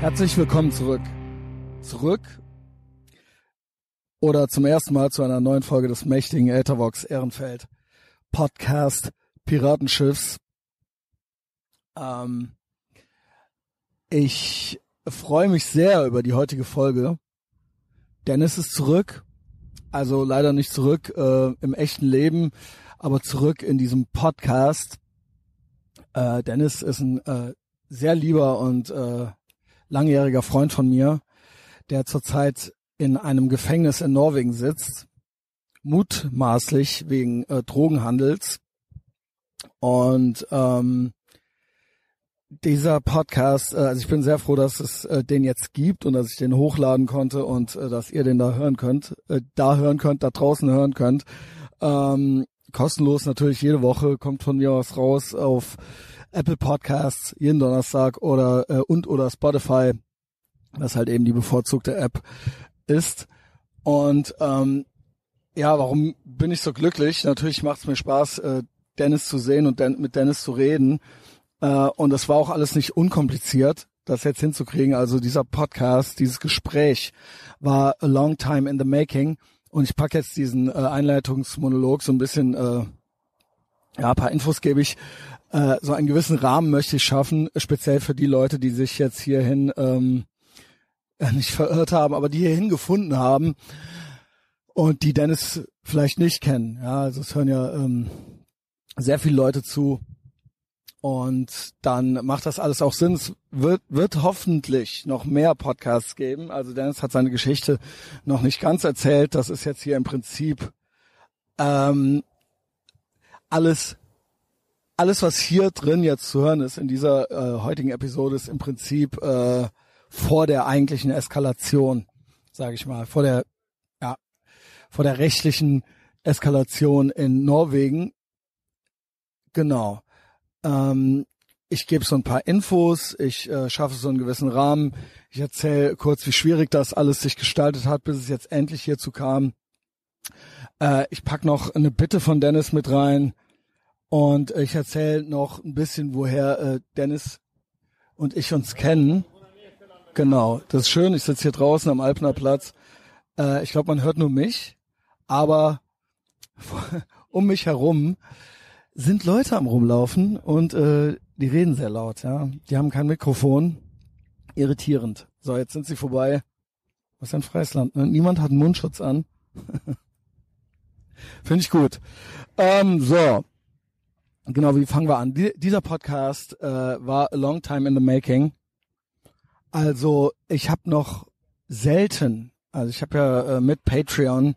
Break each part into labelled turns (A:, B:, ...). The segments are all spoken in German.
A: Herzlich willkommen zurück. Zurück oder zum ersten Mal zu einer neuen Folge des mächtigen Ethervox Ehrenfeld Podcast Piratenschiffs. Ähm, ich freue mich sehr über die heutige Folge. Dennis ist zurück. Also leider nicht zurück äh, im echten Leben, aber zurück in diesem Podcast. Äh, Dennis ist ein äh, sehr lieber und äh, langjähriger Freund von mir, der zurzeit in einem Gefängnis in Norwegen sitzt, mutmaßlich wegen äh, Drogenhandels. Und ähm, dieser Podcast, äh, also ich bin sehr froh, dass es äh, den jetzt gibt und dass ich den hochladen konnte und äh, dass ihr den da hören könnt, äh, da hören könnt, da draußen hören könnt. Ähm, kostenlos natürlich jede Woche kommt von mir was raus auf Apple Podcasts jeden Donnerstag oder äh, und oder Spotify, was halt eben die bevorzugte App ist. Und ähm, ja, warum bin ich so glücklich? Natürlich macht es mir Spaß, äh, Dennis zu sehen und Den mit Dennis zu reden. Äh, und das war auch alles nicht unkompliziert, das jetzt hinzukriegen. Also dieser Podcast, dieses Gespräch war a long time in the making. Und ich packe jetzt diesen äh, Einleitungsmonolog so ein bisschen, äh, ja, ein paar Infos gebe ich. Äh, so einen gewissen Rahmen möchte ich schaffen, speziell für die Leute, die sich jetzt hierhin ähm, äh, nicht verirrt haben, aber die hierhin gefunden haben und die Dennis vielleicht nicht kennen. Ja, also es hören ja ähm, sehr viele Leute zu. Und dann macht das alles auch Sinn. Es wird, wird hoffentlich noch mehr Podcasts geben. Also Dennis hat seine Geschichte noch nicht ganz erzählt. Das ist jetzt hier im Prinzip ähm, alles, alles, was hier drin jetzt zu hören ist in dieser äh, heutigen Episode, ist im Prinzip äh, vor der eigentlichen Eskalation, sage ich mal, vor der, ja, vor der rechtlichen Eskalation in Norwegen. Genau. Ähm, ich gebe so ein paar Infos, ich äh, schaffe so einen gewissen Rahmen, ich erzähle kurz, wie schwierig das alles sich gestaltet hat, bis es jetzt endlich hierzu kam. Äh, ich pack noch eine Bitte von Dennis mit rein und ich erzähle noch ein bisschen, woher äh, Dennis und ich uns kennen. Genau, das ist schön. Ich sitze hier draußen am Alpener Platz. Äh, ich glaube, man hört nur mich, aber um mich herum sind Leute am rumlaufen und äh, die reden sehr laut, ja. Die haben kein Mikrofon. Irritierend. So, jetzt sind sie vorbei. Was ist ein freies Land? Ne? Niemand hat einen Mundschutz an. Finde ich gut. Ähm, so. Genau, wie fangen wir an? Die, dieser Podcast äh, war a long time in the making. Also ich habe noch selten, also ich habe ja äh, mit Patreon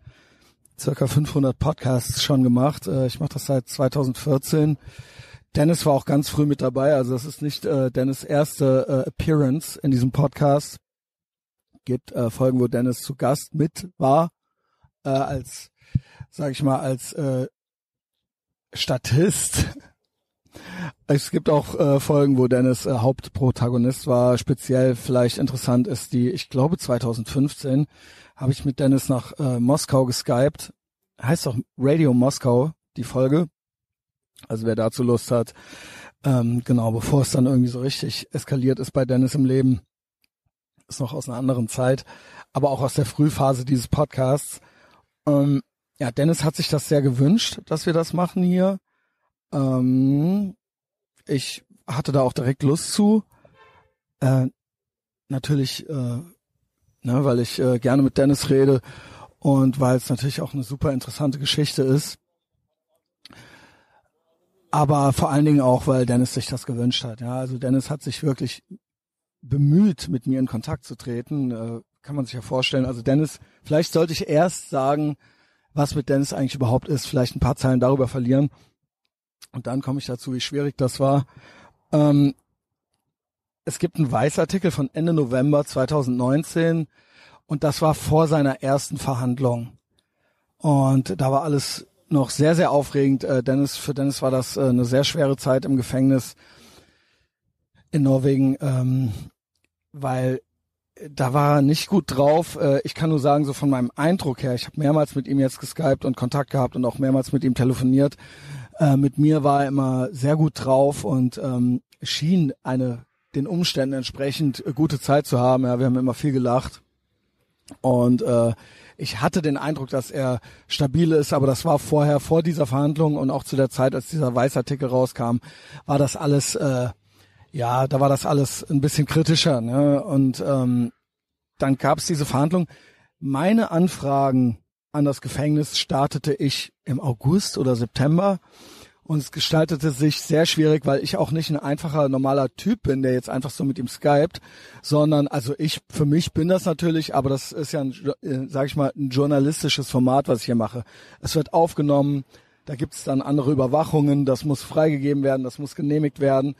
A: circa 500 Podcasts schon gemacht. Äh, ich mache das seit 2014. Dennis war auch ganz früh mit dabei, also das ist nicht äh, Dennis erste äh, Appearance in diesem Podcast. Gibt äh, Folgen, wo Dennis zu Gast mit war, äh, als, sag ich mal, als äh, Statist. Es gibt auch äh, Folgen, wo Dennis äh, Hauptprotagonist war. Speziell vielleicht interessant ist die, ich glaube 2015 habe ich mit Dennis nach äh, Moskau geskypt. Heißt doch Radio Moskau, die Folge. Also wer dazu Lust hat, ähm, genau, bevor es dann irgendwie so richtig eskaliert ist bei Dennis im Leben, ist noch aus einer anderen Zeit, aber auch aus der Frühphase dieses Podcasts. Ähm, ja, Dennis hat sich das sehr gewünscht, dass wir das machen hier. Ähm, ich hatte da auch direkt Lust zu. Äh, natürlich äh, ne, weil ich äh, gerne mit Dennis rede und weil es natürlich auch eine super interessante Geschichte ist. Aber vor allen Dingen auch, weil Dennis sich das gewünscht hat. Ja, also Dennis hat sich wirklich bemüht, mit mir in Kontakt zu treten. Äh, kann man sich ja vorstellen. Also Dennis, vielleicht sollte ich erst sagen, was mit Dennis eigentlich überhaupt ist, vielleicht ein paar Zeilen darüber verlieren. Und dann komme ich dazu, wie schwierig das war. Ähm, es gibt einen Weißartikel von Ende November 2019 und das war vor seiner ersten Verhandlung. Und da war alles noch sehr, sehr aufregend. Äh, Dennis, für Dennis war das äh, eine sehr schwere Zeit im Gefängnis in Norwegen, ähm, weil da war er nicht gut drauf. Äh, ich kann nur sagen, so von meinem Eindruck her, ich habe mehrmals mit ihm jetzt geskypt und Kontakt gehabt und auch mehrmals mit ihm telefoniert. Äh, mit mir war er immer sehr gut drauf und ähm, schien eine den Umständen entsprechend äh, gute Zeit zu haben. Ja, wir haben immer viel gelacht. Und ich hatte den Eindruck, dass er stabil ist, aber das war vorher, vor dieser Verhandlung und auch zu der Zeit, als dieser Weißartikel rauskam, war das alles, äh, ja, da war das alles ein bisschen kritischer. Ne? Und ähm, dann gab es diese Verhandlung. Meine Anfragen an das Gefängnis startete ich im August oder September und es gestaltete sich sehr schwierig, weil ich auch nicht ein einfacher, normaler Typ bin, der jetzt einfach so mit ihm skypt, sondern, also ich, für mich bin das natürlich, aber das ist ja, ein, äh, sag ich mal, ein journalistisches Format, was ich hier mache. Es wird aufgenommen, da gibt es dann andere Überwachungen, das muss freigegeben werden, das muss genehmigt werden.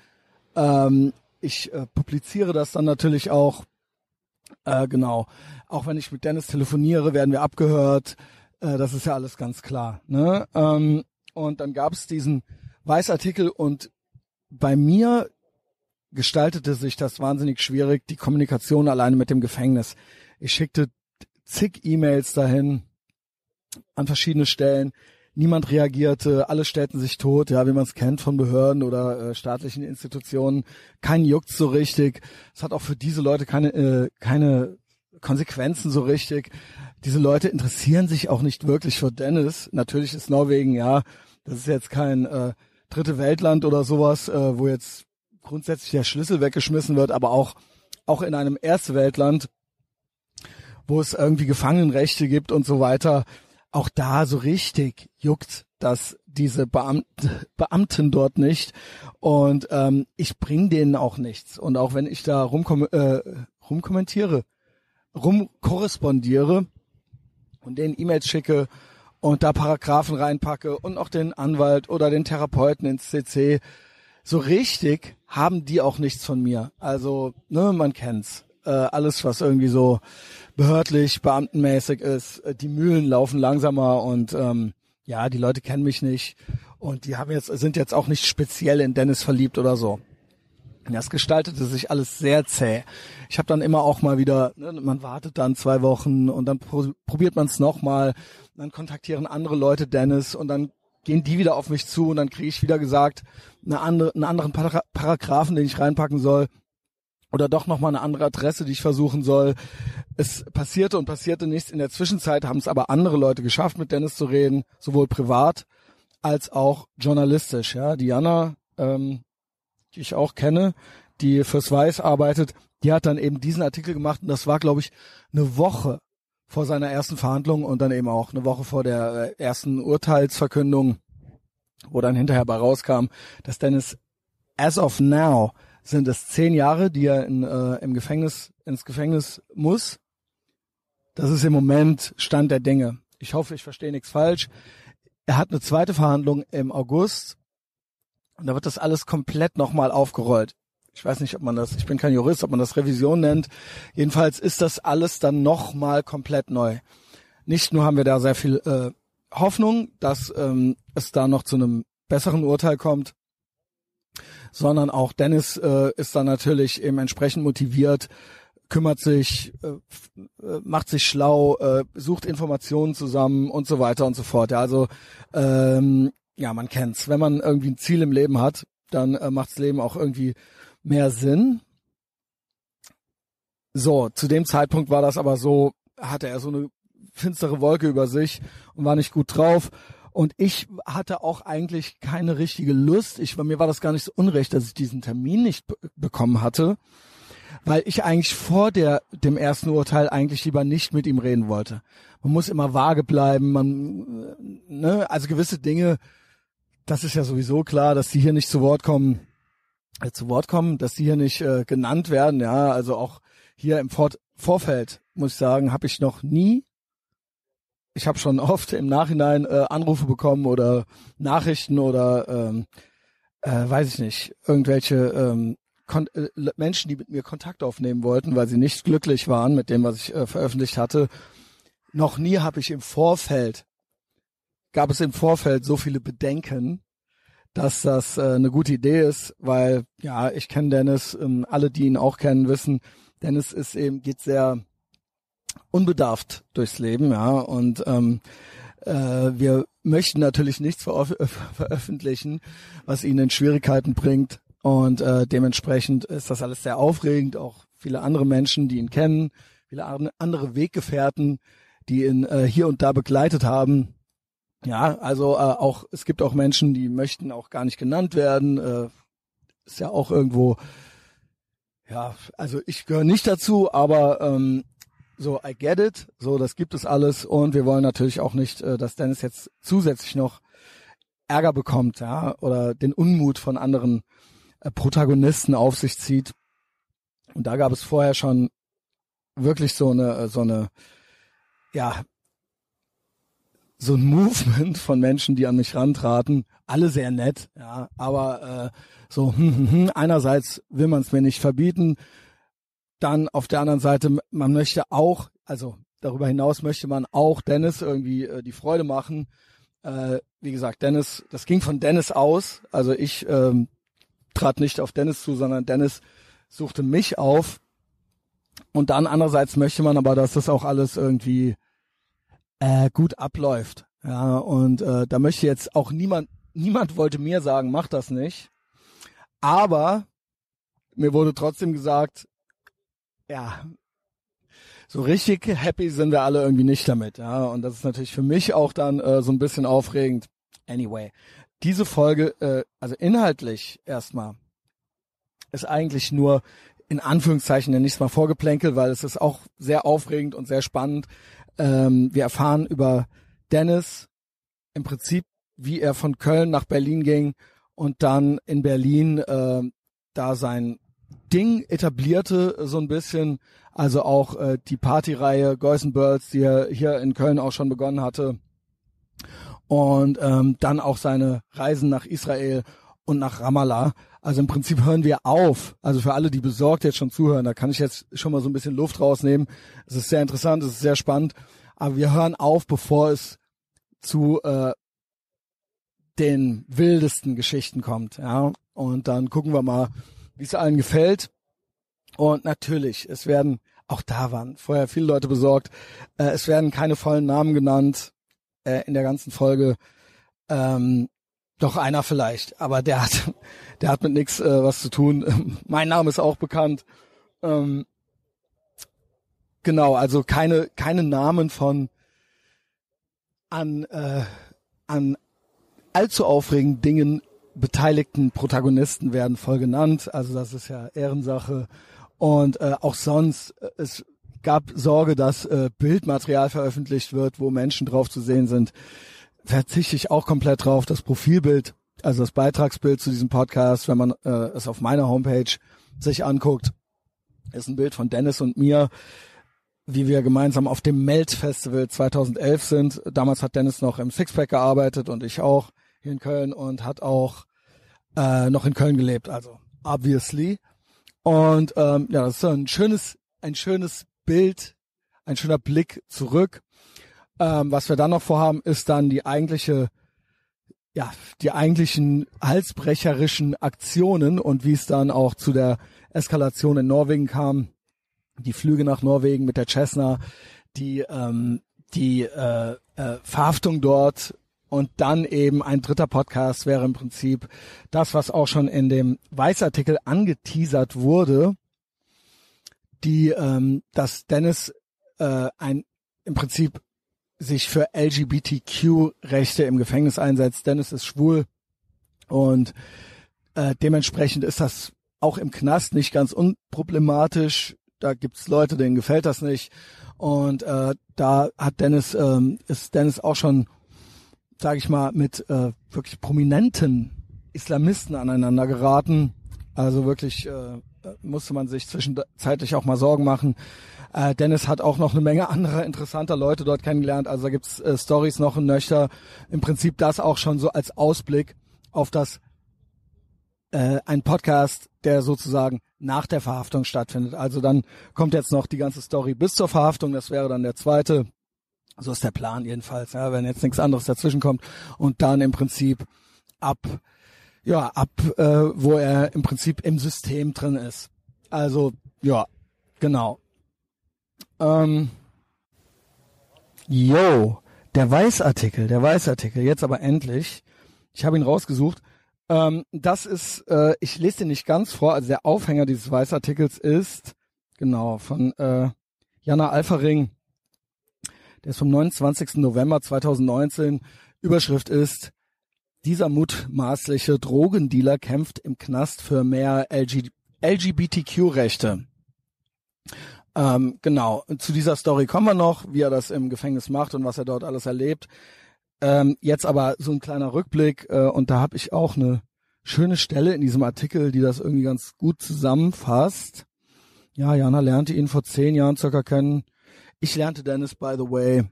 A: Ähm, ich äh, publiziere das dann natürlich auch. Äh, genau. Auch wenn ich mit Dennis telefoniere, werden wir abgehört. Äh, das ist ja alles ganz klar. Ne? Ähm, und dann gab es diesen Weißartikel und bei mir gestaltete sich das wahnsinnig schwierig, die Kommunikation alleine mit dem Gefängnis. Ich schickte zig E-Mails dahin an verschiedene Stellen. Niemand reagierte, alle stellten sich tot, ja, wie man es kennt von Behörden oder äh, staatlichen Institutionen. Kein juckt so richtig. Es hat auch für diese Leute keine, äh, keine Konsequenzen so richtig diese Leute interessieren sich auch nicht wirklich für Dennis. Natürlich ist Norwegen, ja, das ist jetzt kein äh, dritte Weltland oder sowas, äh, wo jetzt grundsätzlich der Schlüssel weggeschmissen wird, aber auch, auch in einem Erste Weltland, wo es irgendwie Gefangenenrechte gibt und so weiter, auch da so richtig juckt dass diese Beamt, Beamten dort nicht. Und ähm, ich bring denen auch nichts. Und auch wenn ich da rumkom äh, rumkommentiere, rumkorrespondiere, und den E-Mails schicke und da Paragraphen reinpacke und auch den Anwalt oder den Therapeuten ins CC. So richtig haben die auch nichts von mir. Also, ne, man kennt's. Äh, alles, was irgendwie so behördlich, beamtenmäßig ist, äh, die Mühlen laufen langsamer und ähm, ja, die Leute kennen mich nicht und die haben jetzt, sind jetzt auch nicht speziell in Dennis verliebt oder so. Das gestaltete sich alles sehr zäh. Ich habe dann immer auch mal wieder, ne, man wartet dann zwei Wochen und dann pro, probiert man es nochmal. Dann kontaktieren andere Leute Dennis und dann gehen die wieder auf mich zu und dann kriege ich wieder gesagt, eine andere, einen anderen Para Paragraphen, den ich reinpacken soll oder doch nochmal eine andere Adresse, die ich versuchen soll. Es passierte und passierte nichts. In der Zwischenzeit haben es aber andere Leute geschafft, mit Dennis zu reden, sowohl privat als auch journalistisch. Ja, Diana ähm, die ich auch kenne, die fürs Weiß arbeitet, die hat dann eben diesen Artikel gemacht und das war, glaube ich, eine Woche vor seiner ersten Verhandlung und dann eben auch eine Woche vor der äh, ersten Urteilsverkündung, wo dann hinterher bei rauskam, dass Dennis as of now sind es zehn Jahre, die er in, äh, im Gefängnis ins Gefängnis muss. Das ist im Moment Stand der Dinge. Ich hoffe, ich verstehe nichts falsch. Er hat eine zweite Verhandlung im August und da wird das alles komplett nochmal aufgerollt. Ich weiß nicht, ob man das, ich bin kein Jurist, ob man das Revision nennt. Jedenfalls ist das alles dann nochmal komplett neu. Nicht nur haben wir da sehr viel äh, Hoffnung, dass ähm, es da noch zu einem besseren Urteil kommt, sondern auch Dennis äh, ist da natürlich eben entsprechend motiviert, kümmert sich, äh, äh, macht sich schlau, äh, sucht Informationen zusammen und so weiter und so fort. Ja, also ähm, ja, man kennt's. Wenn man irgendwie ein Ziel im Leben hat, dann äh, macht's Leben auch irgendwie mehr Sinn. So, zu dem Zeitpunkt war das aber so, hatte er so eine finstere Wolke über sich und war nicht gut drauf. Und ich hatte auch eigentlich keine richtige Lust. Ich, mir war das gar nicht so unrecht, dass ich diesen Termin nicht bekommen hatte, weil ich eigentlich vor der, dem ersten Urteil eigentlich lieber nicht mit ihm reden wollte. Man muss immer vage bleiben, man, äh, ne, also gewisse Dinge das ist ja sowieso klar, dass die hier nicht zu Wort kommen, äh, zu Wort kommen, dass die hier nicht äh, genannt werden. Ja, also auch hier im Vor Vorfeld muss ich sagen, habe ich noch nie. Ich habe schon oft im Nachhinein äh, Anrufe bekommen oder Nachrichten oder ähm, äh, weiß ich nicht irgendwelche ähm, äh, Menschen, die mit mir Kontakt aufnehmen wollten, weil sie nicht glücklich waren mit dem, was ich äh, veröffentlicht hatte. Noch nie habe ich im Vorfeld gab es im Vorfeld so viele Bedenken, dass das äh, eine gute Idee ist, weil ja, ich kenne Dennis, ähm, alle, die ihn auch kennen, wissen, Dennis ist eben geht sehr unbedarft durchs Leben, ja, und ähm, äh, wir möchten natürlich nichts veröf veröffentlichen, was ihn in Schwierigkeiten bringt, Und äh, dementsprechend ist das alles sehr aufregend. Auch viele andere Menschen, die ihn kennen, viele andere Weggefährten, die ihn äh, hier und da begleitet haben. Ja, also äh, auch es gibt auch Menschen, die möchten auch gar nicht genannt werden. Äh, ist ja auch irgendwo, ja, also ich gehöre nicht dazu, aber ähm, so I get it, so das gibt es alles. Und wir wollen natürlich auch nicht, äh, dass Dennis jetzt zusätzlich noch Ärger bekommt, ja, oder den Unmut von anderen äh, Protagonisten auf sich zieht. Und da gab es vorher schon wirklich so eine, äh, so eine, ja, so ein Movement von Menschen, die an mich rantraten, alle sehr nett, ja, aber äh, so hm, hm, hm, einerseits will man es mir nicht verbieten, dann auf der anderen Seite man möchte auch, also darüber hinaus möchte man auch Dennis irgendwie äh, die Freude machen. Äh, wie gesagt, Dennis, das ging von Dennis aus, also ich ähm, trat nicht auf Dennis zu, sondern Dennis suchte mich auf. Und dann andererseits möchte man aber, dass das auch alles irgendwie äh, gut abläuft. Ja, und äh, da möchte jetzt auch niemand, niemand wollte mir sagen, mach das nicht. Aber mir wurde trotzdem gesagt, ja, so richtig happy sind wir alle irgendwie nicht damit. Ja, und das ist natürlich für mich auch dann äh, so ein bisschen aufregend. Anyway, diese Folge, äh, also inhaltlich erstmal, ist eigentlich nur in Anführungszeichen nenne ich es mal Vorgeplänkel, weil es ist auch sehr aufregend und sehr spannend. Ähm, wir erfahren über Dennis im Prinzip, wie er von Köln nach Berlin ging und dann in Berlin äh, da sein Ding etablierte so ein bisschen. Also auch äh, die Partyreihe Boys and Birds, die er hier in Köln auch schon begonnen hatte. Und ähm, dann auch seine Reisen nach Israel und nach Ramallah. Also im Prinzip hören wir auf. Also für alle, die besorgt jetzt schon zuhören, da kann ich jetzt schon mal so ein bisschen Luft rausnehmen. Es ist sehr interessant, es ist sehr spannend. Aber wir hören auf, bevor es zu äh, den wildesten Geschichten kommt. Ja, und dann gucken wir mal, wie es allen gefällt. Und natürlich, es werden auch da waren vorher viele Leute besorgt. Äh, es werden keine vollen Namen genannt äh, in der ganzen Folge. Ähm, doch einer vielleicht, aber der hat, der hat mit nichts äh, was zu tun. mein Name ist auch bekannt. Ähm, genau, also keine keine Namen von an äh, an allzu aufregenden Dingen beteiligten Protagonisten werden voll genannt. Also das ist ja Ehrensache. Und äh, auch sonst, äh, es gab Sorge, dass äh, Bildmaterial veröffentlicht wird, wo Menschen drauf zu sehen sind. Verzichte ich auch komplett drauf. Das Profilbild, also das Beitragsbild zu diesem Podcast, wenn man äh, es auf meiner Homepage sich anguckt, ist ein Bild von Dennis und mir, wie wir gemeinsam auf dem Melt Festival 2011 sind. Damals hat Dennis noch im Sixpack gearbeitet und ich auch hier in Köln und hat auch äh, noch in Köln gelebt, also obviously. Und ähm, ja, das ist ein schönes, ein schönes Bild, ein schöner Blick zurück. Ähm, was wir dann noch vorhaben, ist dann die eigentliche, ja, die eigentlichen halsbrecherischen Aktionen und wie es dann auch zu der Eskalation in Norwegen kam. Die Flüge nach Norwegen mit der Cessna, die ähm, die äh, äh, Verhaftung dort und dann eben ein dritter Podcast wäre im Prinzip das, was auch schon in dem Weißartikel angeteasert wurde, die, ähm, dass Dennis äh, ein im Prinzip sich für LGBTQ-Rechte im Gefängnis einsetzt. Dennis ist schwul und äh, dementsprechend ist das auch im Knast nicht ganz unproblematisch. Da gibt's Leute, denen gefällt das nicht. Und äh, da hat Dennis, ähm, ist Dennis auch schon sage ich mal, mit äh, wirklich prominenten Islamisten aneinander geraten. Also wirklich äh, musste man sich zwischenzeitlich auch mal Sorgen machen. Äh, Dennis hat auch noch eine Menge anderer interessanter Leute dort kennengelernt. Also da gibt's äh, Stories noch in Nöchter. Im Prinzip das auch schon so als Ausblick auf das äh, ein Podcast, der sozusagen nach der Verhaftung stattfindet. Also dann kommt jetzt noch die ganze Story bis zur Verhaftung. Das wäre dann der zweite. So ist der Plan jedenfalls, ja, wenn jetzt nichts anderes dazwischen kommt und dann im Prinzip ab, ja, ab, äh, wo er im Prinzip im System drin ist. Also, ja, genau. Ähm, yo, der Weißartikel, der Weißartikel, jetzt aber endlich. Ich habe ihn rausgesucht. Ähm, das ist, äh, ich lese den nicht ganz vor, also der Aufhänger dieses Weißartikels ist, genau, von äh, Jana Alfering, der ist vom 29. November 2019. Überschrift ist, dieser mutmaßliche Drogendealer kämpft im Knast für mehr LG LGBTQ-Rechte. Ähm, genau, zu dieser Story kommen wir noch, wie er das im Gefängnis macht und was er dort alles erlebt. Ähm, jetzt aber so ein kleiner Rückblick äh, und da habe ich auch eine schöne Stelle in diesem Artikel, die das irgendwie ganz gut zusammenfasst. Ja, Jana lernte ihn vor zehn Jahren circa kennen. Ich lernte Dennis, by the way,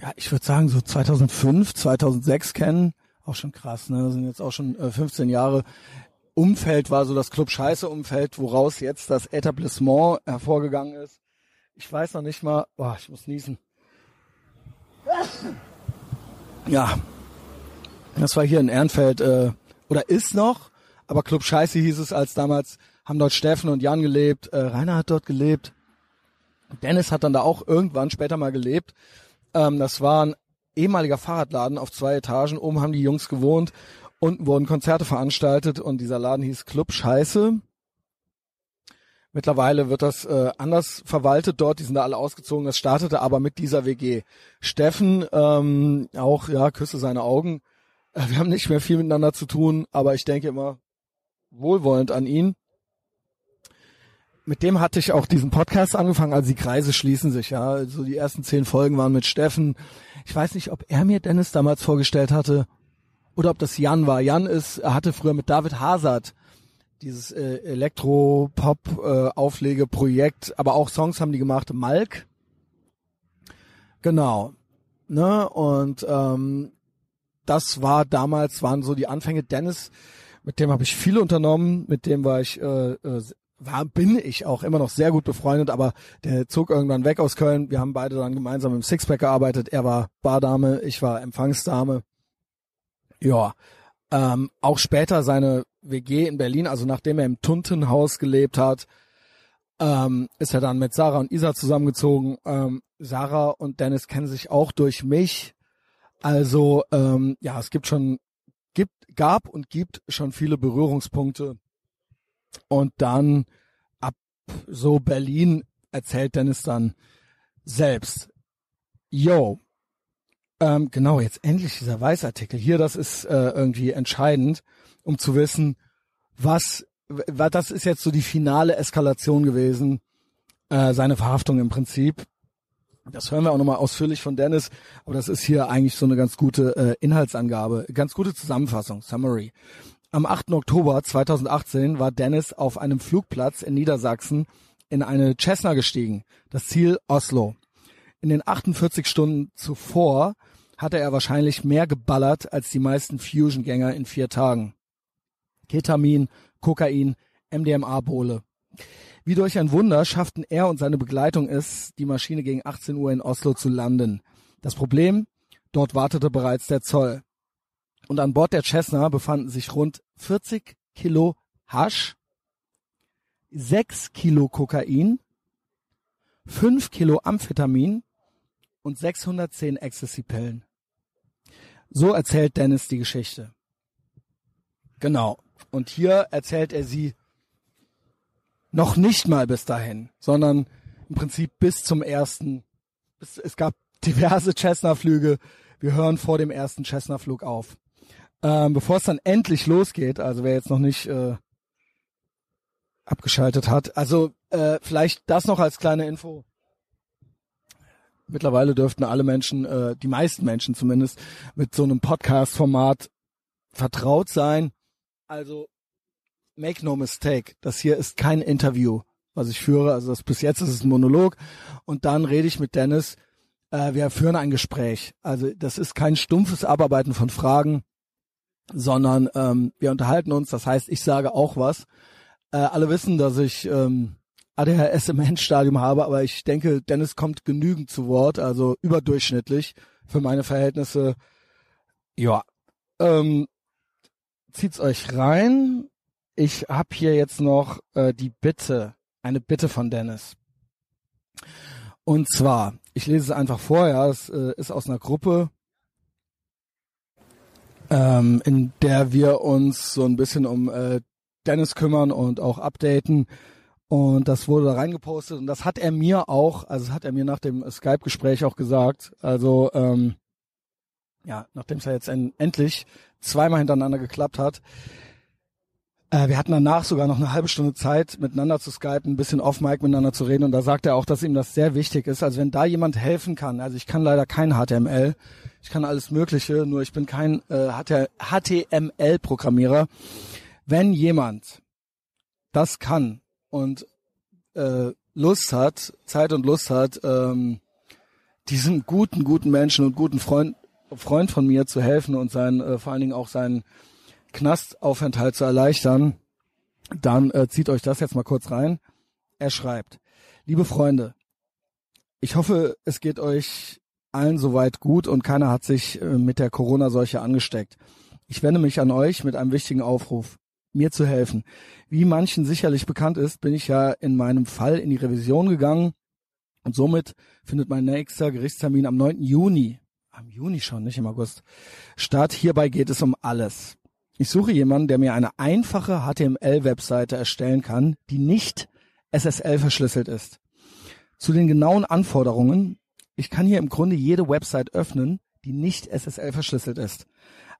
A: ja, ich würde sagen so 2005, 2006 kennen. Auch schon krass, ne? Das sind jetzt auch schon äh, 15 Jahre. Umfeld war so das Club Scheiße Umfeld, woraus jetzt das Etablissement hervorgegangen ist. Ich weiß noch nicht mal, boah, ich muss niesen. Ja, das war hier in Ehrenfeld äh, oder ist noch, aber Club Scheiße hieß es als damals, haben dort Steffen und Jan gelebt, äh, Rainer hat dort gelebt, Dennis hat dann da auch irgendwann später mal gelebt. Ähm, das war ein ehemaliger Fahrradladen auf zwei Etagen, oben haben die Jungs gewohnt, unten wurden Konzerte veranstaltet und dieser Laden hieß Club Scheiße. Mittlerweile wird das äh, anders verwaltet dort, die sind da alle ausgezogen. Das startete aber mit dieser WG. Steffen, ähm, auch, ja, küsse seine Augen. Äh, wir haben nicht mehr viel miteinander zu tun, aber ich denke immer wohlwollend an ihn. Mit dem hatte ich auch diesen Podcast angefangen, also die Kreise schließen sich, ja. Also die ersten zehn Folgen waren mit Steffen. Ich weiß nicht, ob er mir Dennis damals vorgestellt hatte oder ob das Jan war. Jan ist, er hatte früher mit David Hazard dieses äh, Elektro-Pop-Auflegeprojekt, äh, aber auch Songs haben die gemacht. Malk. Genau. Ne? Und ähm, das war damals, waren so die Anfänge. Dennis, mit dem habe ich viel unternommen, mit dem war ich, äh, äh, war, bin ich auch immer noch sehr gut befreundet, aber der zog irgendwann weg aus Köln. Wir haben beide dann gemeinsam im Sixpack gearbeitet. Er war Bardame, ich war Empfangsdame. Ja, ähm, auch später seine WG in Berlin, also nachdem er im Tuntenhaus gelebt hat, ähm, ist er dann mit Sarah und Isa zusammengezogen. Ähm, Sarah und Dennis kennen sich auch durch mich. Also ähm, ja, es gibt schon, gibt, gab und gibt schon viele Berührungspunkte. Und dann ab so Berlin erzählt Dennis dann selbst. Yo, ähm, genau, jetzt endlich dieser Weißartikel. Hier, das ist äh, irgendwie entscheidend, um zu wissen, was, was das ist jetzt so die finale Eskalation gewesen, äh, seine Verhaftung im Prinzip. Das hören wir auch nochmal ausführlich von Dennis, aber das ist hier eigentlich so eine ganz gute äh, Inhaltsangabe, ganz gute Zusammenfassung, Summary. Am 8. Oktober 2018 war Dennis auf einem Flugplatz in Niedersachsen in eine Cessna gestiegen, das Ziel Oslo. In den 48 Stunden zuvor hatte er wahrscheinlich mehr geballert als die meisten Fusion-Gänger in vier Tagen. Ketamin, Kokain, MDMA-Bole. Wie durch ein Wunder schafften er und seine Begleitung es, die Maschine gegen 18 Uhr in Oslo zu landen. Das Problem? Dort wartete bereits der Zoll. Und an Bord der Cessna befanden sich rund 40 Kilo Hasch, 6 Kilo Kokain, 5 Kilo Amphetamin und 610 Ecstasy-Pillen. So erzählt Dennis die Geschichte. Genau. Und hier erzählt er sie noch nicht mal bis dahin, sondern im Prinzip bis zum ersten. Es, gab diverse Cessna-Flüge. Wir hören vor dem ersten Cessna-Flug auf. Ähm, bevor es dann endlich losgeht, also wer jetzt noch nicht äh, abgeschaltet hat, also äh, vielleicht das noch als kleine Info. Mittlerweile dürften alle Menschen, äh, die meisten Menschen zumindest, mit so einem Podcast-Format vertraut sein. Also make no mistake, das hier ist kein Interview, was ich führe. Also das, bis jetzt ist es ein Monolog und dann rede ich mit Dennis. Äh, wir führen ein Gespräch. Also das ist kein stumpfes Abarbeiten von Fragen, sondern ähm, wir unterhalten uns. Das heißt, ich sage auch was. Äh, alle wissen, dass ich ähm, ADHS im Endstadium habe, aber ich denke, Dennis kommt genügend zu Wort, also überdurchschnittlich für meine Verhältnisse. Ja, ähm, zieht's euch rein. Ich habe hier jetzt noch äh, die Bitte, eine Bitte von Dennis. Und zwar, ich lese es einfach vor, ja, es äh, ist aus einer Gruppe. Ähm, in der wir uns so ein bisschen um äh, Dennis kümmern und auch updaten. Und das wurde da reingepostet und das hat er mir auch, also hat er mir nach dem Skype-Gespräch auch gesagt. Also ähm, ja, nachdem es ja jetzt en endlich zweimal hintereinander geklappt hat. Äh, wir hatten danach sogar noch eine halbe Stunde Zeit, miteinander zu skypen, ein bisschen off-mic miteinander zu reden. Und da sagt er auch, dass ihm das sehr wichtig ist. Also wenn da jemand helfen kann, also ich kann leider kein HTML, ich kann alles Mögliche, nur ich bin kein äh, HTML-Programmierer. Wenn jemand das kann und äh, Lust hat, Zeit und Lust hat, ähm, diesem guten, guten Menschen und guten Freund, Freund von mir zu helfen und sein, äh, vor allen Dingen auch seinen Knastaufenthalt zu erleichtern, dann äh, zieht euch das jetzt mal kurz rein. Er schreibt, liebe Freunde, ich hoffe, es geht euch allen soweit gut und keiner hat sich äh, mit der Corona-Seuche angesteckt. Ich wende mich an euch mit einem wichtigen Aufruf mir zu helfen. Wie manchen sicherlich bekannt ist, bin ich ja in meinem Fall in die Revision gegangen und somit findet mein nächster Gerichtstermin am 9. Juni, am Juni schon, nicht im August, statt. Hierbei geht es um alles. Ich suche jemanden, der mir eine einfache HTML-Webseite erstellen kann, die nicht SSL verschlüsselt ist. Zu den genauen Anforderungen. Ich kann hier im Grunde jede Website öffnen, die nicht SSL verschlüsselt ist.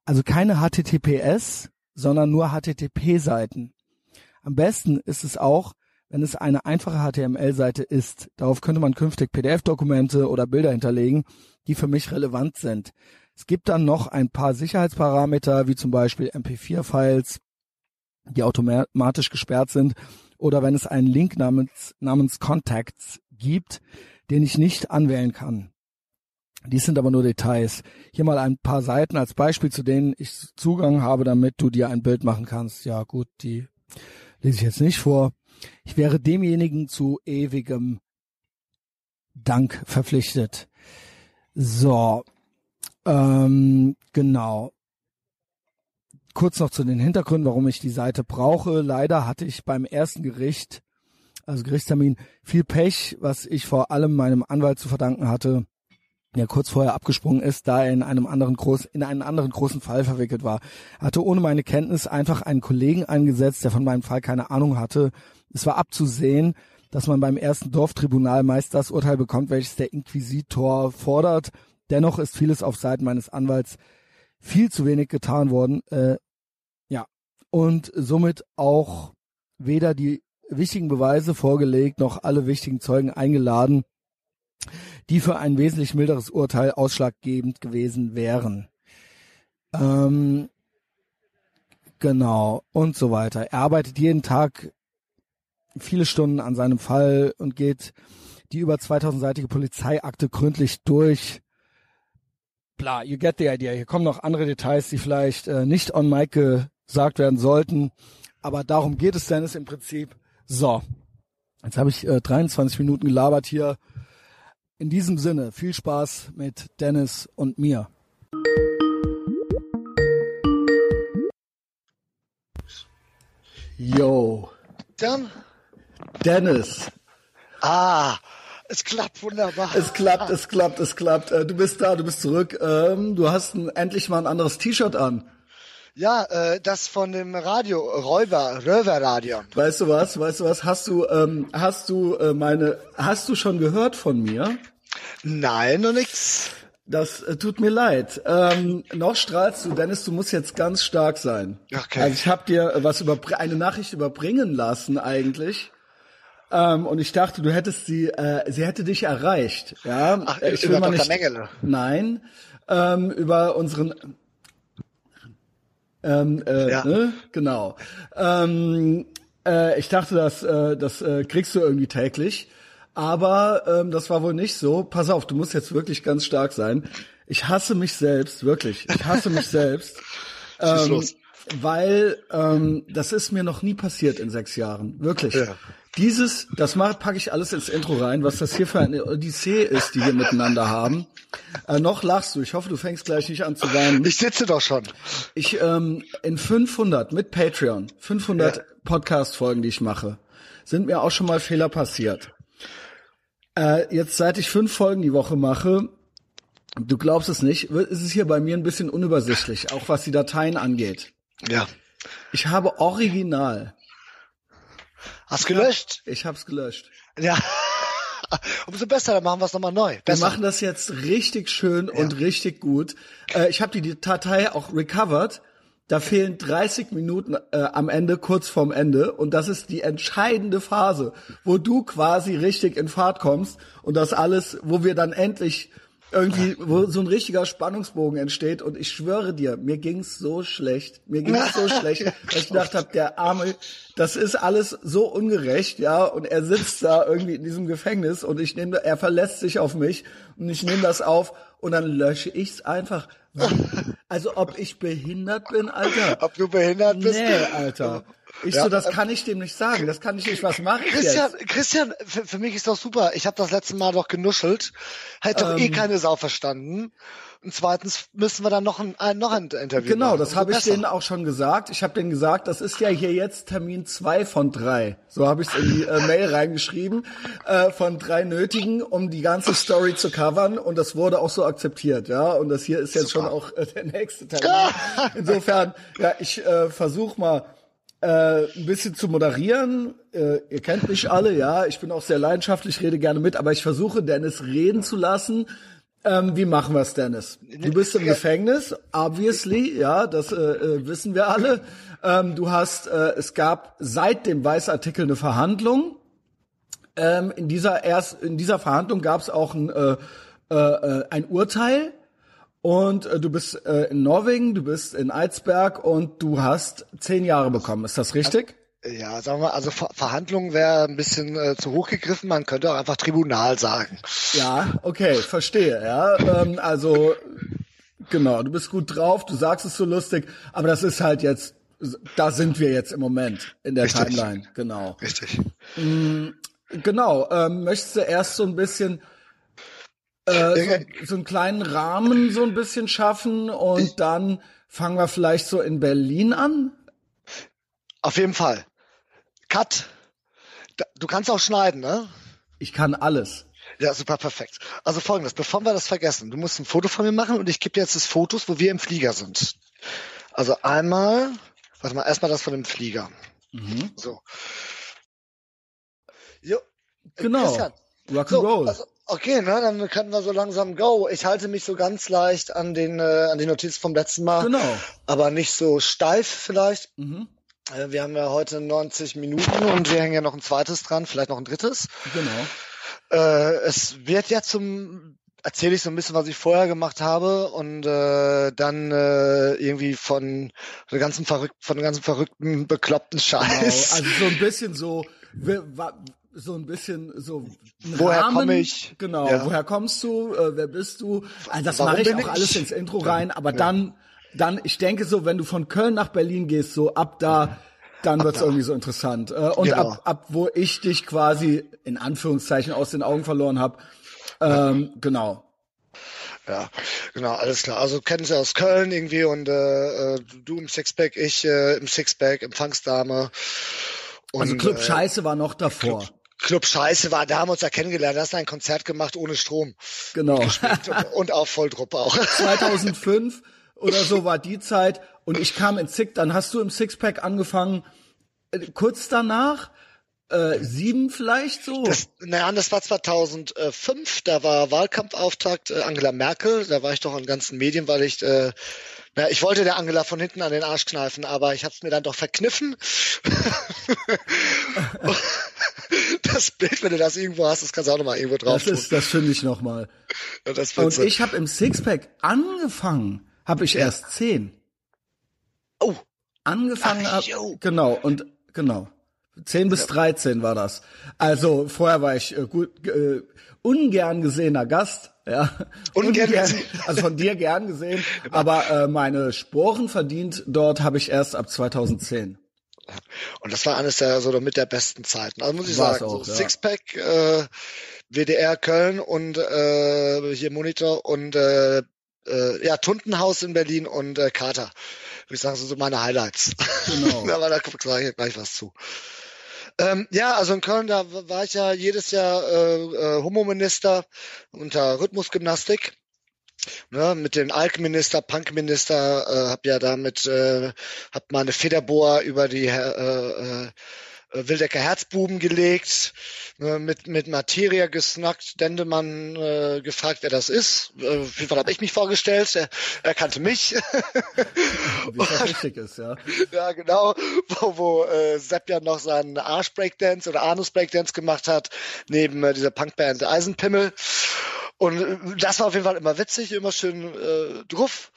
A: Also keine HTTPS, sondern nur HTTP-Seiten. Am besten ist es auch, wenn es eine einfache HTML-Seite ist. Darauf könnte man künftig PDF-Dokumente oder Bilder hinterlegen, die für mich relevant sind. Es gibt dann noch ein paar Sicherheitsparameter, wie zum Beispiel MP4-Files, die automatisch gesperrt sind, oder wenn es einen Link namens, namens Contacts gibt, den ich nicht anwählen kann. Dies sind aber nur Details. Hier mal ein paar Seiten als Beispiel, zu denen ich Zugang habe, damit du dir ein Bild machen kannst. Ja gut, die lese ich jetzt nicht vor. Ich wäre demjenigen zu ewigem Dank verpflichtet. So, ähm, genau. Kurz noch zu den Hintergründen, warum ich die Seite brauche. Leider hatte ich beim ersten Gericht, also Gerichtstermin, viel Pech, was ich vor allem meinem Anwalt zu verdanken hatte der kurz vorher abgesprungen ist, da er in einem anderen groß, in einen anderen großen Fall verwickelt war. Er hatte ohne meine Kenntnis einfach einen Kollegen eingesetzt, der von meinem Fall keine Ahnung hatte. Es war abzusehen, dass man beim ersten Dorftribunal meist das Urteil bekommt, welches der Inquisitor fordert. Dennoch ist vieles auf Seiten meines Anwalts viel zu wenig getan worden. Äh, ja, und somit auch weder die wichtigen Beweise vorgelegt noch alle wichtigen Zeugen eingeladen die für ein wesentlich milderes Urteil ausschlaggebend gewesen wären. Ähm, genau, und so weiter. Er arbeitet jeden Tag viele Stunden an seinem Fall und geht die über 2000-seitige Polizeiakte gründlich durch. Bla, you get the idea. Hier kommen noch andere Details, die vielleicht äh, nicht on mic gesagt werden sollten. Aber darum geht es Dennis im Prinzip. So, jetzt habe ich äh, 23 Minuten gelabert hier. In diesem Sinne, viel Spaß mit Dennis und mir. Yo.
B: Dann?
A: Dennis.
B: Ah, es klappt wunderbar.
A: Es klappt, es klappt, es klappt. Äh, du bist da, du bist zurück. Ähm, du hast endlich mal ein anderes T-Shirt an.
B: Ja, äh, das von dem Radio Räuber Röver Radio.
A: Weißt du was? Weißt du was? Hast du ähm, hast du äh, meine hast du schon gehört von mir?
B: Nein, noch nix.
A: Das äh, tut mir leid. Ähm, noch strahlst du, Dennis, du musst jetzt ganz stark sein.
B: Okay.
A: Also ich habe dir was über eine Nachricht überbringen lassen eigentlich. Ähm, und ich dachte, du hättest sie, äh, sie hätte dich erreicht. Ja,
B: Ach,
A: ich
B: über
A: will mal
B: Dr.
A: nicht.
B: Mengele.
A: Nein, ähm, über unseren. Ähm, äh,
B: Ja.
A: ne? Genau. Ähm, äh, ich dachte, das, äh, das äh, kriegst du irgendwie täglich. Aber ähm, das war wohl nicht so. Pass auf, du musst jetzt wirklich ganz stark sein. Ich hasse mich selbst, wirklich. Ich hasse mich selbst. Ähm, weil ähm, das ist mir noch nie passiert in sechs Jahren. Wirklich.
B: Ja.
A: Dieses, das packe ich alles ins Intro rein, was das hier für eine Odyssee ist, die wir miteinander haben. Äh, noch lachst du. Ich hoffe, du fängst gleich nicht an zu weinen.
B: Ich sitze doch schon.
A: Ich ähm, in 500 mit Patreon, 500
B: Ja.
A: Podcast-Folgen, die ich mache, sind mir auch schon mal Fehler passiert. Äh, jetzt seit ich fünf Folgen die Woche mache, Du glaubst es nicht, es ist hier bei mir ein bisschen unübersichtlich, auch was die Dateien angeht.
B: Ja.
A: Ich habe original.
B: Hast gelöscht?
A: Ich hab's gelöscht.
B: Ja. Umso besser, dann machen wir es nochmal neu.
A: Wir
B: Besser.
A: machen das jetzt richtig schön und richtig gut. Äh, ich habe die, die Datei auch recovered. Da fehlen 30 Minuten äh, am Ende, kurz vorm Ende. Und das ist die entscheidende Phase, wo du quasi richtig in Fahrt kommst und das alles, wo wir dann endlich irgendwie, wo so ein richtiger Spannungsbogen entsteht. Und ich schwöre dir, mir ging's so schlecht. Mir ging's so schlecht, dass ich gedacht habe, der arme, das ist alles so ungerecht, ja. Und er sitzt da irgendwie in diesem Gefängnis und ich nehme, er verlässt sich auf mich und ich nehme das auf und dann lösche ich's einfach. Also ob ich behindert bin, Alter.
B: Ob du behindert bist?
A: Nee, Alter. Ich
B: Ja.
A: so, das kann ich dem nicht sagen. Das kann ich nicht. Was mache ich
B: Christian,
A: jetzt?
B: Christian, für, für mich ist doch super. Ich habe das letzte Mal doch genuschelt. Hätte doch eh
A: Ähm.
B: keine Sau verstanden. Und zweitens müssen wir dann noch ein, ein noch ein Interview
A: Genau,
B: machen.
A: das
B: Umso
A: habe ich denen auch schon gesagt. Ich habe denen gesagt, das ist ja hier jetzt Termin zwei von drei. So habe ich es in die äh, Mail reingeschrieben, äh, von drei nötigen, um die ganze Story zu covern. Und das wurde auch so akzeptiert, ja. Und das hier ist jetzt schon auch äh, der nächste Termin. Insofern, ja, ich äh, versuche mal äh, ein bisschen zu moderieren. Äh, ihr kennt mich alle, ja. Ich bin auch sehr leidenschaftlich, rede gerne mit, aber ich versuche Dennis reden zu lassen. Ähm, wie machen wir's, Dennis? Du bist im Gefängnis, obviously, ja, das äh, äh, wissen wir alle. Ähm, du hast, äh, es gab seit dem Weißartikel eine Verhandlung. Ähm, in dieser erst, in dieser Verhandlung gab es auch ein, äh, äh, äh, ein Urteil. Und äh, du bist äh, in Norwegen, du bist in Eidsberg und du hast zehn Jahre bekommen. Ist das richtig?
B: Ja, sagen wir mal, also Ver Verhandlung wäre ein bisschen äh, zu hoch gegriffen. Man könnte auch einfach Tribunal sagen.
A: Ja, okay, verstehe. Ja, ähm, also genau, du bist gut drauf, du sagst es so lustig, aber das ist halt jetzt, da sind wir jetzt im Moment in der
B: Richtig.
A: Timeline. Genau,
B: Richtig.
A: genau. Ähm, möchtest du erst so ein bisschen äh, so, so einen kleinen Rahmen so ein bisschen schaffen und dann fangen wir vielleicht so in Berlin an?
B: Auf jeden Fall. Cut. Du kannst auch schneiden, ne?
A: Ich kann alles.
B: Ja, super, perfekt. Also folgendes, bevor wir das vergessen, du musst ein Foto von mir machen und ich gebe dir jetzt das Fotos, wo wir im Flieger sind. Also einmal, warte mal, erstmal das von dem Flieger.
A: Mhm.
B: So. Jo.
A: Genau.
B: Christian,
A: Rock and
B: So,
A: Roll.
B: also, okay, ne, dann können wir so langsam go. Ich halte mich so ganz leicht an den äh, an die Notiz vom letzten Mal,
A: genau.
B: aber nicht so steif vielleicht.
A: Mhm.
B: Äh, wir haben ja heute 90 Minuten und wir hängen ja noch ein zweites dran, vielleicht noch ein drittes.
A: Genau.
B: Äh, es wird ja zum erzähle ich so ein bisschen, was ich vorher gemacht habe und äh, dann äh, irgendwie von der ganzen verrückt, von dem ganzen verrückten, bekloppten
A: Genau,
B: Scheiß.
A: also so ein bisschen so, so ein bisschen so.
B: Woher komme ich?
A: Genau,
B: Ja.
A: woher kommst du? Äh, wer bist du? Also das mache ich auch
B: ich?
A: alles ins Intro rein, aber dann, dann, ich denke so, wenn du von Köln nach Berlin gehst, so ab da, dann wird's irgendwie so interessant. Äh, und
B: Genau.
A: ab, ab wo ich dich quasi in Anführungszeichen aus den Augen verloren habe, ähm, genau.
B: Ja, genau, alles klar. Also kennen Sie aus Köln irgendwie und äh, äh, du im Sixpack, ich äh, im Sixpack, Empfangsdame. Und,
A: Also Club
B: äh,
A: Scheiße war noch davor.
B: Club, Club Scheiße war, da haben wir uns ja kennengelernt. Da hast du ein Konzert gemacht ohne Strom.
A: Genau.
B: und, und auf Volldruck auch.
A: 2005 oder so war die Zeit und ich kam in Six, dann hast du im Sixpack angefangen, äh, kurz danach, äh, sieben vielleicht so.
B: Das, naja, das war 2005, da war Wahlkampfauftakt äh, Angela Merkel, da war ich doch in ganzen Medien, weil ich, äh, na, ich wollte der Angela von hinten an den Arsch kneifen, aber ich habe es mir dann doch verkniffen. das Bild, wenn du das irgendwo hast, das kannst du auch nochmal irgendwo drauf
A: das ist, das finde ich noch mal.
B: Ja,
A: Und
B: so.
A: ich habe im Sixpack angefangen, habe ich erst zehn.
B: oh,
A: Angefangen
B: Ach,
A: genau und genau. 10 bis 13 war das. Also vorher war ich äh, gut, äh, ungern gesehener Gast, ja.
B: Ungern gesehen.
A: also von dir gern gesehen, aber äh, meine Sporen verdient dort habe ich erst ab 2010.
B: Und das war eines der so mit der besten Zeiten. Also muss ich
A: War's
B: sagen,
A: auch,
B: so
A: ja.
B: Sixpack, äh, WDR Köln und äh, hier Monitor und äh, äh, ja Tuntenhaus in Berlin und äh, Kater. Würde ich sagen, so, so meine Highlights.
A: Genau.
B: Aber da sage ich gleich was zu. Ähm, ja, also in Köln, da war ich ja jedes Jahr äh, äh, Homo-Minister unter Rhythmusgymnastik. Ne, mit dem Alkminister, Punkminister, äh, hab ja damit, äh, hab mal eine Federbohr über die äh, äh, Wildecker Herzbuben gelegt, äh, mit, mit Materia gesnackt, Dendemann äh, gefragt, wer das ist. Äh, auf jeden Fall habe ich mich vorgestellt, er, er kannte mich.
A: Wie das richtig ist, ja.
B: ja, genau, wo, wo äh, Sepp ja noch seinen Arsch-Breakdance oder Anus-Breakdance gemacht hat, neben äh, dieser Punkband Eisenpimmel. Und äh, das war auf jeden Fall immer witzig, immer schön äh, drauf.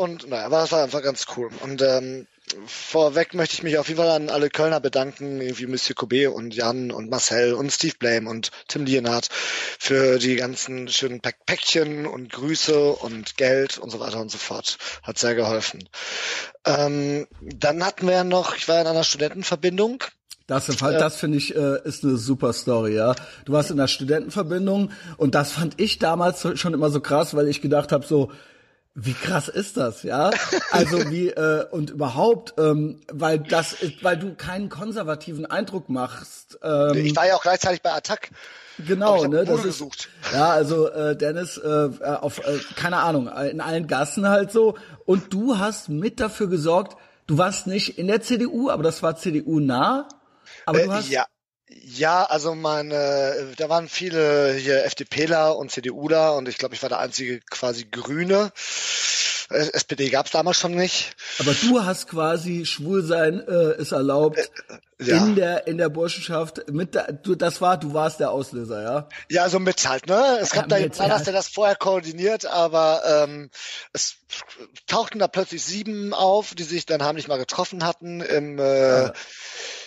B: Und naja, aber das war einfach ganz cool. Und ähm, vorweg möchte ich mich auf jeden Fall an alle Kölner bedanken, wie Monsieur Kobe und Jan und Marcel und Steve Blame und Tim Lienhardt für die ganzen schönen Päckchen und Grüße und Geld und so weiter und so fort. Hat sehr geholfen. Ähm, dann hatten wir noch, ich war in einer Studentenverbindung
A: das, das finde ich äh, ist eine super Story, ja. Du warst in der Studentenverbindung und das fand ich damals schon immer so krass, weil ich gedacht habe so, wie krass ist das, ja? Also wie äh, und überhaupt, ähm, weil das, weil du keinen konservativen Eindruck machst. Ähm,
B: ich war ja auch gleichzeitig bei Attack.
A: Genau, ne? Das ist. Ja, also äh, Dennis, äh, auf äh, keine Ahnung, in allen Gassen halt so. Und du hast mit dafür gesorgt. Du warst nicht in der CDU, aber das war CDU nah. Aber du
B: äh,
A: hast
B: ja. Ja, also meine, da waren viele hier FDPler und CDUler und ich glaube, ich war der einzige quasi Grüne. Äh, SPD gab es damals schon nicht.
A: Aber du hast quasi Schwulsein äh, ist erlaubt äh, ja. in der in der Burschenschaft mit der, du das war du warst der Auslöser, ja?
B: Ja, so mit halt, ne? Es gab ja, da jetzt einer, der das vorher koordiniert, aber ähm, es tauchten da plötzlich sieben auf, die sich dann nicht mal getroffen hatten im äh, ja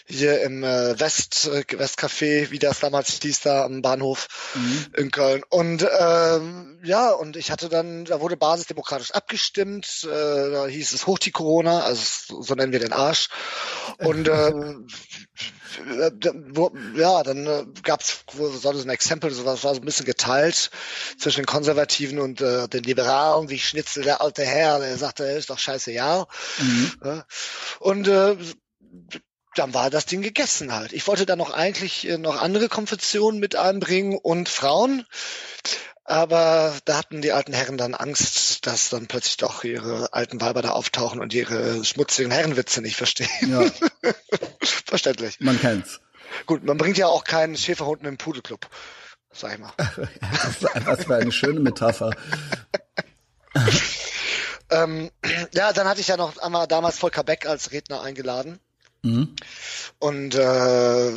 B: hier im äh, West äh, Westcafé, wie das damals hieß, da am Bahnhof mhm. in Köln. Und ähm, ja, und ich hatte dann, da wurde basisdemokratisch abgestimmt, äh, da hieß es hoch die Corona, also so nennen wir den Arsch. Und ähm, ja, dann äh, gab's wo so ein Exempel, sowas war so ein bisschen geteilt zwischen den Konservativen und äh, den Liberalen, wie Schnitzel, der alte Herr, der sagte, ist doch scheiße, ja. Mhm. Und äh, dann war das Ding gegessen halt. Ich wollte da noch eigentlich äh, noch andere Konfessionen mit einbringen und Frauen. Aber da hatten die alten Herren dann Angst, dass dann plötzlich doch ihre alten Weiber da auftauchen und ihre schmutzigen Herrenwitze nicht verstehen. Ja. Verständlich.
A: Man kennt's.
B: Gut, man bringt ja auch keinen Schäferhund in den Pudelclub, sag ich mal.
A: Was für eine schöne Metapher.
B: ähm, ja, dann hatte ich ja noch einmal damals Volker Beck als Redner eingeladen. Mhm. Und äh,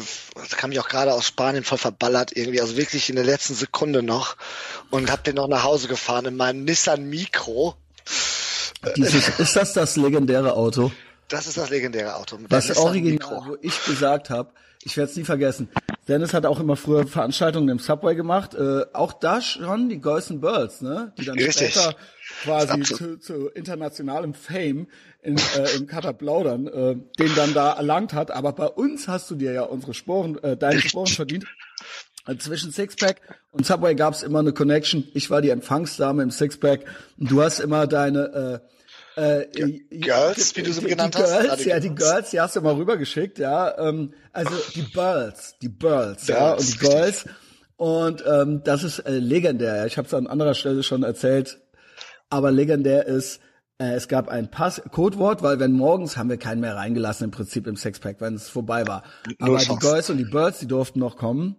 B: kam ich auch gerade aus Spanien voll verballert irgendwie, also wirklich in der letzten Sekunde noch und hab den noch nach Hause gefahren in meinem Nissan Micro.
A: Dieses, ist das das legendäre Auto?
B: Das ist das legendäre Auto.
A: Das Original, wo ich gesagt habe, ich werde es nie vergessen. Dennis hat auch immer früher Veranstaltungen im Subway gemacht, äh, auch da schon die Girls and Birds, ne? Die dann Richtig. später quasi zu, zu internationalem Fame in, äh, im Katar Plaudern, äh, den dann da erlangt hat. Aber bei uns hast du dir ja unsere Sporen, äh, deine Sporen verdient. Äh, zwischen Sixpack und Subway gab es immer eine Connection. Ich war die Empfangsdame im Sixpack und du hast immer deine äh,
B: äh, Girls, wie du sie genannt
A: die
B: hast.
A: Girls, ja, die Girls, die hast du mal rübergeschickt, ja. Ähm, also die Birds, die Birds, ja, und die Girls. Und ähm, das ist äh, legendär. Ich habe es an anderer Stelle schon erzählt, aber legendär ist, äh, es gab ein Pass Codewort, weil wenn morgens haben wir keinen mehr reingelassen im Prinzip im Sexpack, wenn es vorbei war. Aber die Girls und die Birds, die durften noch kommen.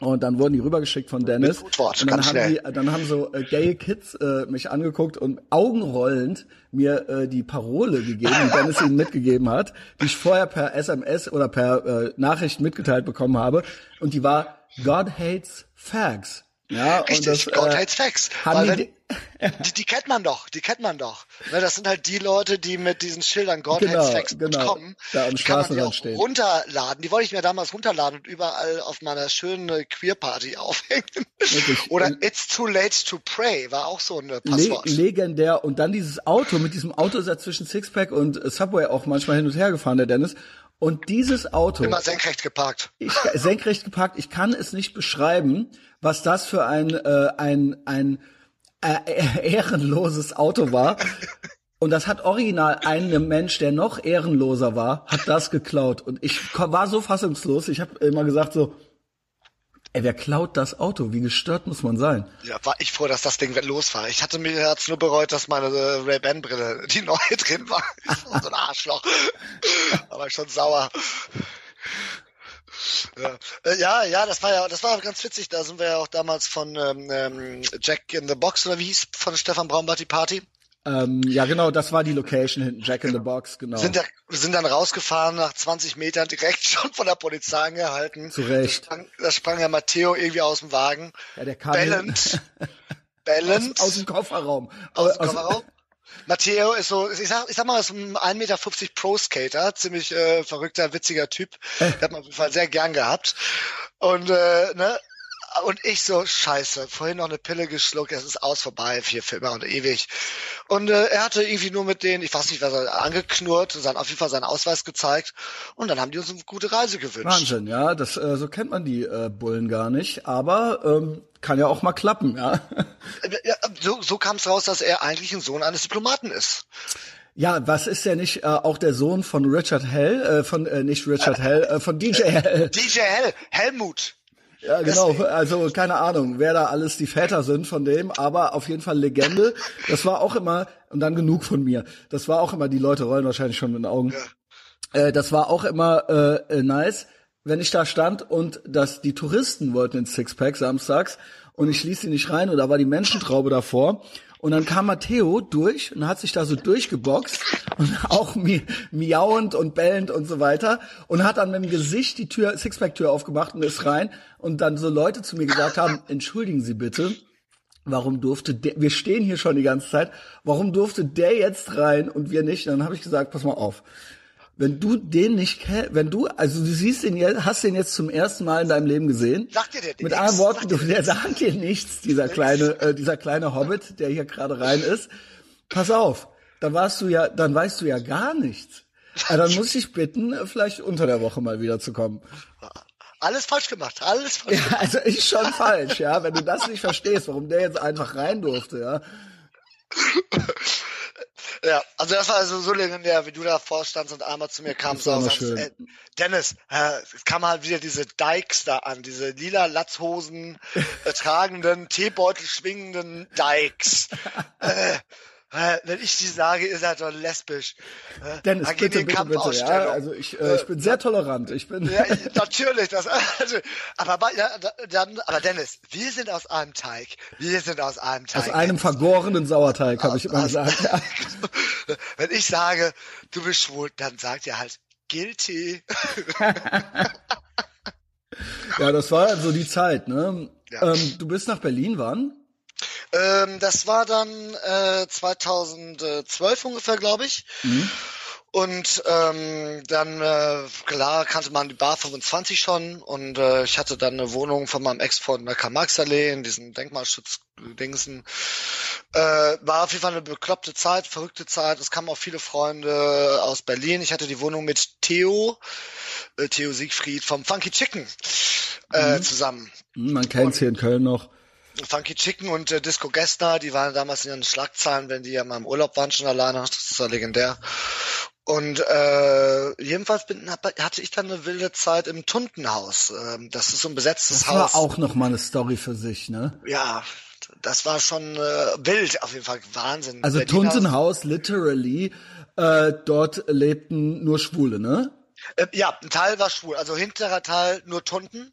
A: Und dann wurden die rübergeschickt von Dennis.
B: Wort,
A: und dann haben schnell. die, dann haben so äh, gay Kids äh, mich angeguckt und augenrollend mir äh, die Parole gegeben, die Dennis ihnen mitgegeben hat, die ich vorher per SMS oder per äh, Nachricht mitgeteilt bekommen habe. Und die war God hates fags. Ja,
B: Richtig, und das, God äh, hates fags. Haben die, die, die kennt man doch, die kennt man doch. Ne, das sind halt die Leute, die mit diesen Schildern God genau,
A: genau.
B: kommen.
A: Da am
B: die kann man
A: die
B: auch
A: stehen.
B: runterladen. Die wollte ich mir damals runterladen und überall auf meiner schönen Queer-Party aufhängen. Wirklich. Oder It's too late to pray war auch so ein Passwort.
A: Le legendär. Und dann dieses Auto, mit diesem Auto ist er zwischen Sixpack und Subway auch manchmal hin und her gefahren, der Dennis. Und dieses Auto.
B: Immer senkrecht geparkt.
A: Ich, senkrecht geparkt. Ich kann es nicht beschreiben, was das für ein, äh, ein, ein, äh, ehrenloses Auto war. Und das hat original ein Mensch, der noch ehrenloser war, hat das geklaut. Und ich war so fassungslos. Ich habe immer gesagt so, Ey, wer klaut das Auto? Wie gestört muss man sein?
B: Ja, war ich froh, dass das Ding los war. Ich hatte mir jetzt nur bereut, dass meine äh, Ray-Ban-Brille, die neue drin war. so ein Arschloch. Aber schon sauer. Ja. Äh, ja, ja, das war ja, das war ganz witzig. Da sind wir ja auch damals von ähm, ähm Jack in the Box oder wie hieß von Stefan Braunbart die Party.
A: Ähm, ja, genau, das war die Location hinten, Jack in the Box, genau.
B: Sind, da, sind dann rausgefahren nach 20 Metern, direkt schon von der Polizei angehalten.
A: Zu Recht.
B: Da sprang, da sprang ja Matteo irgendwie aus dem Wagen.
A: Ja, der kam
B: Bellend. Bellend.
A: Aus, aus, dem Kofferraum.
B: Aus, aus dem Kofferraum. Matteo ist so, ich sag, ich sag mal, ist ein 1,50 Meter Pro-Skater, ziemlich äh, verrückter, witziger Typ. Äh. Den hat man auf jeden Fall sehr gern gehabt. Und äh, ne, und ich so, scheiße, vorhin noch eine Pille geschluckt, es ist aus vorbei, vier Filme und ewig. Und äh, er hatte irgendwie nur mit denen, ich weiß nicht, was er angeknurrt, sein, auf jeden Fall seinen Ausweis gezeigt. Und dann haben die uns eine gute Reise gewünscht.
A: Wahnsinn, ja, das äh, so kennt man die äh, Bullen gar nicht. Aber ähm, kann ja auch mal klappen, ja.
B: ja so so kam es raus, dass er eigentlich ein Sohn eines Diplomaten ist.
A: Ja, was ist ja nicht äh, auch der Sohn von Richard Hell, äh, von äh, nicht Richard Hell, äh, von DJ Hell.
B: DJ Hell, Helmut.
A: Ja, genau. Also keine Ahnung, wer da alles die Väter sind von dem, aber auf jeden Fall Legende. Das war auch immer, und dann genug von mir. Das war auch immer, die Leute rollen wahrscheinlich schon mit den Augen. Ja. Äh, das war auch immer äh, nice, wenn ich da stand und dass die Touristen wollten ins Sixpack samstags und ich ließ sie nicht rein und da war die Menschentraube davor. Und dann kam Matteo durch und hat sich da so durchgeboxt und auch mi miauend und bellend und so weiter und hat dann mit dem Gesicht die Tür, Sixpack-Tür aufgemacht und ist rein und dann so Leute zu mir gesagt haben, entschuldigen Sie bitte, warum durfte der, wir stehen hier schon die ganze Zeit, warum durfte der jetzt rein und wir nicht? Und dann habe ich gesagt, pass mal auf, wenn du den nicht kennst, wenn du, also du siehst den jetzt, hast den jetzt zum ersten Mal in deinem Leben gesehen.
B: Sagt dir der
A: Mit anderen Worten, du, der sagt dir nichts, dieser kleine, äh, dieser kleine Hobbit, der hier gerade rein ist. Pass auf, dann warst du ja, dann weißt du ja gar nichts. Also dann muss ich bitten, vielleicht unter der Woche mal wieder zu kommen.
B: Alles falsch gemacht, alles falsch
A: gemacht. Ja, also ich schon falsch, ja. Wenn du das nicht verstehst, warum der jetzt einfach rein durfte, ja.
B: Ja, also das war also so legendär, wie du da vorstandst und einmal zu mir kamst und sagst, äh, Dennis, äh, es kam halt wieder diese Dykes da an, diese lila Latzhosen äh, tragenden, Teebeutel schwingenden Dykes. äh, wenn ich die sage, ist er doch lesbisch.
A: Äh, Dennis, bitte, bitte, bitte, ja, also ich, äh, ich bin sehr tolerant. Ich bin
B: ja, natürlich, das, also, aber ja, dann, aber Dennis, wir sind aus einem Teig. Wir sind aus einem Teig.
A: Aus einem vergorenen Sauerteig, habe ich immer gesagt. Ja.
B: wenn ich sage, du bist schwul, dann sagt ihr halt guilty.
A: ja, das war so die Zeit, ne? Ja. Ähm, du bist nach Berlin, wann?
B: Ähm, das war dann äh, 2012 ungefähr, glaube ich. Mhm. Und ähm, dann, äh, klar, kannte man die Bar 25 schon und äh, ich hatte dann eine Wohnung von meinem Ex-Freund in der Karl-Marx-Allee in diesen Denkmalschutz-Dingsen. Äh, war auf jeden Fall eine bekloppte Zeit, verrückte Zeit. Es kamen auch viele Freunde aus Berlin. Ich hatte die Wohnung mit Theo, äh, Theo Siegfried vom Funky Chicken äh, mhm. zusammen.
A: Man kennt's hier in Köln noch.
B: Funky Chicken und äh, Disco Gesta, die waren damals in ihren Schlagzeilen, wenn die ja mal im Urlaub waren schon alleine, das ist ja legendär. Und äh, jedenfalls bin, hatte ich dann eine wilde Zeit im Tuntenhaus. Ähm, das ist so ein besetztes
A: das
B: Haus.
A: Das war auch noch mal eine Story für sich, ne?
B: Ja, das war schon äh, wild, auf jeden Fall Wahnsinn.
A: Also Berliner Tuntenhaus, literally, äh, dort lebten nur Schwule, ne?
B: Äh, ja, ein Teil war schwul, also hinterer Teil nur Tunten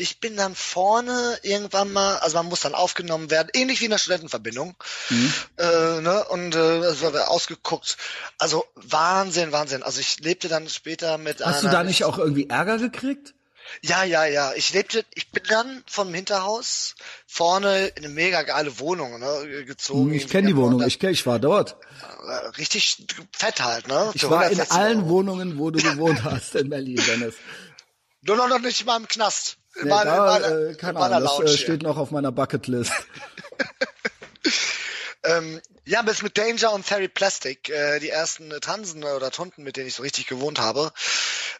B: ich bin dann vorne irgendwann mal, also man muss dann aufgenommen werden, ähnlich wie in der Studentenverbindung. Mhm. Äh, ne? Und äh, das war ausgeguckt. Also Wahnsinn, Wahnsinn. Also ich lebte dann später mit
A: Hast du da nicht auch irgendwie Ärger gekriegt?
B: Ja, ja, ja. Ich lebte, ich bin dann vom Hinterhaus vorne in eine mega geile Wohnung ne, gezogen.
A: Ich kenne die Wohnung, ich, kenn, ich war dort.
B: Äh, richtig fett halt, ne?
A: Ich war in allen Wohnungen, wo du gewohnt hast in Berlin, Dennis.
B: Nur noch nicht mal im Knast.
A: Nee, meine, da, meine, äh, keine Ahnung, das äh, steht noch auf meiner Bucketlist.
B: ähm, ja, bis mit Danger und Fairy Plastic, äh, die ersten Tansen oder Tonten, mit denen ich so richtig gewohnt habe.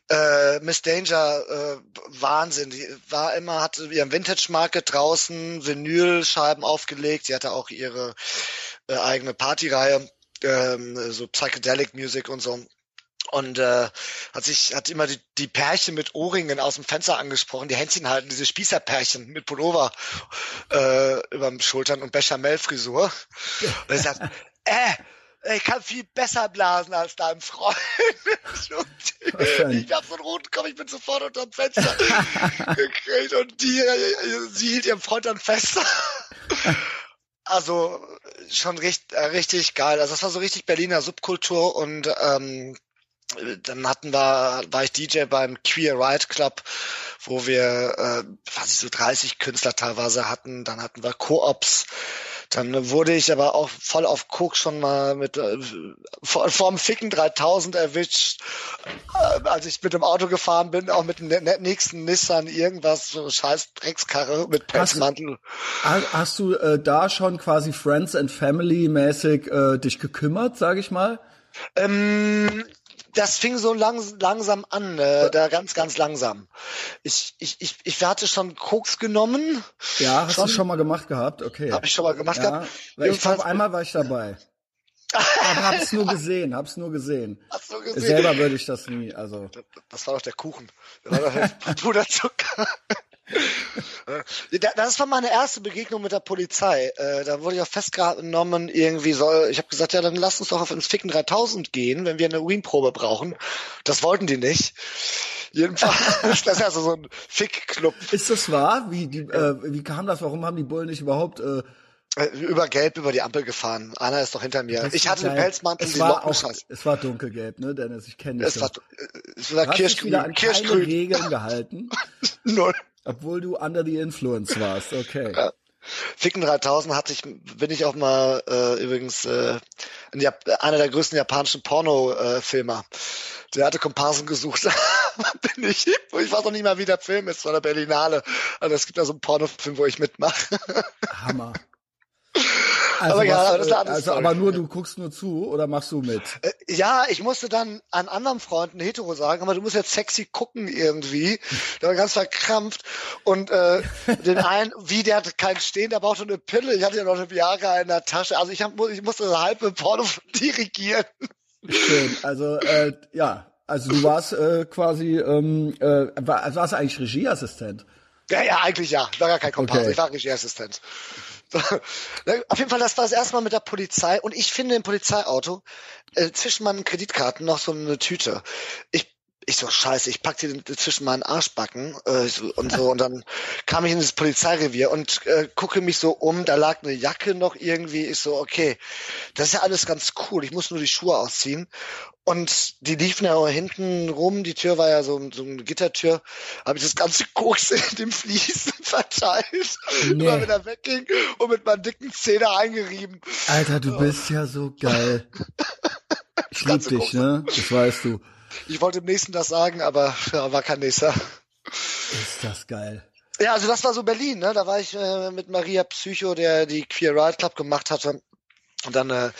B: Äh, Miss Danger, äh, Wahnsinn. Die war immer, hatte ihren Vintage Market draußen, Vinylscheiben aufgelegt. Sie hatte auch ihre äh, eigene Partyreihe, ähm, so Psychedelic Music und so. Und äh, hat sich hat immer die, die Pärchen mit Ohrringen aus dem Fenster angesprochen, die Händchen halten, diese Spießerpärchen mit Pullover äh, überm Schultern und Bechamelfrisur. Und er sagt, äh, ich kann viel besser blasen als dein Freund. ich hab so einen roten Kopf, ich bin sofort unterm Fenster gekriegt und die, sie hielt ihrem Freund dann fester. also schon richtig, äh, richtig geil. Also das war so richtig Berliner Subkultur und ähm, dann hatten wir, war ich DJ beim Queer Ride Club, wo wir, äh, ich so 30 Künstler teilweise hatten. Dann hatten wir Co-ops. Dann wurde ich aber auch voll auf Cook schon mal mit äh, vor, vorm Ficken 3000 erwischt, äh, als ich mit dem Auto gefahren bin, auch mit dem nächsten Nissan irgendwas, so scheiß Dreckskarre mit Pelzmantel.
A: Hast, hast, du äh, da schon quasi Friends and Family mäßig äh, dich gekümmert, sag ich mal?
B: Ähm, das fing so lang, langsam an, äh, da ganz, ganz langsam. Ich, ich, ich, ich hatte schon Koks genommen.
A: Ja, hast schon, du schon mal gemacht gehabt? Okay.
B: Habe ich schon mal gemacht ja, gehabt.
A: Ich glaube, einmal war ich dabei. Aber hab's nur gesehen, hab's nur gesehen. Hast du gesehen? Selber würde ich das nie, also.
B: Das, das war doch der Kuchen. Das war doch Puderzucker. Das war meine erste Begegnung mit der Polizei. Äh, da wurde ich auch festgenommen, irgendwie soll, ich habe gesagt, ja, dann lass uns doch auf ins Ficken 3000 gehen, wenn wir eine Urinprobe brauchen. Das wollten die nicht. Jedenfalls, das ist also so ein Fick-Club.
A: Ist das wahr? Wie, die, äh, wie kam das? Warum haben die Bullen nicht überhaupt äh,
B: äh über Gelb über die Ampel gefahren. Einer ist doch hinter mir. Ich hatte einen Pelzmantel,
A: es war auch, Es war dunkelgelb, ne, Dennis? Ich kenne dich.
B: Es war, es war Kirschgrün.
A: Hast dich wieder an keine Regeln gehalten?
B: Null.
A: Obwohl du under the influence warst, okay. Ja.
B: Ficken 3000 hatte ich, bin ich auch mal äh, übrigens äh, einer der größten japanischen Porno-Filmer. Äh, der hatte Komparsen gesucht. bin ich, ich weiß noch nicht mal, wie der Film ist, von der Berlinale. Also es gibt da so einen Pornofilm, wo ich mitmache.
A: Hammer. Also, aber ja, was, das ist also, aber nur du guckst nur zu oder machst du mit?
B: Äh, ja, ich musste dann an anderen Freunden hetero sagen, aber du musst jetzt sexy gucken irgendwie. Der war ganz verkrampft und äh, den einen, wie der hatte keinen Stehen, der brauchte eine Pille. Ich hatte ja noch eine Viagra in der Tasche. Also ich, hab, ich musste eine halbe Porno dirigieren.
A: Schön. Also äh, ja, also du warst äh, quasi, ähm, äh, war, warst du eigentlich Regieassistent?
B: Ja, ja, eigentlich ja. Ich war gar kein Kompass, okay. ich war Regieassistent. Auf jeden Fall, das war das erste Mal mit der Polizei und ich finde im Polizeiauto äh, zwischen meinen Kreditkarten noch so eine Tüte. Ich ich so, scheiße, ich pack die zwischen meinen Arschbacken äh, so, und so. Und dann kam ich in das Polizeirevier und äh, gucke mich so um, da lag eine Jacke noch irgendwie. Ich so, okay, das ist ja alles ganz cool. Ich muss nur die Schuhe ausziehen. Und die liefen ja hinten rum, die Tür war ja so, so eine Gittertür, habe ich das ganze Koks in dem Fliesen verteilt, nee. immer wieder wegging und mit meinen dicken Zähnen eingerieben.
A: Alter, du bist ja so geil. Ich lieb dich, ne? Das weißt du.
B: Ich wollte dem nächsten das sagen, aber ja, war kein nächster.
A: Ist das geil.
B: Ja, also das war so Berlin, ne? Da war ich äh, mit Maria Psycho, der die Queer Ride Club gemacht hatte. Und dann äh,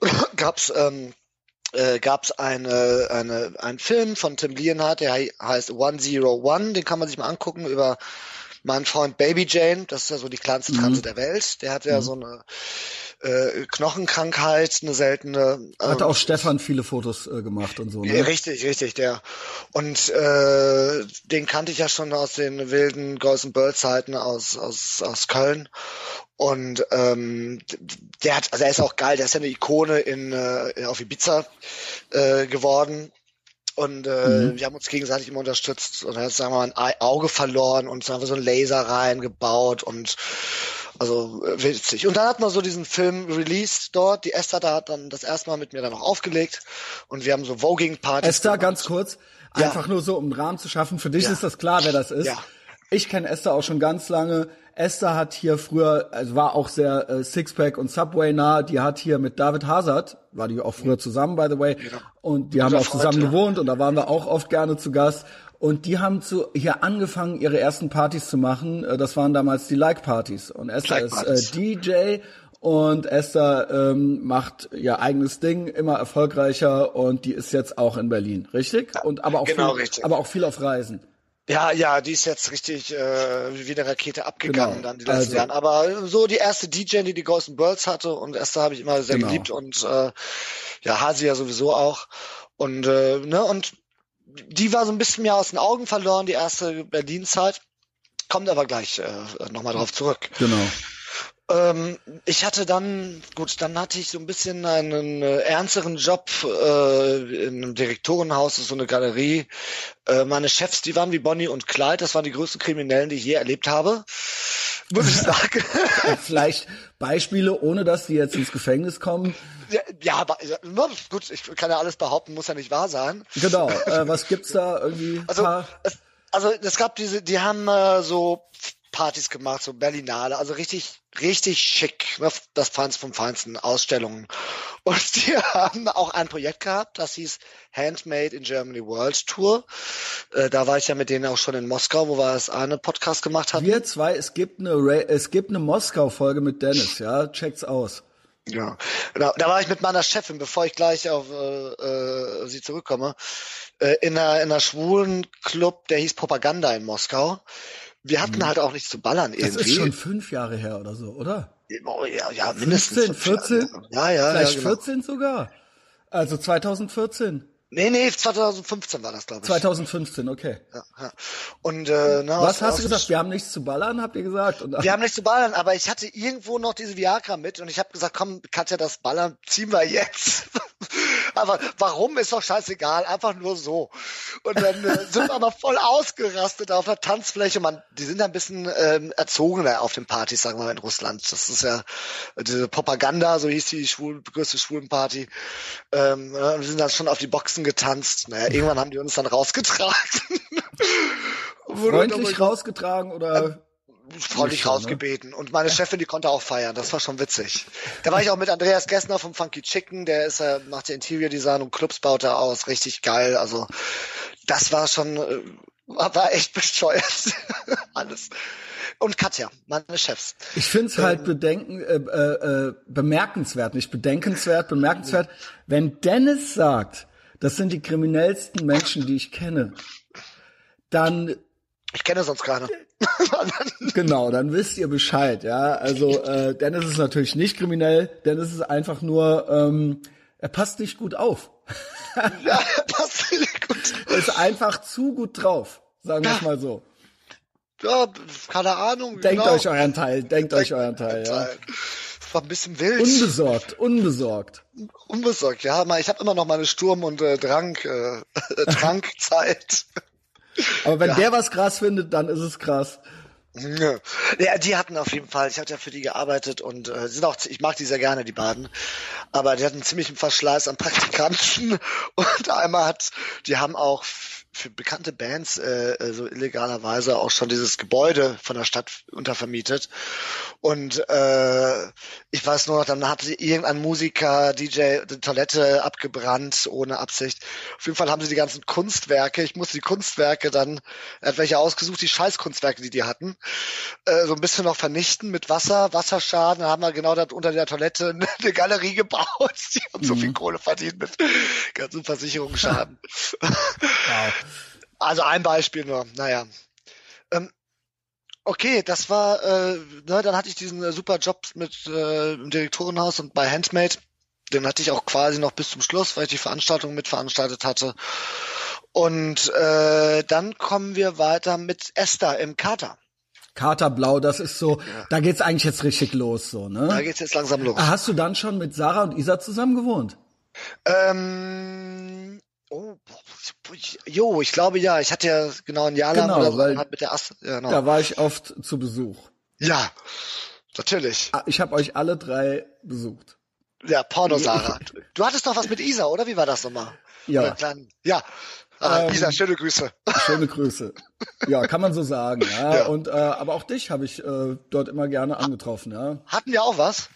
B: gab's ähm, äh, gab's eine, eine, einen Film von Tim Leonhardt, der heißt 101, den kann man sich mal angucken über meinen Freund Baby Jane, das ist ja so die kleinste Transe mhm. der Welt. Der hat ja mhm. so eine äh, Knochenkrankheit, eine seltene.
A: Ähm, Hatte auch Stefan viele Fotos äh, gemacht und so. Ne?
B: Richtig, richtig, der. Und äh, den kannte ich ja schon aus den wilden and Bird Zeiten aus, aus, aus Köln. Und ähm, der hat, also er ist auch geil, der ist ja eine Ikone in äh, auf Ibiza äh, geworden. Und äh, mhm. wir haben uns gegenseitig immer unterstützt und er hat, sagen wir mal, ein Auge verloren und dann haben wir so einen Laser reingebaut und also äh, witzig. Und dann hat man so diesen Film released dort. Die Esther da hat dann das erste Mal mit mir dann noch aufgelegt und wir haben so Voging-Partys.
A: Esther, gemacht. ganz kurz, einfach ja. nur so, um einen Rahmen zu schaffen. Für dich ja. ist das klar, wer das ist. Ja. Ich kenne Esther auch schon ganz lange. Esther hat hier früher, also war auch sehr äh, Sixpack und Subway nah. Die hat hier mit David Hazard, war die auch früher zusammen, by the way. Genau. Und die haben auch zusammen gewohnt und da waren wir auch oft gerne zu Gast. Und die haben zu, hier angefangen, ihre ersten Partys zu machen. Äh, das waren damals die Like-Partys. Und Esther like ist äh, DJ und Esther ähm, macht ihr eigenes Ding, immer erfolgreicher und die ist jetzt auch in Berlin, richtig? Und aber auch
B: genau,
A: viel,
B: richtig.
A: aber auch viel auf Reisen.
B: Ja, ja, die ist jetzt richtig äh, wie eine Rakete abgegangen genau. dann die letzten also. Jahren. Aber so die erste DJ, die die Golden Birds hatte und erste habe ich immer sehr genau. geliebt und äh, ja, Hasi ja sowieso auch. Und äh, ne und die war so ein bisschen mehr aus den Augen verloren, die erste Berlin-Zeit. Kommt aber gleich äh, nochmal drauf zurück.
A: Genau.
B: Ähm, ich hatte dann, gut, dann hatte ich so ein bisschen einen äh, ernsteren Job äh, in einem Direktorenhaus, so eine Galerie. Äh, meine Chefs, die waren wie Bonnie und Clyde, das waren die größten Kriminellen, die ich je erlebt habe. Muss ich sagen.
A: Vielleicht Beispiele, ohne dass die jetzt ins Gefängnis kommen.
B: Ja, ja, aber gut, ich kann ja alles behaupten, muss ja nicht wahr sein.
A: Genau. Äh, was gibt's da irgendwie?
B: Also, es, also es gab diese, die haben äh, so Partys gemacht, so Berlinale, also richtig, richtig schick, ne? das Feinste vom Feinsten, Ausstellungen. Und die haben auch ein Projekt gehabt, das hieß Handmade in Germany World Tour. Äh, da war ich ja mit denen auch schon in Moskau, wo wir das eine Podcast gemacht haben.
A: Wir zwei, es gibt eine, es gibt eine Moskau-Folge mit Dennis, ja, check's aus.
B: Ja, genau. Da war ich mit meiner Chefin, bevor ich gleich auf äh, äh, sie zurückkomme, äh, in einer, in einer schwulen Club, der hieß Propaganda in Moskau wir hatten hm. halt auch nichts zu ballern
A: irgendwie. Das ist schon fünf Jahre her oder so, oder?
B: Ja, ja, mindestens.
A: 15, 14?
B: Ja, ja,
A: Vielleicht
B: ja,
A: genau. 14 sogar. Also 2014.
B: Nee, nee, 2015 war das, glaube ich.
A: 2015, okay.
B: Ja, ja. Und äh, na,
A: was hast du gesagt? Wir haben nichts zu ballern, habt ihr gesagt? Und,
B: wir haben nichts zu ballern, aber ich hatte irgendwo noch diese Viagra mit und ich habe gesagt, komm, Katja, das Ballern ziehen wir jetzt. aber warum ist doch scheißegal, einfach nur so. Und dann äh, sind wir aber voll ausgerastet auf der Tanzfläche. Man, die sind ein bisschen ähm, erzogener auf den Partys, sagen wir mal in Russland. Das ist ja diese Propaganda, so hieß die schwul, größte Schwulenparty. Ähm, wir sind dann schon auf die Boxen getanzt. Naja, irgendwann haben die uns dann rausgetragen.
A: Freundlich rausgetragen oder?
B: Freundlich ne? rausgebeten. Und meine Chefin, die konnte auch feiern. Das war schon witzig. Da war ich auch mit Andreas Gessner vom Funky Chicken. Der ist, äh, macht ja Interior Design und Clubs baut er aus. Richtig geil. Also, das war schon, äh, war echt bescheuert. Alles. Und Katja, meine Chefs.
A: Ich finde es halt ähm, bedenken, äh, äh, bemerkenswert, nicht bedenkenswert, bemerkenswert, wenn Dennis sagt, das sind die kriminellsten Menschen, die ich kenne, dann
B: ich kenne sonst keine.
A: genau, dann wisst ihr Bescheid, ja. Also äh, Dennis ist natürlich nicht kriminell, Dennis ist einfach nur, ähm, er passt nicht gut auf.
B: ja, er passt nicht gut.
A: Er ist einfach zu gut drauf, sagen wir es mal so.
B: Ja, keine Ahnung.
A: Denkt genau. euch euren Teil, denkt, denkt euch euren Teil, ja.
B: Das war ein bisschen wild.
A: Unbesorgt, unbesorgt.
B: Unbesorgt, ja. Ich habe immer noch meine Sturm- und äh, Drang, äh, Trankzeit.
A: Aber wenn ja. der was krass findet, dann ist es krass.
B: Ja, die hatten auf jeden Fall, ich hatte ja für die gearbeitet und äh, sind auch, ich mag die sehr gerne, die beiden. Aber die hatten ziemlich einen Verschleiß an Praktikanten und einmal hat, die haben auch für bekannte Bands äh, äh, so illegalerweise auch schon dieses Gebäude von der Stadt untervermietet. Und äh, ich weiß nur noch, dann hatte irgendein Musiker, DJ, die Toilette abgebrannt, ohne Absicht. Auf jeden Fall haben sie die ganzen Kunstwerke, ich musste die Kunstwerke dann, er hat welche ausgesucht, die Scheißkunstwerke, die die hatten, äh, so ein bisschen noch vernichten mit Wasser, Wasserschaden. Dann haben wir genau da unter der Toilette eine Galerie gebaut. Die haben mhm. so viel Kohle verdient mit ganzen Versicherungsschaden. wow. Also ein Beispiel nur, naja. Ähm, okay, das war, äh, ne, dann hatte ich diesen äh, super Job mit äh, im Direktorenhaus und bei Handmade. Den hatte ich auch quasi noch bis zum Schluss, weil ich die Veranstaltung mitveranstaltet hatte. Und äh, dann kommen wir weiter mit Esther im Kater.
A: Katerblau, das ist so, ja. da geht's eigentlich jetzt richtig los, so, ne?
B: Da geht's jetzt langsam los.
A: Hast du dann schon mit Sarah und Isa zusammen gewohnt?
B: Ähm, Oh, jo, ich glaube ja. Ich hatte ja genau ein Jahr lang genau, oder weil mit der Ast ja,
A: genau. Da war ich oft zu Besuch.
B: Ja, natürlich.
A: Ah, ich habe euch alle drei besucht.
B: Ja, Porno Sarah. du hattest doch was mit Isa, oder? Wie war das nochmal?
A: Ja.
B: Kleinen, ja. Ah, ähm, Isa, schöne Grüße.
A: Schöne Grüße. Ja, kann man so sagen. Ja. ja. Und äh, aber auch dich habe ich äh, dort immer gerne angetroffen. Ja.
B: Hatten wir auch was?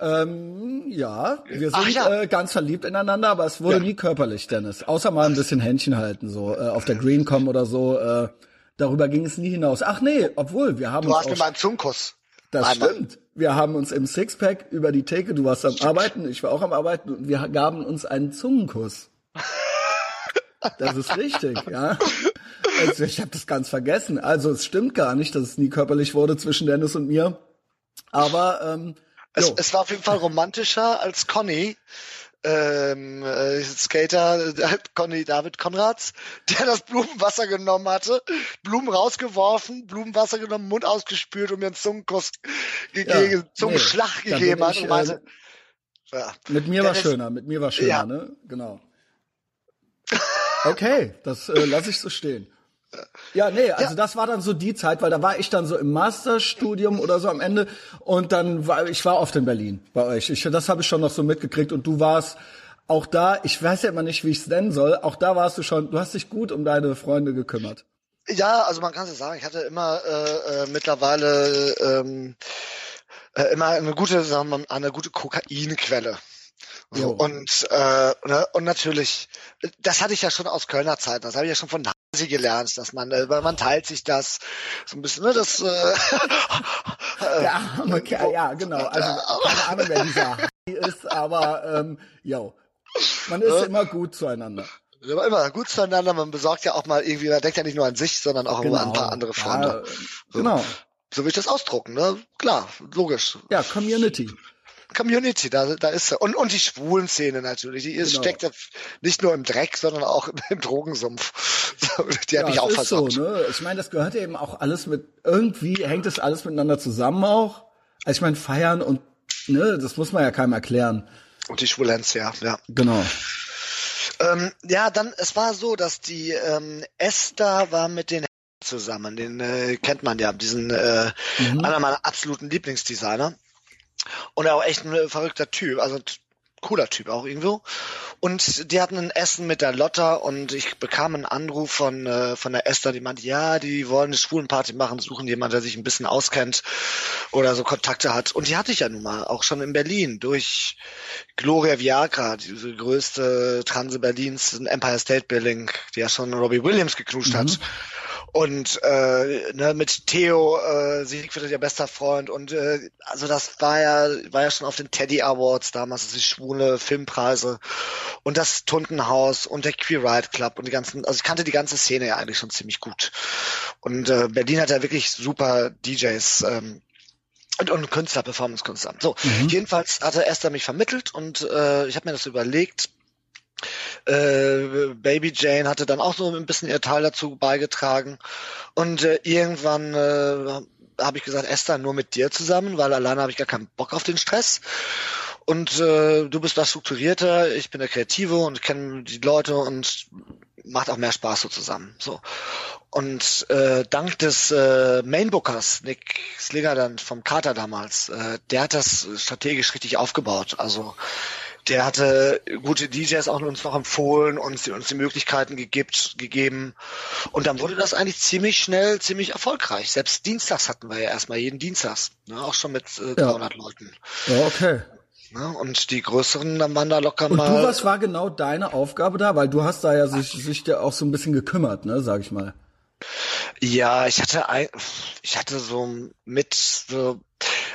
A: Ähm, ja, wir sind ja. Äh, ganz verliebt ineinander, aber es wurde ja. nie körperlich, Dennis. Außer mal ein bisschen Händchen halten, so äh, auf der Greencom oder so. Äh, darüber ging es nie hinaus. Ach nee, obwohl wir haben
B: du
A: uns.
B: Du hast mir mal einen Zungenkuss.
A: Das Einmal. stimmt. Wir haben uns im Sixpack über die Theke, du warst am Arbeiten, ich war auch am Arbeiten und wir gaben uns einen Zungenkuss. Das ist richtig, ja. also ich habe das ganz vergessen. Also es stimmt gar nicht, dass es nie körperlich wurde zwischen Dennis und mir. Aber ähm,
B: es, es war auf jeden Fall romantischer als Conny ähm, äh, Skater äh, Conny David Konrads, der das Blumenwasser genommen hatte, Blumen rausgeworfen, Blumenwasser genommen, Mund ausgespült und mir einen Zungenkuss gegeben, ja, Zungenschlag nee, gegeben hat und meinte,
A: äh, ja. Mit mir war schöner, mit mir war schöner, ja. ne? Genau. Okay, das äh, lasse ich so stehen. Ja, nee, also ja. das war dann so die Zeit, weil da war ich dann so im Masterstudium oder so am Ende und dann war ich war oft in Berlin bei euch. Ich, das habe ich schon noch so mitgekriegt und du warst auch da, ich weiß ja immer nicht, wie ich es nennen soll, auch da warst du schon, du hast dich gut um deine Freunde gekümmert.
B: Ja, also man kann es sagen, ich hatte immer äh, äh, mittlerweile ähm, äh, immer eine gute, sagen wir mal, eine gute Kokainquelle. So, und, äh, ne, und natürlich, das hatte ich ja schon aus Kölner Zeit, das habe ich ja schon von Hasi gelernt, dass man, äh, man teilt sich das so ein bisschen, ne, das äh,
A: ja, okay, ja, genau. Also keine Ahnung, wer dieser Hasi ist, aber ähm, yo, man ist äh, immer gut zueinander.
B: Immer gut zueinander, man besorgt ja auch mal irgendwie, man denkt ja nicht nur an sich, sondern auch genau. an ein paar andere Freunde. Ja,
A: genau.
B: So will ich das ausdrucken, ne? Klar, logisch.
A: Ja, Community.
B: Community, da, da ist er. Und, und die schwulen Szene natürlich. Die ist, genau. steckt ja nicht nur im Dreck, sondern auch im Drogensumpf. Die hat ja, mich auch versorgt.
A: So, ne? Ich meine, das gehört eben auch alles mit, irgendwie hängt das alles miteinander zusammen auch. Also ich meine, feiern und, ne, das muss man ja keinem erklären.
B: Und die Schwulenz, ja, ja.
A: Genau.
B: Ähm, ja, dann, es war so, dass die ähm, Esther war mit den zusammen, den äh, kennt man ja, diesen äh, mhm. einer meiner absoluten Lieblingsdesigner. Und er auch echt ein verrückter Typ, also cooler Typ auch irgendwo. Und die hatten ein Essen mit der Lotta und ich bekam einen Anruf von, äh, von der Esther, die meinte, ja, die wollen eine Schwulenparty machen, suchen jemanden, der sich ein bisschen auskennt oder so Kontakte hat. Und die hatte ich ja nun mal, auch schon in Berlin, durch Gloria Viagra, diese größte Transe Berlins, ein Empire State Building, die ja schon Robbie Williams geknuscht mhm. hat. Und äh, ne, mit Theo, äh, Siegfried ihr bester Freund und äh, also das war ja war ja schon auf den Teddy Awards damals, also die schwule Filmpreise und das Tuntenhaus und der Queer Riot Club und die ganzen, also ich kannte die ganze Szene ja eigentlich schon ziemlich gut. Und äh, Berlin hat ja wirklich super DJs. Ähm, und, und Künstler, Performance-Künstler. So, mhm. jedenfalls hatte Esther mich vermittelt und äh, ich habe mir das überlegt, äh, Baby Jane hatte dann auch so ein bisschen ihr Teil dazu beigetragen. Und äh, irgendwann äh, habe ich gesagt, Esther, nur mit dir zusammen, weil alleine habe ich gar keinen Bock auf den Stress. Und äh, du bist da strukturierter, ich bin der Kreative und kenne die Leute und macht auch mehr Spaß so zusammen. So. Und äh, dank des äh, Mainbookers, Nick Slinger dann vom Carter damals, äh, der hat das strategisch richtig aufgebaut. Also der hatte gute DJs auch uns noch empfohlen und uns die Möglichkeiten gegibt, gegeben. Und dann wurde das eigentlich ziemlich schnell, ziemlich erfolgreich. Selbst dienstags hatten wir ja erstmal jeden Dienstags, ne, auch schon mit äh, 300 ja. Leuten.
A: Ja, okay.
B: Ne, und die größeren, dann waren da locker
A: und
B: mal.
A: Du, was war genau deine Aufgabe da? Weil du hast da ja sich, sich ja auch so ein bisschen gekümmert, ne, sag ich mal.
B: Ja, ich hatte ein, ich hatte so mit so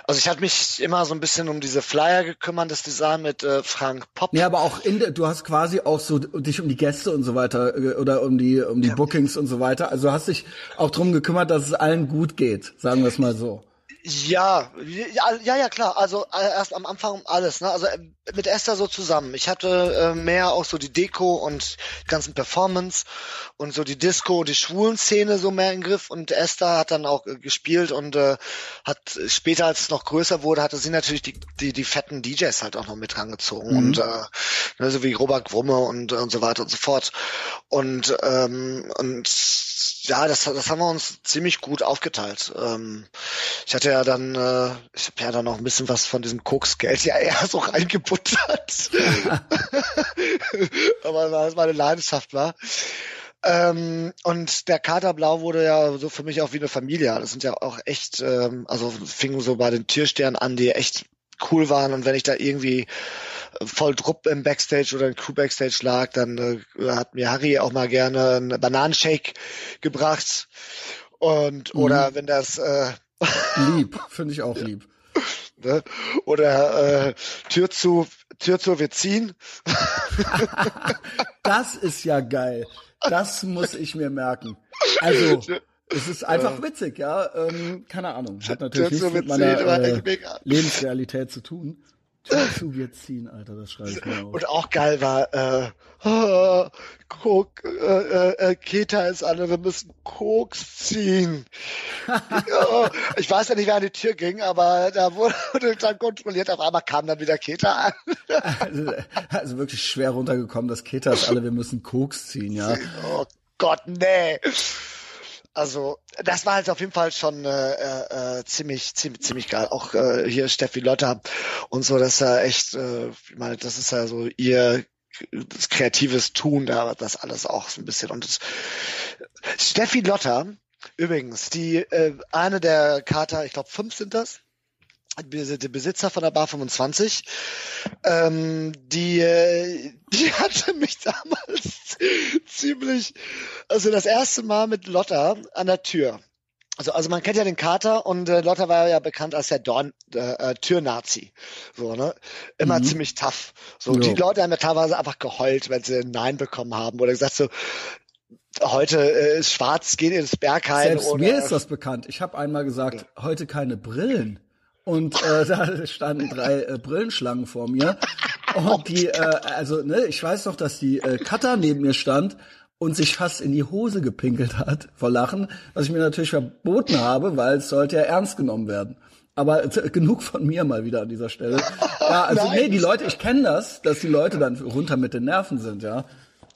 B: also ich hatte mich immer so ein bisschen um diese Flyer gekümmert, das Design mit äh, Frank Popp.
A: Ja, aber auch in der, du hast quasi auch so dich um die Gäste und so weiter äh, oder um die um die ja. Bookings und so weiter. Also hast dich auch drum gekümmert, dass es allen gut geht, sagen wir es mal so.
B: Ja, ja, ja, klar. Also äh, erst am Anfang alles, ne? Also äh, mit Esther so zusammen. Ich hatte äh, mehr auch so die Deko und die ganzen Performance und so die Disco, die schwulen Szene so mehr im Griff und Esther hat dann auch äh, gespielt und äh, hat später, als es noch größer wurde, hatte sie natürlich die, die, die fetten DJs halt auch noch mit rangezogen mhm. und äh, ne, so wie Robert Grumme und, und so weiter und so fort. Und, ähm, und ja, das, das haben wir uns ziemlich gut aufgeteilt. Ähm, ich hatte ja dann, äh, ich habe ja dann noch ein bisschen was von diesem Koksgeld ja eher so reingebuttert. Aber weil es meine Leidenschaft war. Ähm, und der Katerblau wurde ja so für mich auch wie eine Familie. Das sind ja auch echt, ähm, also fingen so bei den Türsternen an, die echt cool waren. Und wenn ich da irgendwie voll Drupp im Backstage oder im Crew Backstage lag, dann äh, hat mir Harry auch mal gerne einen Bananenshake gebracht. Und mhm. oder wenn das äh,
A: lieb, finde ich auch lieb.
B: Ne? Oder äh, Tür zu, Tür zu, wir ziehen.
A: das ist ja geil. Das muss ich mir merken. Also, es ist einfach witzig, ja. Ähm, keine Ahnung. Hat natürlich nichts mit meiner äh, Lebensrealität zu tun. Zu wir ziehen, Alter, das schreibe ich mir auf.
B: Und auch geil war, äh, oh, Kok, äh, äh, Keta ist alle, wir müssen Koks ziehen. ja, ich weiß ja nicht, wer an die Tür ging, aber da wurde dann kontrolliert, auf einmal kam dann wieder Keta an.
A: also, also wirklich schwer runtergekommen, dass Keta ist alle, wir müssen Koks ziehen, ja.
B: Oh Gott, nee. Also das war halt auf jeden Fall schon äh, äh, ziemlich, ziemlich, ziemlich geil. Auch äh, hier Steffi Lotter und so, das ist ja echt, äh, ich meine, das ist ja so ihr kreatives Tun, da das alles auch so ein bisschen. Und das, Steffi Lotter, übrigens, die äh, eine der Kater, ich glaube fünf sind das, der Besitzer von der Bar 25, ähm, die, äh, die hatte mich damals ziemlich, also das erste Mal mit Lotta an der Tür. Also, also man kennt ja den Kater und äh, Lotta war ja bekannt als der Dorn, äh, äh, Türnazi. So, ne? Immer mhm. ziemlich tough. So, ja. die Leute haben ja teilweise einfach geheult, wenn sie ein Nein bekommen haben oder gesagt so, heute äh, ist schwarz, geht ins Bergheim.
A: Selbst oder, mir ist das bekannt. Ich habe einmal gesagt, ja. heute keine Brillen. Und äh, da standen drei äh, Brillenschlangen vor mir. Und die, äh, also, ne, ich weiß doch, dass die äh, Cutter neben mir stand und sich fast in die Hose gepinkelt hat vor Lachen, was ich mir natürlich verboten habe, weil es sollte ja ernst genommen werden. Aber äh, genug von mir mal wieder an dieser Stelle. Ja, also Nein. nee, die Leute, ich kenne das, dass die Leute dann runter mit den Nerven sind, ja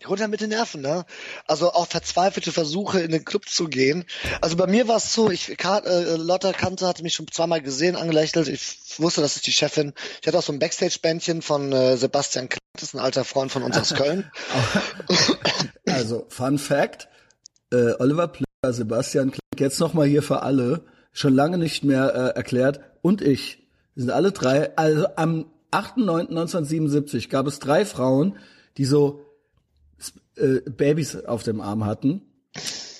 B: runter mit den Nerven, ne? Also auch verzweifelte Versuche in den Club zu gehen. Also bei mir war es so, ich äh, Lotta Kante hatte mich schon zweimal gesehen, angelächelt. Ich wusste, das ist die Chefin. Ich hatte auch so ein Backstage-Bändchen von äh, Sebastian Klett, das ist ein alter Freund von uns aus Köln.
A: also, Fun Fact, äh, Oliver Plöger, Sebastian Klett, jetzt nochmal hier für alle, schon lange nicht mehr äh, erklärt, und ich. Wir sind alle drei, also am 8.9.1977 gab es drei Frauen, die so äh, Babys auf dem Arm hatten.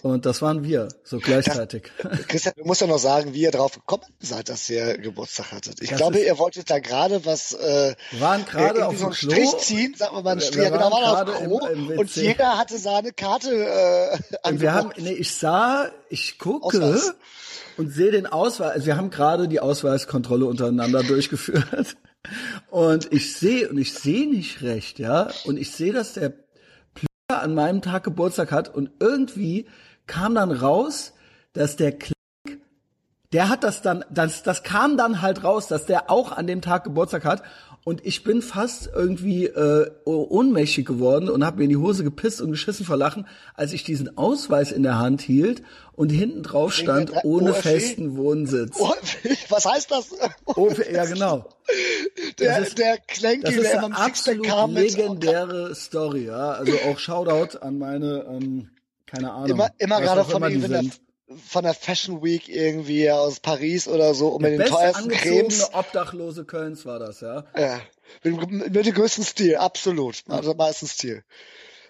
A: Und das waren wir, so gleichzeitig.
B: Ja, Christian, du musst ja noch sagen, wie ihr drauf gekommen seid, dass ihr Geburtstag hattet. Ich das glaube, ihr wolltet da gerade was äh,
A: wir waren gerade auf
B: so einen Strich ziehen, sagen wir mal einen Strich, ja, genau, waren auf Klo, im, im und jeder hatte seine Karte äh,
A: und wir haben, nee, ich sah, ich gucke Ausweis. und sehe den Ausweis. Also wir haben gerade die Ausweiskontrolle untereinander durchgeführt. Und ich sehe, und ich sehe nicht recht, ja. Und ich sehe, dass der an meinem Tag Geburtstag hat und irgendwie kam dann raus, dass der Klick, der hat das dann, das, das kam dann halt raus, dass der auch an dem Tag Geburtstag hat und ich bin fast irgendwie äh, ohnmächtig geworden und habe mir in die Hose gepisst und geschissen vor Lachen, als ich diesen Ausweis in der Hand hielt und hinten drauf stand ohne OFE? festen Wohnsitz.
B: Was heißt das?
A: OFE, ja genau.
B: Der, ist, der Klänki,
A: der immer absolut kam legendäre Story, ja. Also auch Shoutout an meine, ähm, keine Ahnung.
B: Immer, immer gerade von ihm, von der Fashion Week irgendwie aus Paris oder so, um den teuersten
A: Cremes. Obdachlose Kölns war das, ja?
B: Ja. Mit, mit dem größten Stil, absolut. Also meistens Stil.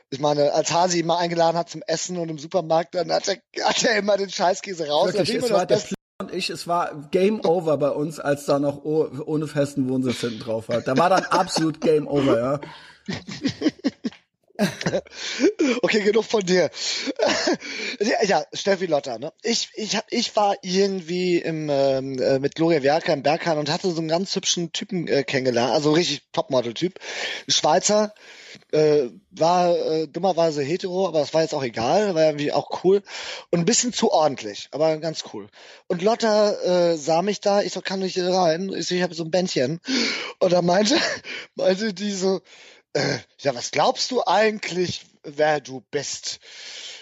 B: Ich meine, als Hasi ihn mal eingeladen hat zum Essen und im Supermarkt, dann hat er, hat er immer den Scheißkäse raus.
A: Wirklich, es war der Pl und ich, es war Game Over bei uns, als da noch ohne festen Wohnsitz hinten drauf war. Da war dann absolut Game Over, ja.
B: okay, genug von dir. ja, Steffi Lotter, ne? Ich, ich, hab, ich war irgendwie im, ähm, äh, mit Gloria Werker im Berghahn und hatte so einen ganz hübschen Typen äh, kennengelernt, also richtig Topmodel-Typ. Schweizer, äh, war äh, dummerweise hetero, aber das war jetzt auch egal, war irgendwie auch cool und ein bisschen zu ordentlich, aber ganz cool. Und Lotta äh, sah mich da, ich so, kann nicht rein, ich, so, ich habe so ein Bändchen und da meinte, meinte die so, äh, ja, was glaubst du eigentlich, wer du bist?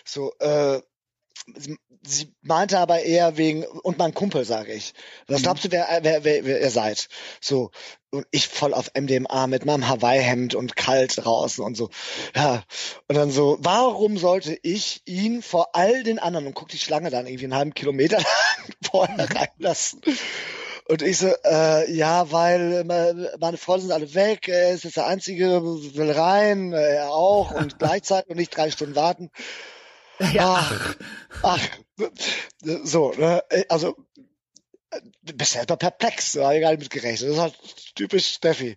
B: So, äh, sie, sie meinte aber eher wegen, und mein Kumpel, sage ich. Was mhm. glaubst du, wer, wer, wer, wer ihr seid? So, und ich voll auf MDMA mit meinem Hawaii-Hemd und kalt draußen und so. Ja, und dann so, warum sollte ich ihn vor all den anderen, und guck die Schlange dann irgendwie einen halben Kilometer vorher reinlassen? Und ich so, äh, ja, weil meine Freunde sind alle weg, er ist jetzt der Einzige, will rein, er auch und gleichzeitig und nicht drei Stunden warten. Ja. Ach, ach, so, ne? also bist halt perplex, da habe ich gar nicht mit gerechnet. Das ist halt typisch Steffi.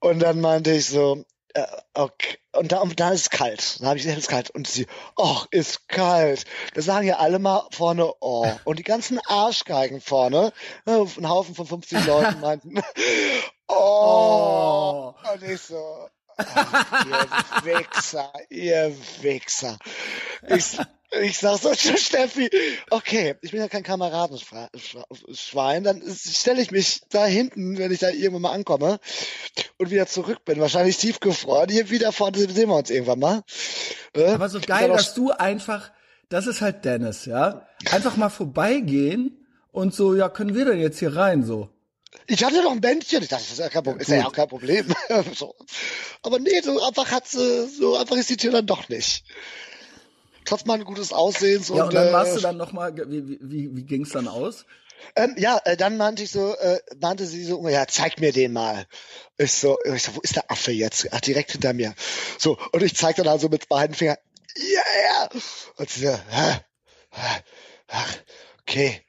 B: Und dann meinte ich so, äh, okay. Und da, und da ist es kalt. Da habe ich gesagt, es ist kalt. Und sie, oh, ist kalt. Da sagen ja alle mal vorne, oh. Und die ganzen Arschgeigen vorne, äh, ein Haufen von 50 Leuten meinten, oh. oh. Und ich so, ach, ihr Wichser, ihr Wichser. Ich, ich sag so zu Steffi, okay, ich bin ja kein Kameradenschwein, dann stelle ich mich da hinten, wenn ich da irgendwann mal ankomme und wieder zurück bin, wahrscheinlich tiefgefroren. Hier wieder vorne sehen wir uns irgendwann mal.
A: Äh? Aber so geil, dass du einfach, das ist halt Dennis, ja, einfach mal vorbeigehen und so, ja, können wir denn jetzt hier rein, so.
B: Ich hatte doch ein Bändchen, ich dachte, das ist ja kein Problem, ist ja auch kein Problem. so. Aber nee, so einfach hat sie, so einfach ist die Tür dann doch nicht trotz mal ein gutes Aussehens.
A: Ja, und, und dann warst äh, du dann nochmal, wie, wie, wie ging's dann aus?
B: Ähm, ja, äh, dann meinte ich so, äh, meinte sie so, ja, zeig mir den mal. Ich so, ich so, wo ist der Affe jetzt? Ach, direkt hinter mir. So, und ich zeig dann also mit beiden Fingern, ja, yeah, ja. Und sie so, hä? Ach, okay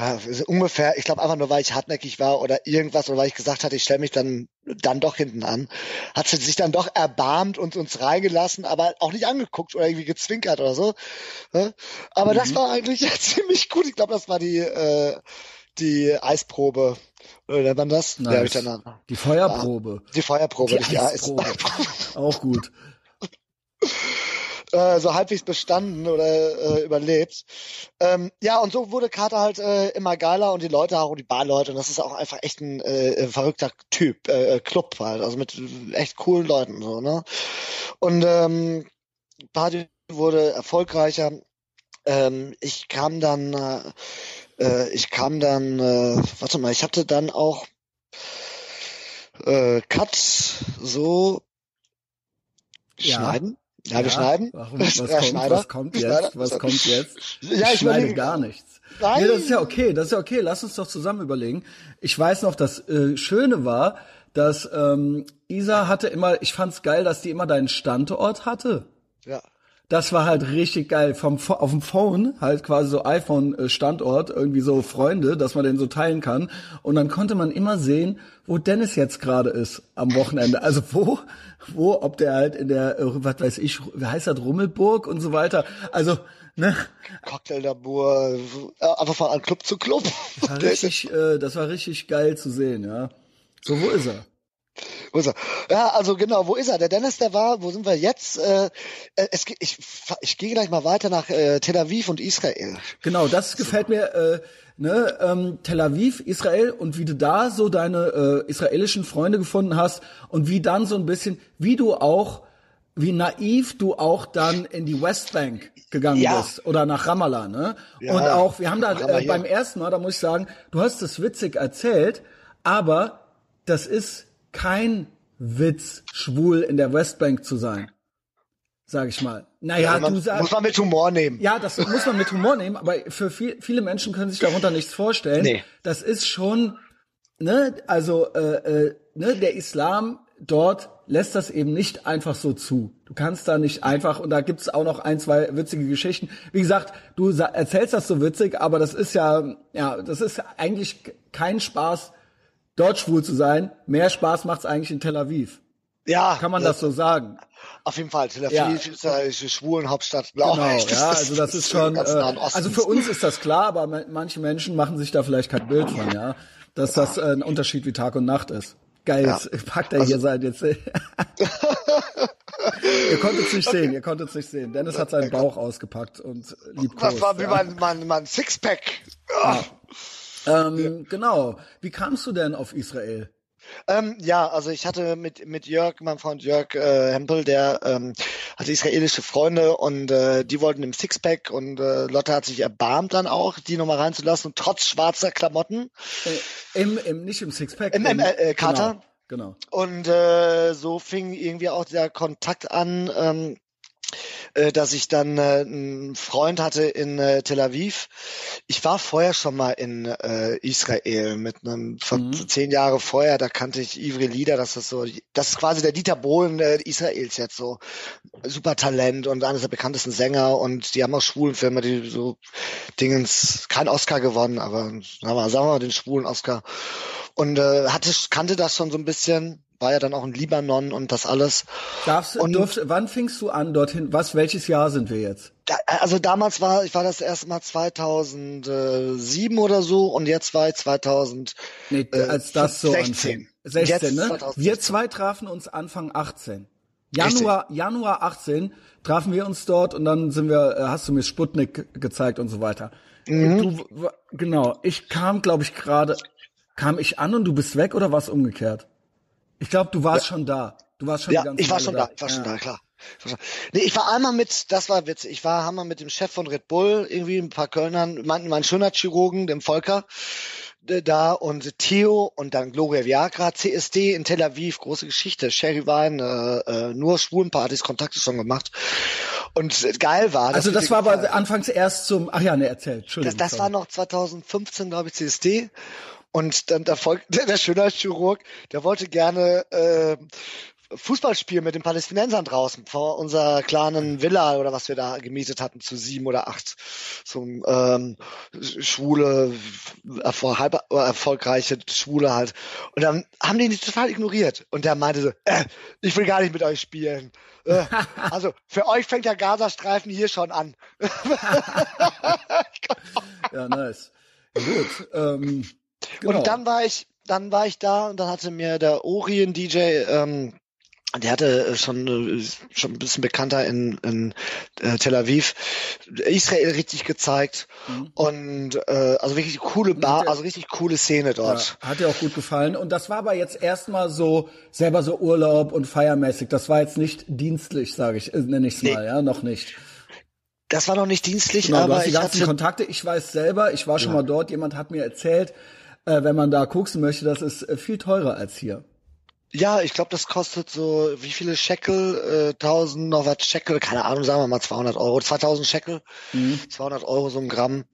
B: ja, ungefähr, ich glaube einfach nur, weil ich hartnäckig war oder irgendwas oder weil ich gesagt hatte, ich stelle mich dann dann doch hinten an, hat sie sich dann doch erbarmt und uns reingelassen, aber auch nicht angeguckt oder irgendwie gezwinkert oder so. Aber mhm. das war eigentlich ziemlich gut. Ich glaube, das war die äh, die Eisprobe. Oder man das?
A: Nice. Ja, die Feuerprobe.
B: Die Feuerprobe,
A: die, die Eisprobe. Eisprobe. Auch gut.
B: äh, so halbwegs bestanden oder äh, überlebt. Ähm, ja, und so wurde Carter halt äh, immer geiler und die Leute auch, die Barleute, und das ist auch einfach echt ein äh, verrückter Typ, äh, äh, Club halt, also mit echt coolen Leuten so, ne? Und ähm, Party wurde erfolgreicher. Ähm, ich kam dann, äh, äh, ich kam dann, äh, warte mal, ich hatte dann auch äh, Cut so ja. schneiden. Ja, wir schneiden.
A: Warum, was, kommt, was kommt jetzt? Was kommt jetzt? Ja, ich, ich schneide gar nichts. Nein. Nee, das ist ja okay, das ist ja okay. Lass uns doch zusammen überlegen. Ich weiß noch, das äh, Schöne war, dass ähm, Isa hatte immer, ich fand's geil, dass die immer deinen Standort hatte.
B: Ja.
A: Das war halt richtig geil. Vom auf dem Phone halt quasi so iPhone äh, Standort irgendwie so Freunde, dass man den so teilen kann und dann konnte man immer sehen, wo Dennis jetzt gerade ist am Wochenende. Also wo wo ob der halt in der äh, was weiß ich, wie heißt das Rummelburg und so weiter. Also ne
B: Cocktail Labor, äh, einfach von Club zu Club.
A: Das war richtig äh, das war richtig geil zu sehen, ja. So wo ist er?
B: Wo ist er? Ja, also genau, wo ist er? Der Dennis, der war, wo sind wir jetzt? Äh, äh es, ich ich gehe gleich mal weiter nach äh, Tel Aviv und Israel.
A: Genau, das gefällt mir. Äh, ne, ähm, Tel Aviv, Israel und wie du da so deine äh, israelischen Freunde gefunden hast und wie dann so ein bisschen, wie du auch, wie naiv du auch dann in die Westbank gegangen ja. bist oder nach Ramallah, ne? Ja, und auch, wir haben da äh, beim ersten Mal, da muss ich sagen, du hast es witzig erzählt, aber das ist kein Witz, schwul in der Westbank zu sein. Sag ich mal. Naja,
B: ja, man,
A: du sagst.
B: Muss man mit Humor nehmen.
A: Ja, das muss man mit Humor nehmen, aber für viel, viele Menschen können sich darunter nichts vorstellen. Nee. Das ist schon, ne, also, äh, äh, ne, der Islam dort lässt das eben nicht einfach so zu. Du kannst da nicht einfach, und da gibt's auch noch ein, zwei witzige Geschichten. Wie gesagt, du erzählst das so witzig, aber das ist ja, ja, das ist eigentlich kein Spaß, dort schwul zu sein. Mehr Spaß macht's eigentlich in Tel Aviv.
B: Ja.
A: Kann man das so sagen?
B: Auf jeden Fall. Tel Aviv ja. ist eine Schwulenhauptstadt. Blau.
A: Genau, ja, also das ist schon, äh, also für uns ist das klar, aber manche Menschen machen sich da vielleicht kein Bild von, ja, dass das äh, ein Unterschied wie Tag und Nacht ist. Geil, ja. packt er also, hier sein jetzt. ihr konntet es nicht sehen, ihr konntet es nicht sehen. Dennis hat seinen Bauch ausgepackt und lieb
B: Das war wie ja. mein, mein, mein Sixpack.
A: Ja. Ähm, genau. Wie kamst du denn auf Israel?
B: Ähm, ja, also ich hatte mit mit Jörg, meinem Freund Jörg äh, Hempel, der ähm, hatte israelische Freunde und äh, die wollten im Sixpack und äh, Lotte hat sich erbarmt dann auch, die nochmal reinzulassen, trotz schwarzer Klamotten.
A: Äh, im, im, nicht im Sixpack.
B: Im, im äh, äh, Kater.
A: Genau. genau.
B: Und äh, so fing irgendwie auch der Kontakt an. Ähm, äh, dass ich dann äh, einen Freund hatte in äh, Tel Aviv. Ich war vorher schon mal in äh, Israel mit einem mhm. zehn Jahre vorher, da kannte ich Ivri Lieder, das ist so, das ist quasi der Dieter Bohlen äh, Israels jetzt so. Super Talent und eines der bekanntesten Sänger und die haben auch schwulen Filme, die so Dingens, kein Oscar gewonnen, aber sagen wir, sagen wir mal den schwulen Oscar. Und äh, hatte, kannte das schon so ein bisschen war ja dann auch in Libanon und das alles.
A: Darfst, und durfst, wann fingst du an dorthin? Was, welches Jahr sind wir jetzt?
B: Da, also damals war, ich war das erste Mal 2007 oder so und jetzt war ich 2000.
A: Nee, als das so 16. 16, ne? Wir zwei trafen uns Anfang 18. Januar, Richtig. Januar 18 trafen wir uns dort und dann sind wir, äh, hast du mir Sputnik gezeigt und so weiter. Mhm. Du, genau, ich kam, glaube ich, gerade, kam ich an und du bist weg oder war es umgekehrt? Ich glaube, du warst ja. schon da. Du warst schon
B: ja,
A: die ganze
B: ich war schon da. da. Ich war ja. schon da, klar. Nee, ich war einmal mit, das war witzig, ich war einmal mit dem Chef von Red Bull, irgendwie ein paar Kölnern, mein, mein schöner Chirurgen, dem Volker, da und Theo und dann Gloria Viagra, CSD in Tel Aviv, große Geschichte, Sherry Wein, äh, äh, nur Schwulenpartys, Kontakte schon gemacht. Und geil war.
A: Also das war aber anfangs erst zum, ach ja, ne, erzählt, Entschuldigung.
B: Das, das war noch 2015, glaube ich, CSD. Und dann der, Volk, der, der schöne Chirurg, der wollte gerne äh, Fußballspiel mit den Palästinensern draußen vor unserer kleinen Villa oder was wir da gemietet hatten zu sieben oder acht. So ähm, schwule halb erfolgreiche Schwule halt. Und dann haben die nicht total ignoriert. Und der meinte so äh, ich will gar nicht mit euch spielen. Äh, also für euch fängt der Gazastreifen hier schon an.
A: Ja nice. Gut ähm,
B: genau. und dann war ich dann war ich da und dann hatte mir der Orien DJ ähm, der hatte äh, schon äh, schon ein bisschen bekannter in, in äh, Tel Aviv Israel richtig gezeigt mhm. und äh, also wirklich coole Bar, also richtig coole Szene dort.
A: Ja, hat dir auch gut gefallen und das war aber jetzt erstmal so selber so Urlaub und feiermäßig. Das war jetzt nicht dienstlich, sage ich, nenne ich es nee. mal, ja, noch nicht.
B: Das war noch nicht dienstlich,
A: genau,
B: aber
A: du hast die ganzen hatte... Kontakte. Ich weiß selber, ich war schon ja. mal dort. Jemand hat mir erzählt, äh, wenn man da gucken möchte, das ist äh, viel teurer als hier.
B: Ja, ich glaube, das kostet so, wie viele Shekel? Äh, 1000 noch was Shekel, keine Ahnung, sagen wir mal 200 Euro, 2000 Shekel, mhm. 200 Euro so ein Gramm.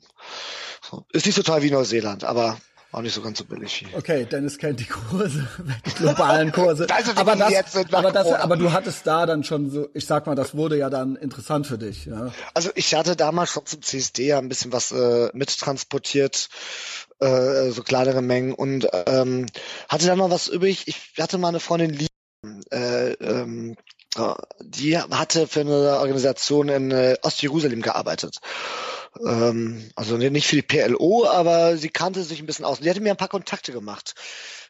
B: Ist nicht so teuer wie Neuseeland, aber auch nicht so ganz so billig.
A: Okay, Dennis kennt die Kurse, die globalen Kurse. das aber, das, aber, das, aber du hattest da dann schon so, ich sag mal, das wurde ja dann interessant für dich. Ja?
B: Also ich hatte damals schon zum CSD ja ein bisschen was äh, mittransportiert äh, so kleinere Mengen und ähm, hatte dann noch was übrig. Ich hatte mal eine Freundin, äh, ähm, die hatte für eine Organisation in äh, Ostjerusalem gearbeitet. Ähm, also nicht für die PLO, aber sie kannte sich ein bisschen aus. Die hatte mir ein paar Kontakte gemacht.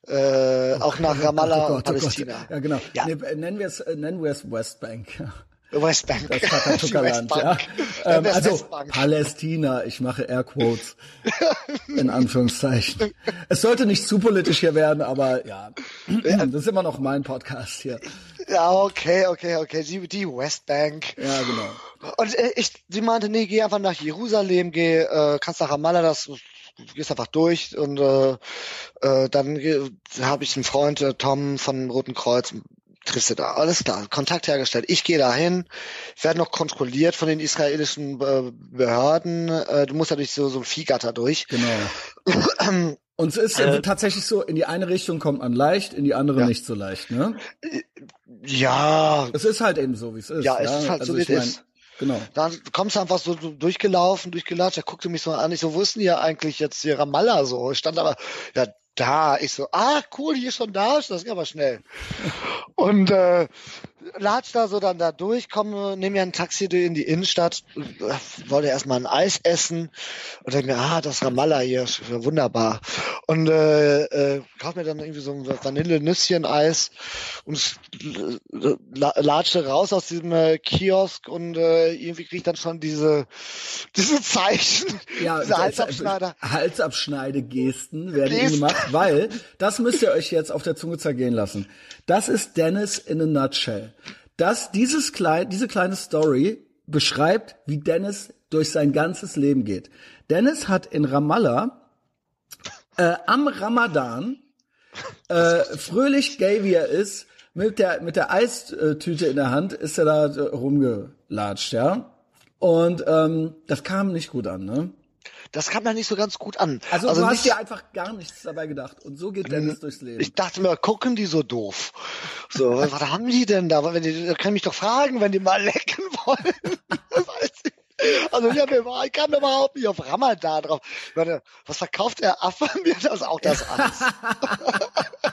B: Äh, oh, auch nach Ramallah oh Gott, und Palästina.
A: Oh ja, genau. Ja. Nee, nennen wir es nennen wir es Westbank.
B: Westbank.
A: Das Takatuka-Land, ja. Ähm, also Westbank. Palästina, ich mache Airquotes in Anführungszeichen. Es sollte nicht zu politisch hier werden, aber ja, das ist immer noch mein Podcast hier.
B: Ja, okay, okay, okay. Die, die Westbank.
A: Ja, genau.
B: Und äh, ich, sie meinte, nee, geh einfach nach Jerusalem, geh, äh, kannst nach Ramallah, das gehst einfach durch und äh, äh, dann habe ich einen Freund, äh, Tom von Roten Kreuz, triffst du da. Alles klar, Kontakt hergestellt. Ich gehe dahin, werde noch kontrolliert von den israelischen äh, Behörden. Äh, du musst ja durch so, so ein Viehgatter durch.
A: Genau. Und es ist äh, tatsächlich so, in die eine Richtung kommt man leicht, in die andere ja. nicht so leicht, ne?
B: Ja.
A: Es ist halt eben so, wie es ist.
B: Ja, es ja? ist halt also so, wie es ist.
A: Genau.
B: Dann kommst du einfach so durchgelaufen, durchgelatscht, er guckte mich so an, ich so, wo ist denn hier eigentlich jetzt hier Ramallah so? Ich stand aber, ja, da. Ich so, ah, cool, hier ist schon da, das ging aber schnell. Und äh, latsch da so dann da durch, komme, nehme mir ein Taxi in die Innenstadt, wollte erstmal ein Eis essen und denke mir, ah, das Ramallah hier, wunderbar. Und äh, äh, kauf mir dann irgendwie so ein Vanille-Nüsschen-Eis und latsche raus aus diesem äh, Kiosk und äh, irgendwie kriege ich dann schon diese diese Zeichen,
A: ja, diese Halsabschneider. Halsabschneidegesten werden Gesten. gemacht, weil, das müsst ihr euch jetzt auf der Zunge zergehen lassen. Das ist Dennis in a nutshell dass dieses klein, diese kleine Story beschreibt, wie Dennis durch sein ganzes Leben geht. Dennis hat in Ramallah äh, am Ramadan äh, fröhlich gay wie er ist, mit der mit der Eistüte in der Hand ist er da rumgelatscht, ja. Und ähm, das kam nicht gut an, ne?
B: Das kam da nicht so ganz gut an.
A: Also, also du hast dir einfach gar nichts dabei gedacht. Und so geht Dennis durchs Leben.
B: Ich dachte mir, gucken die so doof. So, was haben die denn da? Wenn die, können mich doch fragen, wenn die mal lecken wollen. Also ich, mir, ich kam überhaupt nicht auf Ramadan drauf. Warte, was verkauft der Affe mir das auch das Eis?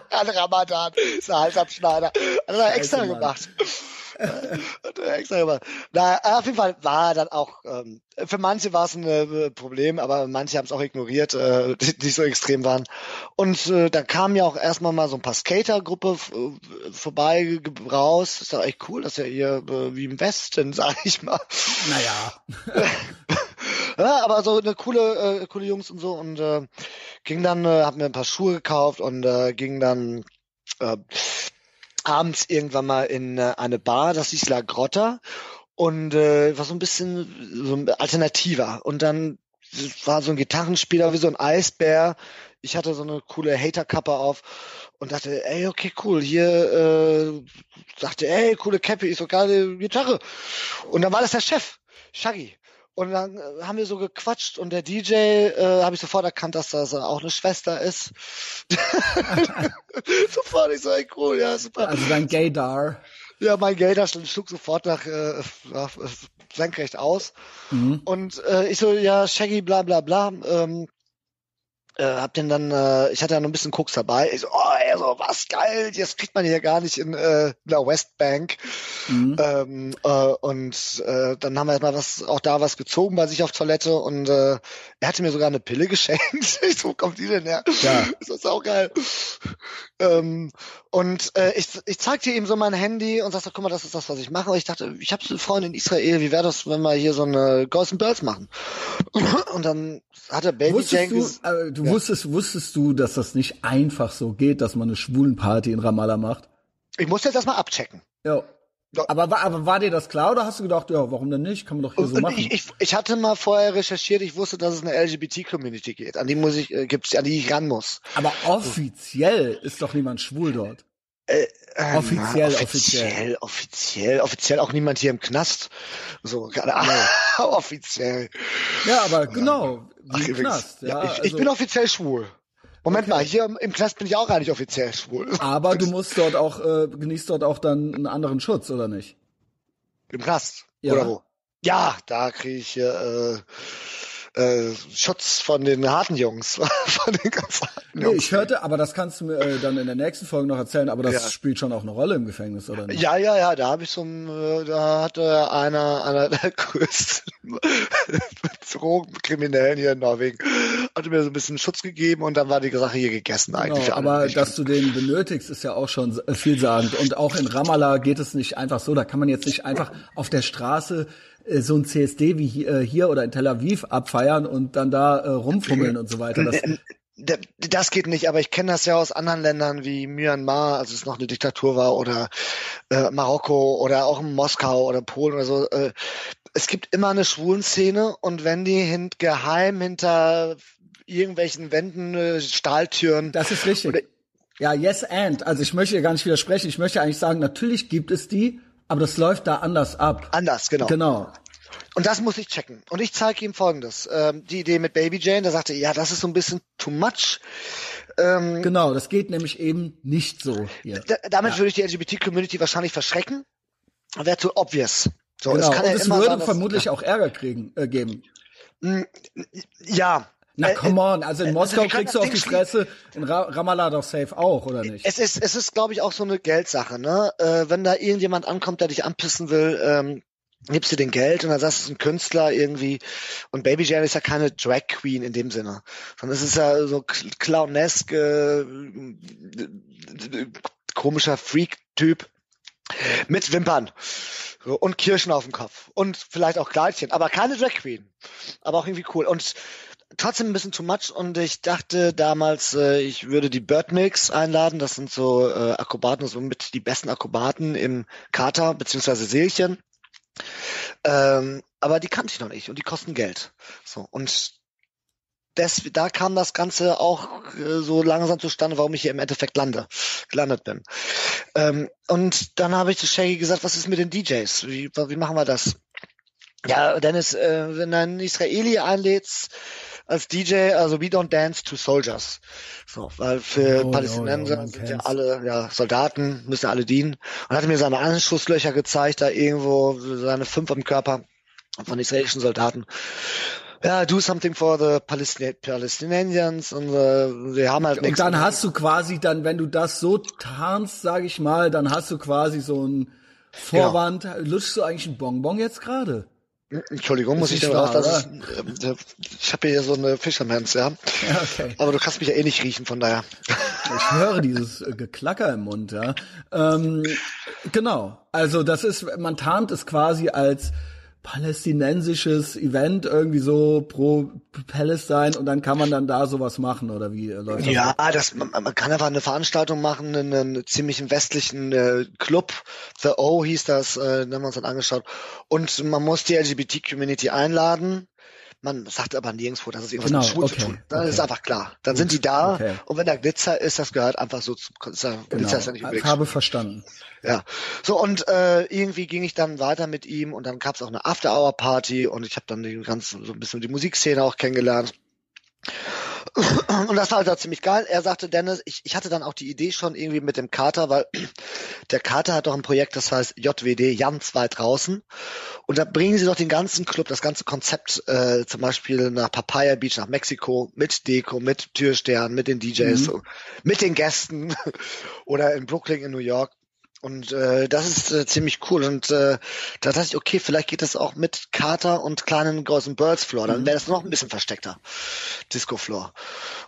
B: An Ramadan. Ist ein Halsabschneider. Hat er extra gemacht. Er extra gemacht. Na, auf jeden Fall war dann auch, ähm, für manche war es ein äh, Problem, aber manche haben es auch ignoriert, äh, die, die so extrem waren. Und äh, da kamen ja auch erstmal mal so ein paar Skater-Gruppe äh, vorbei raus. Ist doch echt cool, dass er hier äh, wie im Westen, sag ich mal.
A: Naja.
B: ja, aber so eine coole, äh, coole Jungs und so und äh, ging dann, äh, hab mir ein paar Schuhe gekauft und äh, ging dann äh, abends irgendwann mal in äh, eine Bar, das hieß La Grotta und äh, war so ein bisschen so alternativer und dann war so ein Gitarrenspieler wie so ein Eisbär. Ich hatte so eine coole Haterkappe auf und dachte, ey, okay, cool, hier äh, sagte, ey, coole Cappy, ist so geile Gitarre. Und dann war das der Chef, Shaggy. Und dann äh, haben wir so gequatscht und der DJ äh, habe ich sofort erkannt, dass das auch eine Schwester ist. sofort, ich so, ey, cool, ja, super.
A: Also dein Gaydar.
B: Ja, mein Gaydar schlug sofort nach äh, senkrecht aus. Mhm. Und äh, ich so, ja, Shaggy, bla bla bla. Ähm, äh, hab den dann, äh, ich hatte ja noch ein bisschen Koks dabei. Ich so, oh, ey, so, was geil, das kriegt man hier gar nicht in, äh, der Westbank. Mhm. Ähm, äh, und äh, dann haben wir mal was, auch da was gezogen bei sich auf Toilette und äh, er hatte mir sogar eine Pille geschenkt. ich so, wo kommt die denn her? Ja. Das ist auch geil. Ähm, und äh, ich, ich zeigte ihm so mein Handy und sagte, guck mal, das ist das, was ich mache. Und ich dachte, ich habe eine Freundin in Israel, wie wäre das, wenn wir hier so eine Girls and Birds machen? und dann hat er Baby
A: Wusstest du, äh, du ja. wusstest, wusstest du, dass das nicht einfach so geht, dass man eine Schwulenparty in Ramallah macht?
B: Ich musste jetzt erstmal abchecken.
A: Ja. ja. Aber, war, aber war dir das klar oder hast du gedacht, ja, warum denn nicht? Kann man doch hier so machen.
B: Ich, ich, ich hatte mal vorher recherchiert, ich wusste, dass es eine LGBT-Community geht. An die muss ich, äh, gibt's, an die ich ran muss.
A: Aber offiziell ist doch niemand schwul dort.
B: Äh, äh, offiziell, na, offiziell, offiziell, offiziell, auch niemand hier im Knast. So, gerade offiziell.
A: Ja, aber genau,
B: Ach, im Knast. Ja, ja ich, also, ich, bin offiziell schwul. Moment okay. mal, hier im Knast bin ich auch gar nicht offiziell schwul.
A: Aber du musst dort auch, äh, genießt dort auch dann einen anderen Schutz, oder nicht?
B: Im Knast? Ja. Oder wo? Ja, da kriege ich äh, äh, Schutz von den harten Jungs, von den ganz harten Jungs.
A: Nee, ich hörte, aber das kannst du mir äh, dann in der nächsten Folge noch erzählen, aber das ja. spielt schon auch eine Rolle im Gefängnis, oder nicht?
B: Ja, ja, ja, da habe ich so äh, da hatte einer, einer der größten Drogenkriminellen hier in Norwegen, hatte mir so ein bisschen Schutz gegeben und dann war die Sache hier gegessen eigentlich.
A: Genau, aber dass du den benötigst, ist ja auch schon vielsagend. Und auch in Ramallah geht es nicht einfach so, da kann man jetzt nicht einfach auf der Straße äh, so ein CSD wie hier, äh, hier oder in Tel Aviv abfeiern und dann da äh, rumfummeln und so weiter. Das,
B: das geht nicht, aber ich kenne das ja aus anderen Ländern wie Myanmar, als es noch eine Diktatur war, oder äh, Marokko oder auch in Moskau oder Polen oder so. Äh, es gibt immer eine Schwulenszene und wenn die hint geheim hinter irgendwelchen Wänden, äh, Stahltüren.
A: Das ist richtig. Ja, yes and. Also ich möchte gar nicht widersprechen. Ich möchte eigentlich sagen, natürlich gibt es die, aber das läuft da anders ab.
B: Anders, genau.
A: Genau.
B: Und das muss ich checken. Und ich zeige ihm folgendes. Ähm, die Idee mit Baby Jane, da sagte er, ja, das ist so ein bisschen too much.
A: Ähm, genau, das geht nämlich eben nicht so.
B: Damit ja. würde ich die LGBT-Community wahrscheinlich verschrecken. Wäre zu obvious.
A: So, genau. es kann Und ja es würde sein, vermutlich ja. auch Ärger kriegen, äh, geben.
B: Mm, ja,
A: na äh, come on, also in äh, Moskau also kriegst du auf die Fresse, in Ramallah doch safe auch, oder nicht?
B: Es ist, es ist, glaube ich, auch so eine Geldsache, ne? Äh, wenn da irgendjemand ankommt, der dich anpissen will, ähm, gibst du den Geld und dann sagst du, es ist ein Künstler irgendwie. Und Baby Jane ist ja keine Drag Queen in dem Sinne, sondern es ist ja so clownesk, äh, komischer Freak-Typ mit Wimpern und Kirschen auf dem Kopf und vielleicht auch Kleidchen, aber keine Drag Queen, aber auch irgendwie cool. Und trotzdem ein bisschen too much und ich dachte damals, äh, ich würde die Birdmix einladen. Das sind so äh, Akrobaten, so mit die besten Akrobaten im Kater beziehungsweise Seelchen. Ähm, aber die kannte ich noch nicht und die kosten Geld. So und das, da kam das Ganze auch äh, so langsam zustande, warum ich hier im Endeffekt lande, gelandet bin. Ähm, und dann habe ich zu Shaggy gesagt, was ist mit den DJs? Wie, wie machen wir das? Ja, Dennis, äh, wenn du einen Israeli einlädst, als DJ, also We Don't Dance to Soldiers. So, weil für oh, Palästinenser oh, oh, sind ja alle ja, Soldaten, müssen alle dienen. Und hat mir seine Anschlusslöcher gezeigt, da irgendwo seine fünf am Körper von israelischen Soldaten. ja, do something for the Palestin Palestinians und äh, wir haben halt
A: Und dann hast du quasi dann, wenn du das so tarnst, sag ich mal, dann hast du quasi so ein Vorwand. Genau. Lutschst du eigentlich ein Bonbon jetzt gerade?
B: Entschuldigung, muss ich denn raus? Das ist, äh, ich habe hier so eine Fishermans, ja. ja okay. Aber du kannst mich ja eh nicht riechen, von daher.
A: Ich höre dieses äh, Geklacker im Mund, ja. Ähm, genau. Also das ist, man tarnt es quasi als palästinensisches Event irgendwie so pro Palestine und dann kann man dann da sowas machen oder wie läuft
B: das? Ja, das, man, man kann einfach eine Veranstaltung machen in einem ziemlichen westlichen äh, Club. The O hieß das, äh, haben wir uns dann angeschaut. Und man muss die LGBT-Community einladen man sagt aber nirgendwo, dass es irgendwas genau, mit Schwul okay, zu tun. Dann okay. ist einfach klar. Dann sind die da okay. und wenn da Glitzer ist, das gehört einfach so zum Glitzer
A: genau. ist ja nicht. Ich habe verstanden.
B: Ja. So und äh, irgendwie ging ich dann weiter mit ihm und dann gab es auch eine After-Hour-Party und ich habe dann die ganzen so ein bisschen die Musikszene auch kennengelernt. Und das war halt ziemlich geil. Er sagte, Dennis, ich, ich hatte dann auch die Idee schon irgendwie mit dem Kater, weil der Kater hat doch ein Projekt, das heißt JWD, Jans weit draußen. Und da bringen sie doch den ganzen Club, das ganze Konzept äh, zum Beispiel nach Papaya Beach, nach Mexiko, mit Deko, mit Türstern, mit den DJs, mhm. mit den Gästen oder in Brooklyn in New York. Und äh, das ist äh, ziemlich cool. Und äh, da dachte ich, okay, vielleicht geht das auch mit Carter und kleinen Golden Birds Floor. Dann mhm. wäre das noch ein bisschen versteckter. Disco Floor.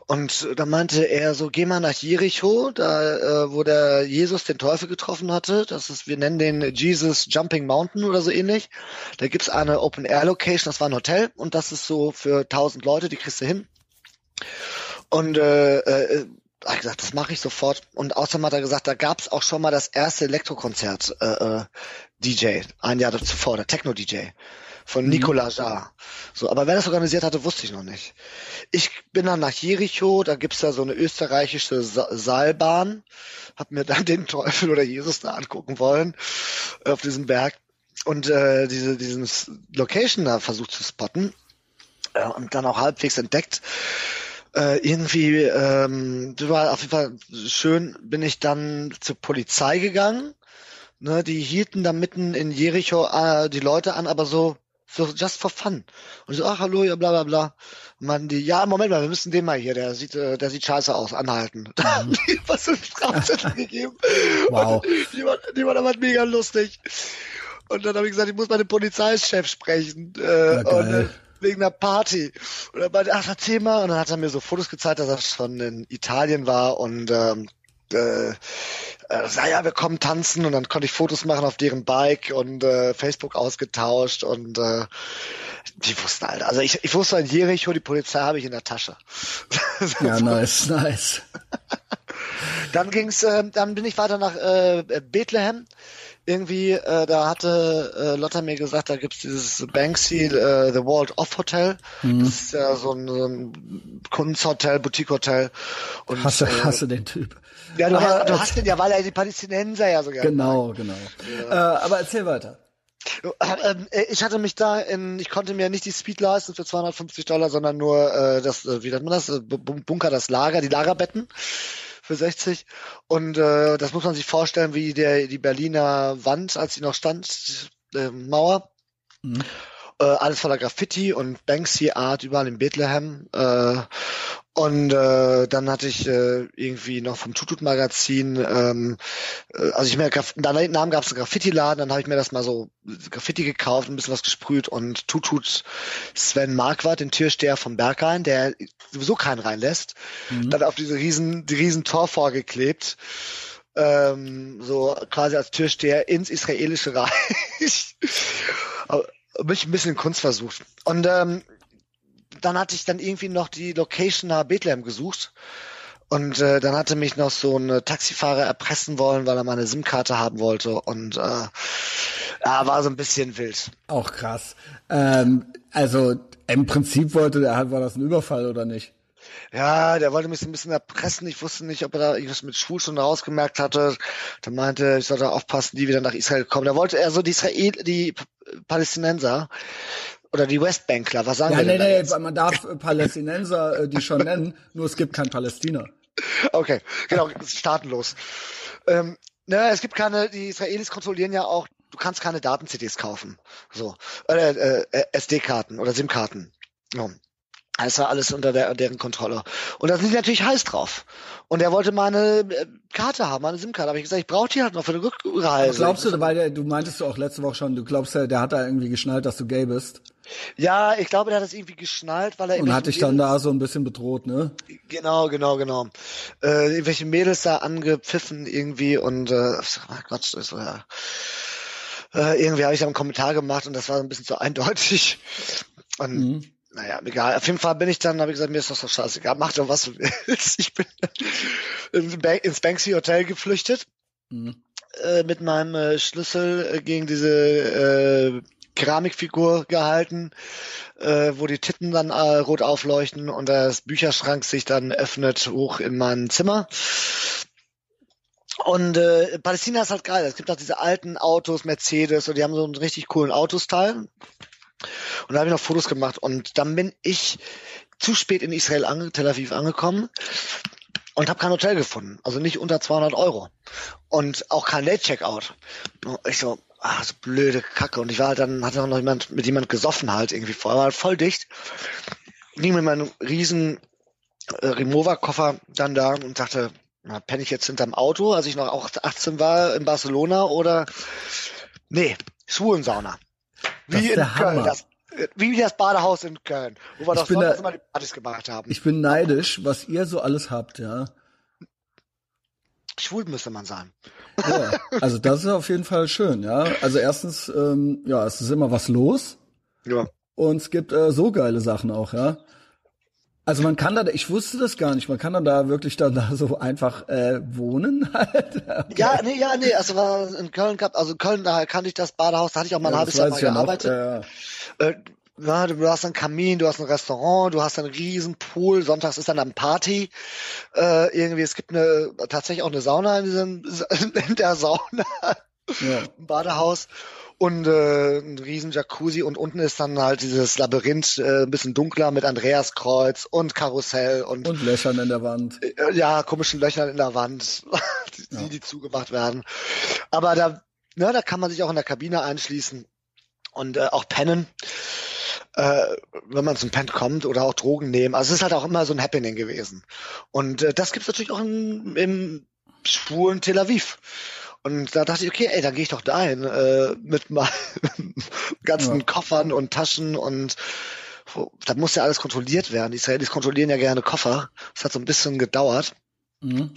B: Und äh, da meinte er so, geh mal nach Jericho, da äh, wo der Jesus den Teufel getroffen hatte. Das ist, wir nennen den Jesus Jumping Mountain oder so ähnlich. Da gibt's eine Open Air Location, das war ein Hotel und das ist so für tausend Leute, die kriegst du hin. Und äh, äh, habe gesagt, das mache ich sofort. Und außerdem hat er gesagt, da gab es auch schon mal das erste Elektrokonzert äh, äh, DJ, ein Jahr zuvor, der Techno-DJ von mhm. Nicolas Jarre. So, aber wer das organisiert hatte, wusste ich noch nicht. Ich bin dann nach Jericho, da gibt's da so eine österreichische Sa Seilbahn, hab mir dann den Teufel oder Jesus da angucken wollen auf diesem Berg und äh, diese diesen Location da versucht zu spotten äh, und dann auch halbwegs entdeckt äh, irgendwie, ähm, das war auf jeden Fall schön, bin ich dann zur Polizei gegangen. Ne, die hielten da mitten in Jericho äh, die Leute an, aber so, so just for fun. Und ich so, ach hallo, ja, bla bla bla. Und man die, ja, Moment mal, wir müssen den mal hier, der sieht, äh, der sieht scheiße aus, anhalten. Da haben mhm. die was für Strafzettel gegeben. Wow. Und die, war, die war aber mega lustig. Und dann habe ich gesagt, ich muss mit dem Polizeichef sprechen. Äh, ja, und, äh, wegen einer Party. Und er meinte, ach, erzähl mal. Und dann hat er mir so Fotos gezeigt, dass er schon in Italien war und ähm, äh, äh, ja, wir kommen tanzen und dann konnte ich Fotos machen auf deren Bike und äh, Facebook ausgetauscht und äh, die wussten halt. Also ich, ich wusste in Jericho, die Polizei habe ich in der Tasche.
A: ja, nice, nice.
B: dann ging's, äh, dann bin ich weiter nach äh, Bethlehem irgendwie, äh, da hatte äh, Lotta mir gesagt, da gibt's dieses Banksy, äh, The World Off Hotel. Mhm. Das ist ja so ein, so ein Kunsthotel, Boutique-Hotel.
A: Und, hasse, äh, hasse den Typ.
B: Ja, du, aber, du hast den ja, weil er die Palästinenser ja so gerne
A: Genau, mag. genau. Ja. Äh, aber erzähl weiter.
B: Ähm, äh, ich hatte mich da in, ich konnte mir nicht die Speed leisten für 250 Dollar, sondern nur äh, das, äh, wie nennt man das, Bunker, das Lager, die Lagerbetten für 60. Und äh, das muss man sich vorstellen, wie der die Berliner Wand, als sie noch stand, äh, Mauer. Mhm. Äh, alles voller Graffiti und Banksy-Art überall in Bethlehem. Äh, und äh, dann hatte ich äh, irgendwie noch vom Tutut-Magazin, ähm, äh, also ich mir daneben gab es einen Graffiti-Laden, dann habe ich mir das mal so Graffiti gekauft, ein bisschen was gesprüht und Tutut Sven Marquardt, den Türsteher vom Berghain, der sowieso keinen reinlässt, mhm. dann auf diese riesen, die riesen Tor vorgeklebt. Ähm, so quasi als Türsteher ins israelische Reich. mich ein bisschen Kunst versucht. Und ähm, dann hatte ich dann irgendwie noch die Location nach Bethlehem gesucht. Und äh, dann hatte mich noch so ein Taxifahrer erpressen wollen, weil er meine SIM-Karte haben wollte. Und äh, ja, war so ein bisschen wild.
A: Auch krass. Ähm, also im Prinzip wollte der, war das ein Überfall oder nicht?
B: Ja, der wollte mich so ein bisschen erpressen. Ich wusste nicht, ob er da irgendwas mit Schwul schon rausgemerkt hatte. Der meinte, ich sollte aufpassen, die wieder nach Israel kommen. Da wollte er so die Israel, die Palästinenser oder die Westbankler, was sagen ja, wir nee,
A: nee, nee, man darf Palästinenser äh, die schon nennen, nur es gibt kein Palästina.
B: Okay, genau, staatenlos. Ähm, ne, es gibt keine, die Israelis kontrollieren ja auch, du kannst keine Daten-CDs kaufen. So. Äh, äh, SD-Karten oder SIM-Karten. Ja. Es war alles unter der, deren Kontrolle. Und da sind die natürlich heiß drauf. Und er wollte meine äh, Karte haben, meine SIM-Karte. Aber ich gesagt, ich brauche die halt noch für eine Rückreise.
A: glaubst du, weil der, du meintest du auch letzte Woche schon, du glaubst ja, der hat da irgendwie geschnallt, dass du gay bist.
B: Ja, ich glaube, der hat das irgendwie geschnallt, weil er
A: Und hat dich dann da so ein bisschen bedroht, ne?
B: Genau, genau, genau. Äh, irgendwelche Mädels da angepfiffen irgendwie und äh, oh Gott, das war ja. Äh, irgendwie habe ich da einen Kommentar gemacht und das war ein bisschen zu eindeutig. Und mhm naja, egal. Auf jeden Fall bin ich dann, habe ich gesagt, mir ist das doch scheißegal, mach doch was du willst. Ich bin ins Banksy Hotel geflüchtet mhm. äh, mit meinem äh, Schlüssel äh, gegen diese äh, Keramikfigur gehalten, äh, wo die Titten dann äh, rot aufleuchten und das Bücherschrank sich dann öffnet hoch in mein Zimmer. Und äh, Palästina ist halt geil. Es gibt auch diese alten Autos, Mercedes, und die haben so einen richtig coolen Autostyle. Und da habe ich noch Fotos gemacht und dann bin ich zu spät in Israel, ange Tel Aviv angekommen und habe kein Hotel gefunden. Also nicht unter 200 Euro. Und auch kein Late-Checkout. Ich so, ah, so blöde Kacke. Und ich war halt dann, hatte noch jemand, mit jemand gesoffen halt irgendwie vorher, war halt voll dicht. Ging mit meinem riesen äh, Remover-Koffer dann da und dachte, na, penne ich jetzt hinterm Auto, als ich noch auch 18 war in Barcelona oder nee, Schwulensauna. Wie in Köln. Das, wie das Badehaus in Köln, wo wir doch sonst immer die Partys gemacht haben.
A: Ich bin neidisch, was ihr so alles habt, ja.
B: Schwul müsste man sein.
A: Ja, also das ist auf jeden Fall schön, ja. Also erstens, ähm, ja, es ist immer was los.
B: Ja.
A: Und es gibt äh, so geile Sachen auch, ja. Also man kann da, ich wusste das gar nicht, man kann dann da wirklich dann da so einfach äh, wohnen halt.
B: Okay. Ja, nee, ja, nee, also war in Köln gab, also in Köln, da kannte ich das Badehaus, da hatte ich auch mal ein ja, halbes Jahr mal gearbeitet. Ja, ja. Äh, ja, du hast einen Kamin, du hast ein Restaurant, du hast einen riesen Pool, sonntags ist dann eine Party. Äh, irgendwie, es gibt eine tatsächlich auch eine Sauna in, diesem, in der Sauna. Ja. Badehaus und äh, ein riesen Jacuzzi und unten ist dann halt dieses Labyrinth äh, ein bisschen dunkler mit Andreaskreuz und Karussell und
A: und Löchern in der Wand.
B: Äh, ja, komischen Löchern in der Wand, die, ja. die zugemacht werden. Aber da, ne, da kann man sich auch in der Kabine einschließen und äh, auch pennen. Äh, wenn man zum Pen kommt oder auch Drogen nehmen. Also es ist halt auch immer so ein Happening gewesen. Und äh, das gibt's natürlich auch in, im schwulen Tel Aviv. Und da dachte ich, okay, ey, dann gehe ich doch dahin äh, mit meinen ganzen ja. Koffern und Taschen und da muss ja alles kontrolliert werden. Die Israelis kontrollieren ja gerne Koffer. Das hat so ein bisschen gedauert.
A: Mhm.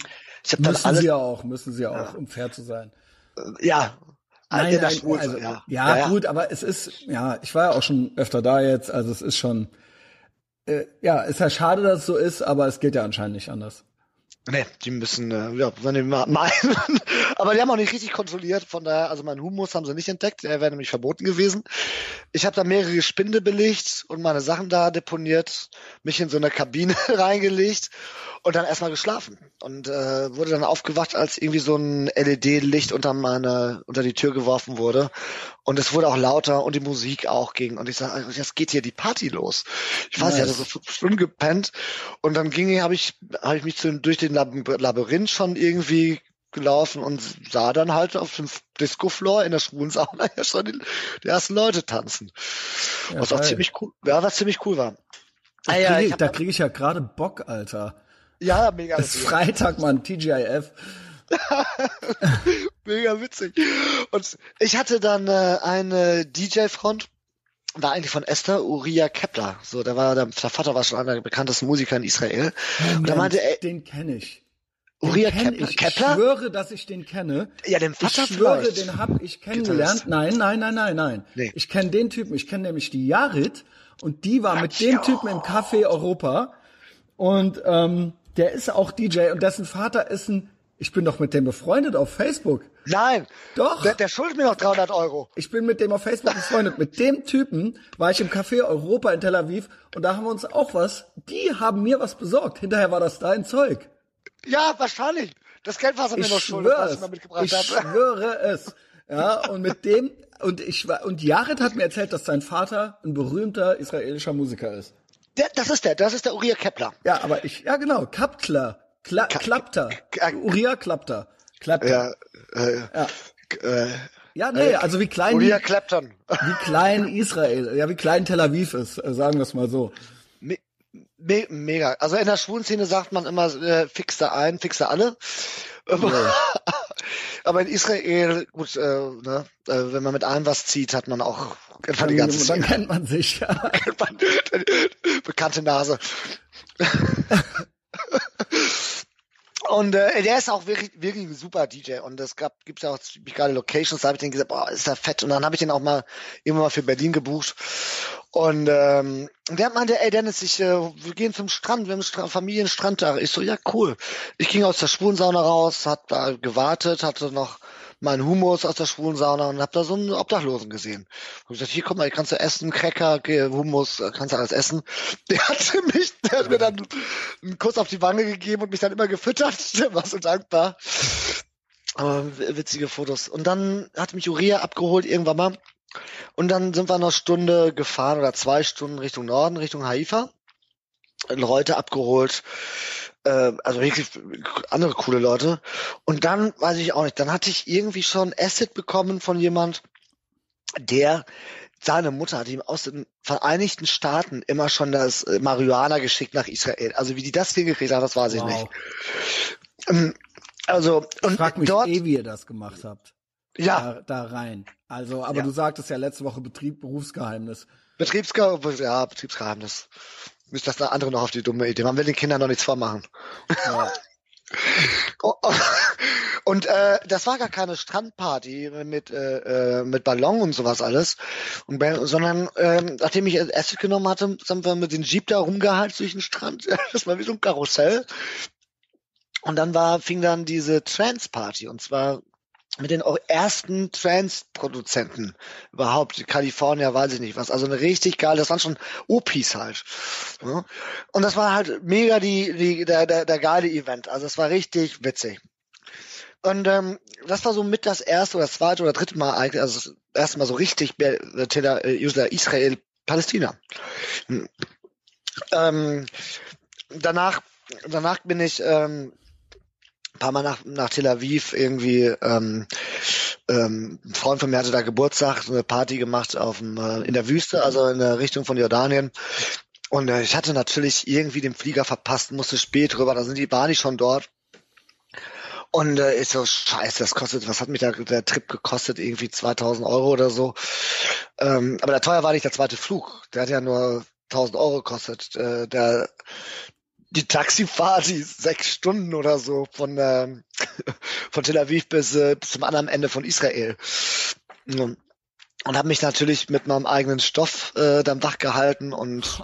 A: Ich hab dann müssen alles, sie ja auch, müssen sie auch, ja. um fair zu sein.
B: Äh, ja.
A: Nein, nein, also, ja. Ja, ja, gut, aber es ist, ja, ich war ja auch schon öfter da jetzt, also es ist schon, äh, ja, ist ja schade, dass es so ist, aber es geht ja anscheinend nicht anders.
B: Nee, die müssen, äh, ja, wenn die mal meinen. Aber die haben auch nicht richtig kontrolliert, von daher, also meinen Humus haben sie nicht entdeckt, der wäre nämlich verboten gewesen. Ich habe da mehrere Spinde belegt und meine Sachen da deponiert, mich in so eine Kabine reingelegt und dann erstmal geschlafen. Und äh, wurde dann aufgewacht, als irgendwie so ein LED-Licht unter meine, unter die Tür geworfen wurde. Und es wurde auch lauter und die Musik auch ging. Und ich sage, jetzt geht hier die Party los. Ich weiß, nice. ich hatte so fünf Stunden gepennt. Und dann ging, habe ich, habe ich mich zu, durch den Labyrinth schon irgendwie gelaufen und sah dann halt auf dem Disco-Floor in der schwulen Sauna ja schon die, die ersten Leute tanzen. Ja, was geil. auch ziemlich cool, ja, was ziemlich cool war.
A: Ah, ja, krieg ich, da kriege ich ja gerade Bock, Alter.
B: Ja, mega.
A: Es ist Freitag, Mann, TGIF.
B: Mega witzig. Und ich hatte dann äh, eine DJ-Front, war eigentlich von Esther Uriah Kepler. So, der war, der, der Vater war schon einer der bekanntesten Musiker in Israel.
A: Moment, und da meinte er, den kenne ich.
B: Uriah kenn Kepler?
A: Ich, Kepler? Ich schwöre, dass ich den kenne.
B: Ja, den Vater
A: Ich schwöre, vielleicht. den hab ich kennengelernt. Nein, nein, nein, nein, nein. Nee. Ich kenne den Typen. Ich kenne nämlich die Jarit und die war mit dem Typen im Café Europa und ähm, der ist auch DJ und dessen Vater ist ein ich bin doch mit dem befreundet auf Facebook.
B: Nein.
A: Doch.
B: Der, der schuldet mir noch 300 Euro.
A: Ich bin mit dem auf Facebook befreundet. mit dem Typen war ich im Café Europa in Tel Aviv und da haben wir uns auch was, die haben mir was besorgt. Hinterher war das dein Zeug.
B: Ja, wahrscheinlich. Das Geld, was er mir noch schuldet, was ich mal mitgebracht
A: ich habe. Ich schwöre es. Ja, und mit dem, und ich war, und Jared hat mir erzählt, dass sein Vater ein berühmter israelischer Musiker ist.
B: Der, das ist der, das ist der Uriah Kepler.
A: Ja, aber ich, ja genau, Kaptler. Kla Klappter. Uriah Klappter. Klappter.
B: Ja, äh, ja. Äh,
A: Ja, nee, also wie klein
B: Uriah Clapton.
A: wie klein Israel, ja, wie klein Tel Aviv ist, äh, sagen wir es mal so.
B: Me me mega. Also in der schwulen Szene sagt man immer, äh, fix da ein, fix da alle. Ja. Aber in Israel, gut, äh, ne, äh, wenn man mit allem was zieht, hat man auch
A: kennt man die ganze Dann kennt man sich, ja.
B: bekannte Nase. Und äh, der ist auch wirklich, wirklich ein super DJ. Und es gab, gibt's ja auch ziemlich geile Locations. Da habe ich den gesagt, boah, ist der fett. Und dann habe ich den auch mal immer mal für Berlin gebucht. Und ähm, der meinte, ey Dennis, ich, äh, wir gehen zum Strand, wir haben Stra Familienstrandtag. Ich so, ja cool. Ich ging aus der Schwulensauna raus, hat da gewartet, hatte noch meinen Humus aus der schwulen Sauna und hab da so einen Obdachlosen gesehen. Und ich dachte, hier, guck mal, hier kannst du essen, Cracker, Humus, äh, kannst du alles essen. Der hatte mich, der hat mir dann einen Kuss auf die Wange gegeben und mich dann immer gefüttert. Der war so dankbar. Aber witzige Fotos. Und dann hat mich Uriah abgeholt irgendwann mal. Und dann sind wir eine Stunde gefahren oder zwei Stunden Richtung Norden, Richtung Haifa. Leute abgeholt, äh, also wirklich andere coole Leute. Und dann weiß ich auch nicht, dann hatte ich irgendwie schon Asset bekommen von jemand, der seine Mutter hat ihm aus den Vereinigten Staaten immer schon das äh, Marihuana geschickt nach Israel. Also wie die das hingekriegt haben, das weiß ich wow. nicht. Ähm, also und
A: ich frag mich
B: dort,
A: eh, wie ihr das gemacht habt.
B: Ja.
A: Da, da rein. Also, aber ja. du sagtest ja letzte Woche Betrieb, Berufsgeheimnis.
B: Betriebsgeheimnis, ja, Betriebsgeheimnis. Müsste das der andere noch auf die dumme Idee. Man will den Kindern noch nichts vormachen. Ja. Oh, oh. Und äh, das war gar keine Strandparty mit äh, äh, mit Ballon und sowas alles, und, sondern äh, nachdem ich Acid genommen hatte, sind wir mit dem Jeep da rumgeheizt durch den Strand. Das war wie so ein Karussell. Und dann war fing dann diese Trance-Party und zwar mit den ersten Trance-Produzenten überhaupt. Kalifornien, weiß ich nicht was. Also eine richtig geile, das waren schon OPs halt. Und das war halt mega die, die, der, der, der geile Event. Also es war richtig witzig. Und ähm, das war so mit das erste oder zweite oder dritte Mal eigentlich, also das erste Mal so richtig äh, Israel, Palästina. Ähm, danach, danach bin ich ähm, paar Mal nach, nach Tel Aviv irgendwie ähm, ähm, ein Freund von mir hatte da Geburtstag, so eine Party gemacht auf dem, äh, in der Wüste, also in der Richtung von Jordanien. Und äh, ich hatte natürlich irgendwie den Flieger verpasst, musste spät rüber, da sind die Bahni schon dort. Und äh, ist so, scheiße, das kostet, was hat mich da der Trip gekostet? Irgendwie 2000 Euro oder so. Ähm, aber der teuer war nicht der zweite Flug. Der hat ja nur 1000 Euro gekostet. Äh, der, die Taxifahrt, die sechs Stunden oder so von, ähm, von Tel Aviv bis, äh, bis zum anderen Ende von Israel. Und habe mich natürlich mit meinem eigenen Stoff äh, dann wach gehalten und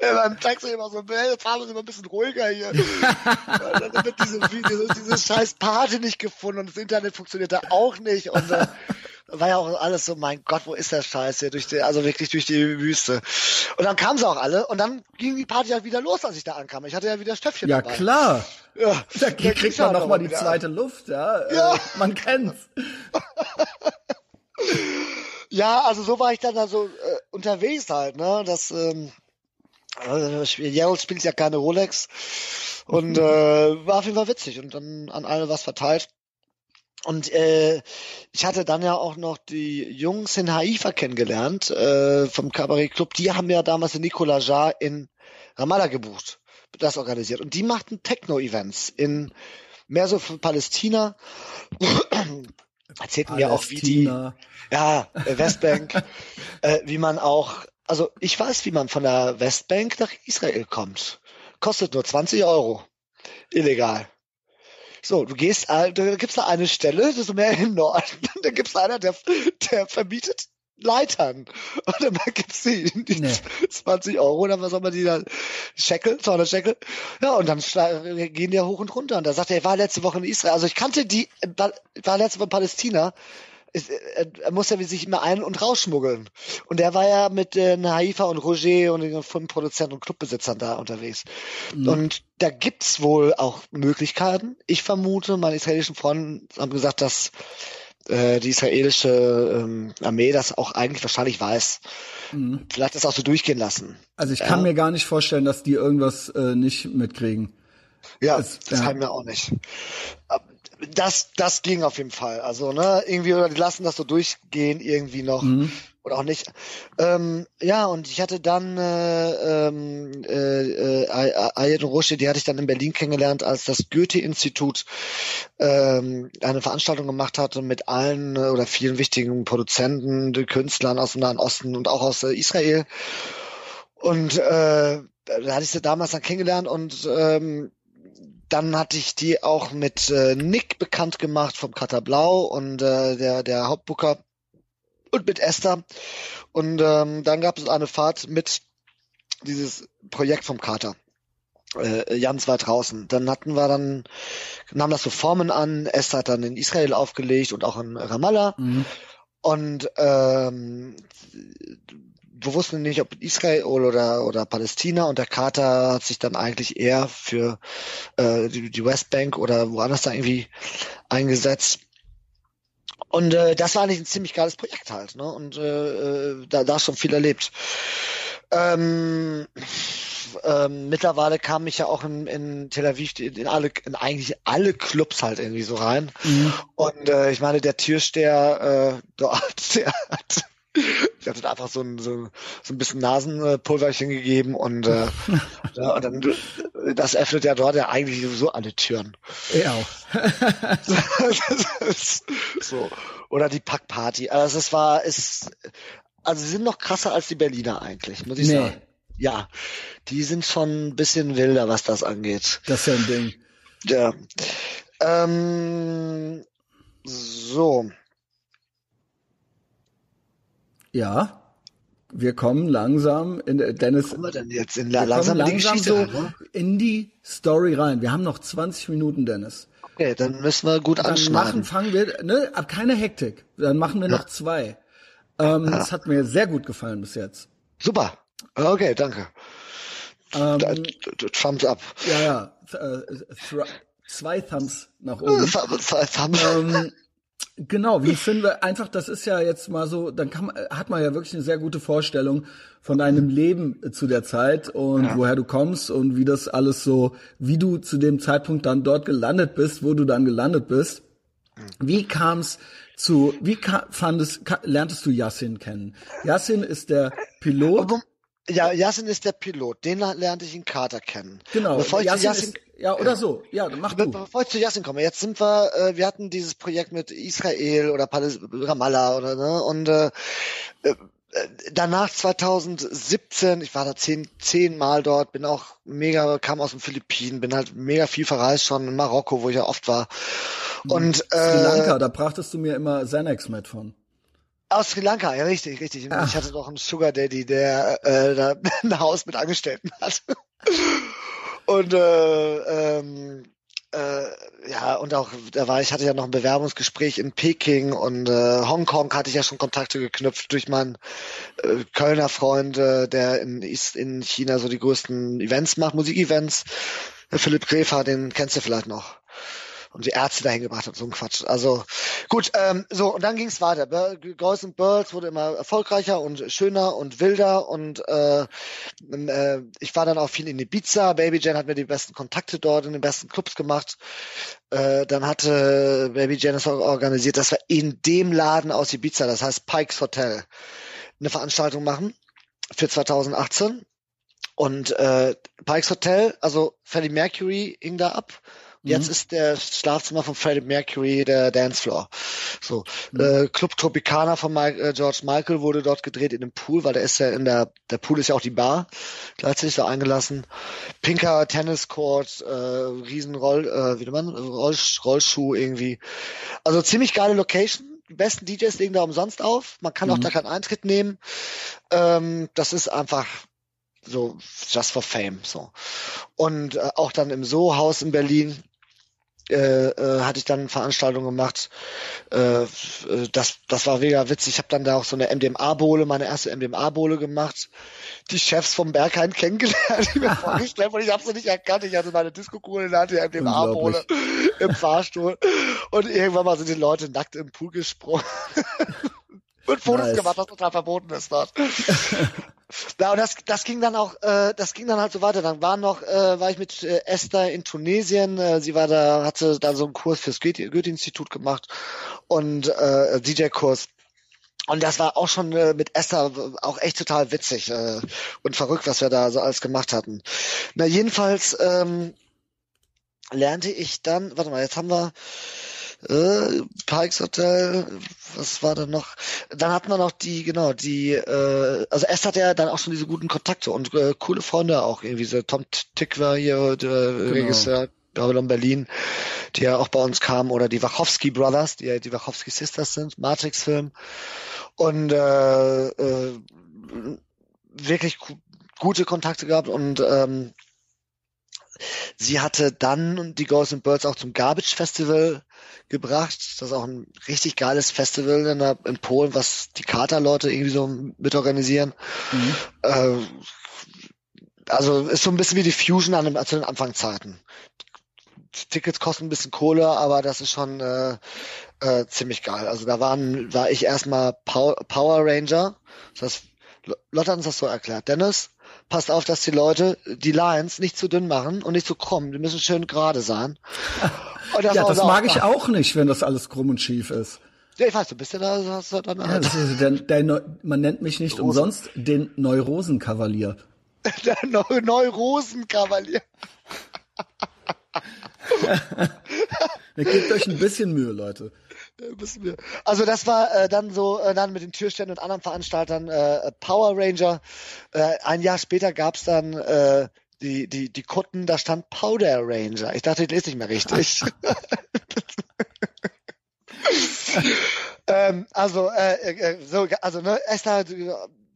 B: ja, beim Taxi immer so, hey, fahren wir immer ein bisschen ruhiger hier. dann wird diese, diese, diese scheiß Party nicht gefunden und das Internet funktionierte auch nicht und äh, war ja auch alles so, mein Gott, wo ist der Scheiß hier durch die, also wirklich durch die Wüste. Und dann kamen sie auch alle und dann ging die Party halt wieder los, als ich da ankam. Ich hatte ja wieder Stöffchen
A: ja,
B: dabei.
A: Klar.
B: Ja,
A: da kriegt man noch mal die zweite Luft, ja. Äh, ja. Äh, man kennt's.
B: ja, also so war ich dann also äh, unterwegs halt, ne, das, ähm, äh, Gerald spielt ja keine Rolex und äh, war auf jeden Fall witzig und dann an alle was verteilt. Und äh, ich hatte dann ja auch noch die Jungs in Haifa kennengelernt äh, vom Cabaret Club. Die haben ja damals den Nicolas Jar in Ramallah gebucht, das organisiert. Und die machten Techno-Events in mehr so für Palästina. Erzählten mir auch, wie die ja äh, Westbank, äh, wie man auch, also ich weiß, wie man von der Westbank nach Israel kommt. Kostet nur 20 Euro. Illegal. So, du gehst, da gibt's da eine Stelle, das ist mehr im Norden, da gibt's einer, der, der verbietet Leitern. Und dann gibt's die, die nee. 20 Euro, oder was soll man die da, Scheckel, 200 Scheckel. Ja, und dann gehen die hoch und runter. Und da sagt er, er war letzte Woche in Israel. Also ich kannte die, war letzte Woche in Palästina er muss ja sich immer ein- und rausschmuggeln. Und er war ja mit äh, Haifa und Roger und den fünf Produzenten und Clubbesitzern da unterwegs. Mhm. Und da gibt's wohl auch Möglichkeiten. Ich vermute, meine israelischen Freunde haben gesagt, dass äh, die israelische ähm, Armee das auch eigentlich wahrscheinlich weiß. Mhm. Vielleicht das auch so durchgehen lassen.
A: Also ich kann ja. mir gar nicht vorstellen, dass die irgendwas äh, nicht mitkriegen.
B: Ja, das, das ja. kann ich mir auch nicht Das, das ging auf jeden Fall. Also, ne, irgendwie, oder die lassen das so durchgehen, irgendwie noch. Mhm. Oder auch nicht. Ähm, ja, und ich hatte dann äh, ähm, äh, äh, Ayed Rusche, die hatte ich dann in Berlin kennengelernt, als das Goethe-Institut ähm, eine Veranstaltung gemacht hatte mit allen äh, oder vielen wichtigen Produzenten, Künstlern aus dem Nahen Osten und auch aus äh, Israel. Und äh, da hatte ich sie damals dann kennengelernt und ähm, dann hatte ich die auch mit äh, Nick bekannt gemacht vom Kater Blau und äh, der, der Hauptbooker und mit Esther. Und ähm, dann gab es eine Fahrt mit dieses Projekt vom Kater. Äh, Jans war draußen. Dann hatten wir dann, nahm das so Formen an. Esther hat dann in Israel aufgelegt und auch in Ramallah. Mhm. Und ähm, wir wussten nicht, ob Israel oder, oder Palästina und der Kater hat sich dann eigentlich eher für äh, die, die Westbank oder woanders da irgendwie eingesetzt. Und äh, das war eigentlich ein ziemlich geiles Projekt halt, ne? Und äh, äh da, da schon viel erlebt. Ähm, ähm, mittlerweile kam ich ja auch in, in Tel Aviv in alle, in eigentlich alle Clubs halt irgendwie so rein. Mhm. Und äh, ich meine, der Türsteher äh, dort, der hat ich hatte einfach so ein, so, so ein bisschen Nasenpulverchen gegeben und, äh, ja, und dann, das öffnet ja dort ja eigentlich sowieso alle Türen.
A: Ja.
B: so. Oder die Packparty. Also es war, ist, also sie sind noch krasser als die Berliner eigentlich, muss ich nee. sagen. Ja, die sind schon ein bisschen wilder, was das angeht.
A: Das ist ja ein Ding.
B: Ja. Ähm, so.
A: Ja, wir kommen langsam in Dennis.
B: Kommen wir denn jetzt in
A: la langsam, langsam so rein, in die Story rein. Wir haben noch 20 Minuten, Dennis.
B: Okay, dann müssen wir gut
A: dann
B: anschneiden.
A: Machen, fangen wir, ne, ab keine Hektik. Dann machen wir ja. noch zwei. Ähm, ja. Das hat mir sehr gut gefallen bis jetzt.
B: Super. Okay, danke. Ähm, Thumbs up.
A: Ja, ja. Äh, zwei Thumbs nach oben. Zwei Thumbs. Ähm, Genau, wie finden wir einfach, das ist ja jetzt mal so, dann kann man, hat man ja wirklich eine sehr gute Vorstellung von deinem Leben zu der Zeit und ja. woher du kommst und wie das alles so, wie du zu dem Zeitpunkt dann dort gelandet bist, wo du dann gelandet bist. Wie kam es zu, wie fandest, lerntest du Yassin kennen? Yassin ist der Pilot.
B: Ja, Yassin ist der Pilot. Den lernte ich in Kater kennen.
A: Genau. Bevor ich Yassin, Yassin ja, oder ja. so. Ja, dann mach du.
B: Bevor ich zu Yassin komme, jetzt sind wir, äh, wir hatten dieses Projekt mit Israel oder Paläs Ramallah oder ne und äh, äh, danach 2017, ich war da zehn, zehn Mal dort, bin auch mega, kam aus den Philippinen, bin halt mega viel verreist schon in Marokko, wo ich ja oft war.
A: Und äh, Sri Lanka, da brachtest du mir immer Xanax mit von.
B: Aus Sri Lanka, ja richtig, richtig. Ach. Ich hatte doch einen Sugar Daddy, der äh, da ein Haus mit Angestellten hat. Und äh, ähm, äh, ja, und auch, da war ich, hatte ja noch ein Bewerbungsgespräch in Peking und äh, Hongkong hatte ich ja schon Kontakte geknüpft durch meinen äh, Kölner Freund, äh, der in, in China so die größten Events macht, Musikevents. Philipp Gräfer, den kennst du vielleicht noch und die Ärzte dahin gebracht hat, so ein Quatsch. Also gut, ähm, so und dann ging es weiter. Girls and Birds wurde immer erfolgreicher und schöner und wilder und äh, äh, ich war dann auch viel in Ibiza. Baby Jan hat mir die besten Kontakte dort in den besten Clubs gemacht. Äh, dann hatte Baby Jan es organisiert, dass wir in dem Laden aus Ibiza, das heißt Pikes Hotel, eine Veranstaltung machen für 2018. Und äh, Pikes Hotel, also Freddie Mercury hing da ab Jetzt mhm. ist der Schlafzimmer von Freddie Mercury der Dancefloor. So mhm. äh, Club Tropicana von Mike, äh, George Michael wurde dort gedreht in dem Pool, weil der ist ja in der der Pool ist ja auch die Bar gleichzeitig so eingelassen. Pinker Tenniscourt, äh, Riesenroll, äh, wie man Roll, Rollschuh irgendwie. Also ziemlich geile Location. Die besten DJs legen da umsonst auf. Man kann mhm. auch da keinen Eintritt nehmen. Ähm, das ist einfach so just for fame so und äh, auch dann im So-Haus in Berlin äh, äh, hatte ich dann Veranstaltungen gemacht. Äh, äh das, das war mega witzig. Ich habe dann da auch so eine MDMA-Bohle, meine erste MDMA-Bohle gemacht. Die Chefs vom Berghain kennengelernt, die mir vorgestellt und ich habe sie nicht erkannt. Ich hatte meine Disco-Kugel in der Hand, die MDMA-Bohle im Fahrstuhl. Und irgendwann mal sind die Leute nackt im Pool gesprungen. und Fotos nice. gemacht, was total verboten ist dort. Ja, und das, das ging dann auch, äh, das ging dann halt so weiter. Dann war noch, äh, war ich mit äh, Esther in Tunesien. Äh, sie war da, hatte da so einen Kurs fürs Goethe-Institut gemacht und äh, DJ-Kurs. Und das war auch schon äh, mit Esther auch echt total witzig äh, und verrückt, was wir da so alles gemacht hatten. Na jedenfalls ähm, lernte ich dann, warte mal, jetzt haben wir äh, Pikes Hotel, was war da noch? Dann hat man noch die, genau, die, äh, also Esther hat ja dann auch schon diese guten Kontakte und äh, coole Freunde auch irgendwie. So Tom Tick war hier, der genau. Regisseur Babylon Berlin, die ja auch bei uns kamen, oder die Wachowski Brothers, die ja die Wachowski Sisters sind, Matrix-Film. Und äh, äh, wirklich gute Kontakte gehabt und ähm, sie hatte dann die Ghosts and Birds auch zum Garbage Festival gebracht. Das ist auch ein richtig geiles Festival in, der, in Polen, was die Kater-Leute irgendwie so mitorganisieren. Mhm. Äh, also ist so ein bisschen wie die Fusion an den, zu den Anfangszeiten. Tickets kosten ein bisschen Kohle, aber das ist schon äh, äh, ziemlich geil. Also da waren, war ich erstmal Power Ranger. Das heißt, Lotte hat uns das so erklärt. Dennis, passt auf, dass die Leute die Lines nicht zu dünn machen und nicht zu krumm. Die müssen schön gerade sein.
A: Das ja, das mag ich auch nicht, wenn das alles krumm und schief ist.
B: Ja, ich weiß, du bist ja da, hast du dann halt.
A: Ja, der, der, man nennt mich nicht Rosen. umsonst den Neurosenkavalier.
B: der Neu Neurosenkavalier.
A: Gebt euch ein bisschen Mühe, Leute.
B: Also das war äh, dann so, äh, dann mit den Türständen und anderen Veranstaltern äh, Power Ranger. Äh, ein Jahr später gab's dann äh, die, die, die Kutten, da stand Powder Ranger. Ich dachte, ich lese nicht mehr richtig. ähm, also, äh, äh, so, also ne, Esther,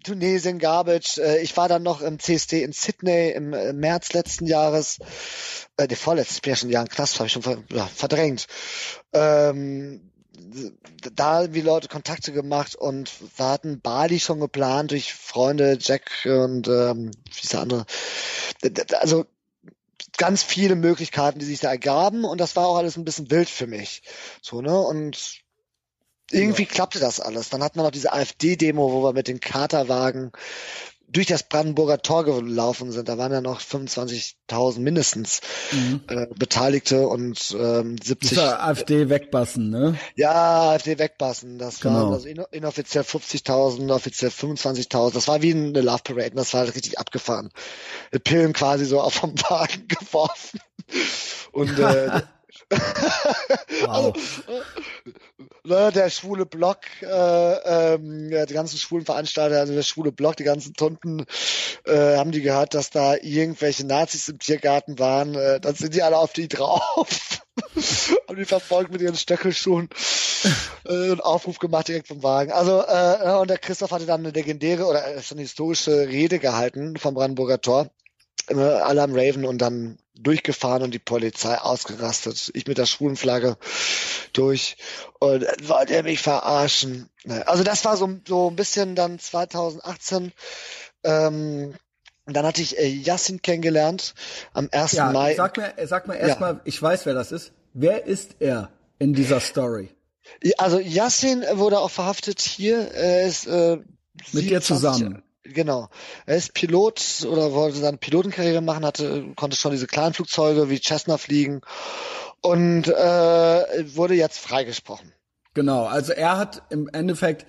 B: Tunesien, Garbage. Äh, ich war dann noch im CSD in Sydney im, März letzten Jahres. Äh, der vorletzten, ich bin ja schon Jahren Knast, habe ich schon verdrängt. Ähm, da wie Leute Kontakte gemacht und wir hatten Bali schon geplant durch Freunde Jack und ähm, wie ist der andere. Also ganz viele Möglichkeiten, die sich da ergaben und das war auch alles ein bisschen wild für mich. So, ne? Und irgendwie ja. klappte das alles. Dann hatten wir noch diese AfD-Demo, wo wir mit den Katerwagen durch das Brandenburger Tor gelaufen sind. Da waren ja noch 25.000 mindestens mhm. äh, Beteiligte und ähm, 70. Das
A: war AfD wegbassen, ne?
B: Ja, AfD wegbassen. Das genau. war also inoffiziell 50.000, offiziell 25.000. Das war wie eine Love Parade. Und das war halt richtig abgefahren. Pillen quasi so auf vom Wagen geworfen. Und äh, wow. also, ne, der schwule Block, äh, ähm, die ganzen schwulen Veranstalter, also der schwule Block, die ganzen Tunden, äh, haben die gehört, dass da irgendwelche Nazis im Tiergarten waren, äh, dann sind die alle auf die drauf. haben die verfolgt mit ihren Stöckelschuhen äh, einen Aufruf gemacht direkt vom Wagen. Also äh, und der Christoph hatte dann eine legendäre oder äh, eine historische Rede gehalten vom Brandenburger Tor alle am Raven und dann durchgefahren und die Polizei ausgerastet. Ich mit der schwulen Flagge durch und wollte er mich verarschen. Also das war so, so ein bisschen dann 2018. Ähm, dann hatte ich äh, Yassin kennengelernt am 1. Ja, Mai.
A: Sag mir, sag mir erstmal, ja. ich weiß, wer das ist. Wer ist er in dieser Story?
B: Also Yassin wurde auch verhaftet hier. Er ist äh,
A: mit dir zusammen.
B: Genau. Er ist Pilot oder wollte seine Pilotenkarriere machen, hatte, konnte schon diese kleinen Flugzeuge wie Cessna fliegen und äh, wurde jetzt freigesprochen.
A: Genau, also er hat im Endeffekt,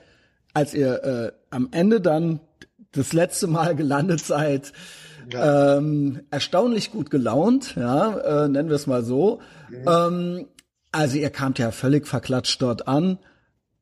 A: als ihr äh, am Ende dann das letzte Mal gelandet seid, ja. ähm, erstaunlich gut gelaunt, ja, äh, nennen wir es mal so. Mhm. Ähm, also ihr kamt ja völlig verklatscht dort an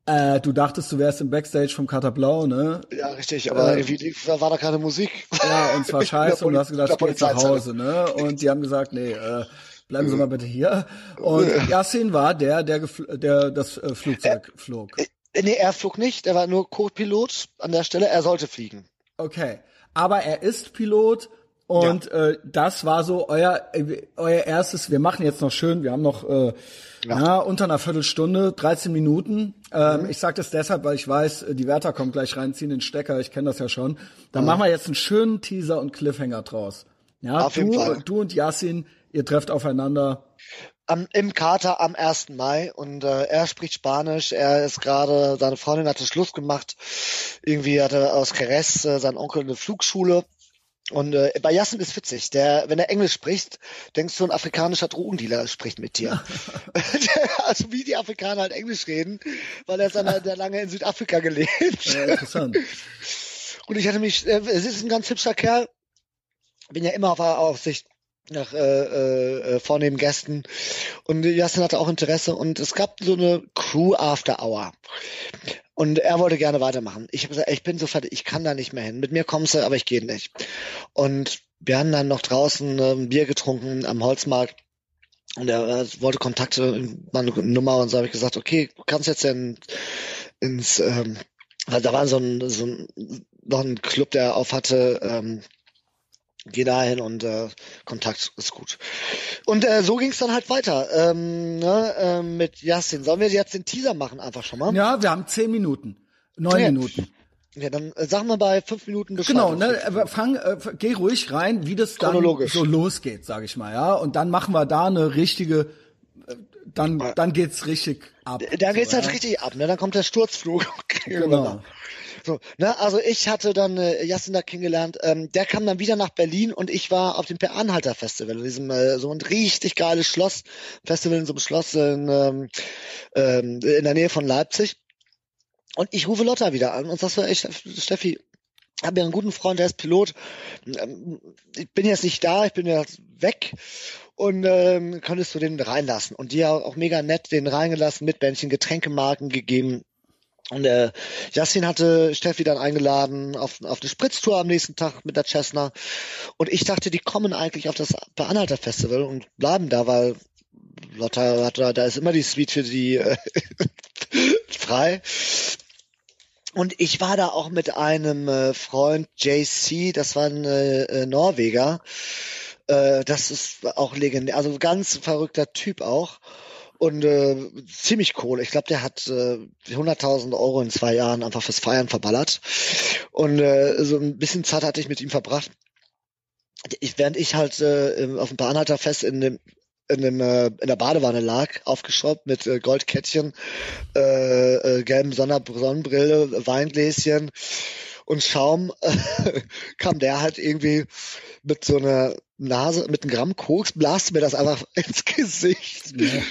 A: äh, du dachtest, du wärst im Backstage vom Kater Blau, ne?
B: Ja, richtig, aber äh, irgendwie war da keine Musik.
A: Ja, und zwar scheiße und du hast gedacht, ich geh zu Hause, ne? Und die haben gesagt, nee, äh, bleiben Sie mal bitte hier. Und Yassin war der, der, der das äh, Flugzeug
B: er,
A: flog.
B: Äh, nee, er flog nicht, er war nur Co-Pilot an der Stelle, er sollte fliegen.
A: Okay, aber er ist Pilot und ja. äh, das war so euer euer erstes. Wir machen jetzt noch schön. Wir haben noch äh, ja. ja unter einer Viertelstunde, 13 Minuten. Ähm, mhm. Ich sage das deshalb, weil ich weiß, die Wärter kommen gleich rein, ziehen den Stecker. Ich kenne das ja schon. Dann mhm. machen wir jetzt einen schönen Teaser und Cliffhanger draus. Ja, Auf du, du und Yassin, ihr trefft aufeinander.
B: Am, Im Kater am 1. Mai und äh, er spricht Spanisch, er ist gerade, seine Freundin hatte Schluss gemacht, irgendwie hatte aus Jerez äh, sein Onkel eine Flugschule und äh, bei Yassin ist witzig, der, wenn er Englisch spricht, denkst du, ein afrikanischer Drogendealer spricht mit dir. also wie die Afrikaner halt Englisch reden, weil er ist dann halt lange in Südafrika gelebt. Ja, interessant. Und ich hatte mich, äh, es ist ein ganz hübscher Kerl, bin ja immer auf Aufsicht nach äh, äh, vornehmen Gästen und Justin hatte auch Interesse und es gab so eine Crew After Hour und er wollte gerne weitermachen. Ich habe gesagt, ich bin so fertig, ich kann da nicht mehr hin. Mit mir kommst du, aber ich gehe nicht. Und wir haben dann noch draußen äh, ein Bier getrunken am Holzmarkt. Und er äh, wollte Kontakte, meine Nummer und so habe ich gesagt, okay, du kannst jetzt in, ins, ähm, da war so ein, so ein, noch ein Club, der auf hatte, ähm, geh dahin und äh, Kontakt ist gut. Und äh, so ging es dann halt weiter ähm, ne, äh, mit Yassin. Sollen wir jetzt den Teaser machen einfach schon mal?
A: Ja, wir haben zehn Minuten, neun ja. Minuten.
B: Ja, dann äh, sagen wir bei fünf Minuten
A: Bescheid. Genau, ne, äh, fang, äh, geh ruhig rein, wie das dann so losgeht, sag ich mal, ja. Und dann machen wir da eine richtige, äh, dann, dann geht's richtig ab.
B: Dann geht's so, halt ja? richtig ab, ne? Dann kommt der Sturzflug. genau. So, ne, also ich hatte dann äh, Jasin da kennengelernt. Ähm, der kam dann wieder nach Berlin und ich war auf dem Per Anhalter Festival, diesem äh, so ein richtig geiles Schloss Festival in so einem Schloss in, ähm, ähm, in der Nähe von Leipzig. Und ich rufe Lotta wieder an und sag ey, Steffi, habe ja einen guten Freund, der ist Pilot. Ähm, ich bin jetzt nicht da, ich bin jetzt weg und ähm, könntest du den reinlassen. Und die auch mega nett den reingelassen, mit Bändchen, Getränkemarken gegeben. Und äh, Jasmin hatte Steffi dann eingeladen auf, auf eine Spritztour am nächsten Tag mit der Cessna. Und ich dachte, die kommen eigentlich auf das Beanhalter Festival und bleiben da, weil Lotta hat da, da ist immer die Suite für die äh, frei. Und ich war da auch mit einem äh, Freund JC, das war ein äh, Norweger. Äh, das ist auch legendär, also ganz verrückter Typ auch und äh, ziemlich Kohle. Ich glaube, der hat äh, 100.000 Euro in zwei Jahren einfach fürs Feiern verballert. Und äh, so ein bisschen Zeit hatte ich mit ihm verbracht. Ich, während ich halt äh, auf dem Bahnhalterfest in dem in, dem, äh, in der Badewanne lag, aufgeschraubt mit äh, Goldkettchen, äh, äh, gelben Sonnenbrille, Weingläschen und Schaum, äh, kam der halt irgendwie mit so einer Nase, mit einem Gramm Koks, blast mir das einfach ins Gesicht. Ja.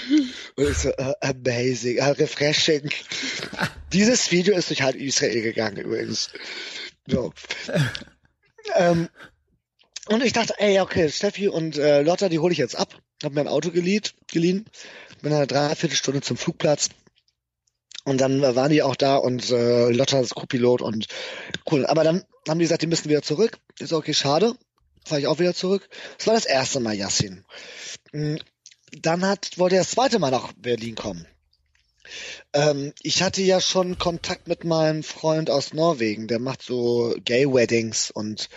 B: Und ich so, uh, amazing, uh, refreshing. Dieses Video ist durch halb Israel gegangen übrigens. So. ähm, und ich dachte, ey, okay, Steffi und äh, Lotta, die hole ich jetzt ab. Hab mir ein Auto geliehen, geliehen. Bin eine Dreiviertelstunde zum Flugplatz. Und dann waren die auch da und äh, Lotta ist Co-Pilot und cool. Aber dann haben die gesagt, die müssen wieder zurück. Ist okay, schade fahre ich auch wieder zurück. Das war das erste Mal Yassin. Hm, dann hat, wollte er das zweite Mal nach Berlin kommen. Ähm, ich hatte ja schon Kontakt mit meinem Freund aus Norwegen, der macht so Gay-Weddings und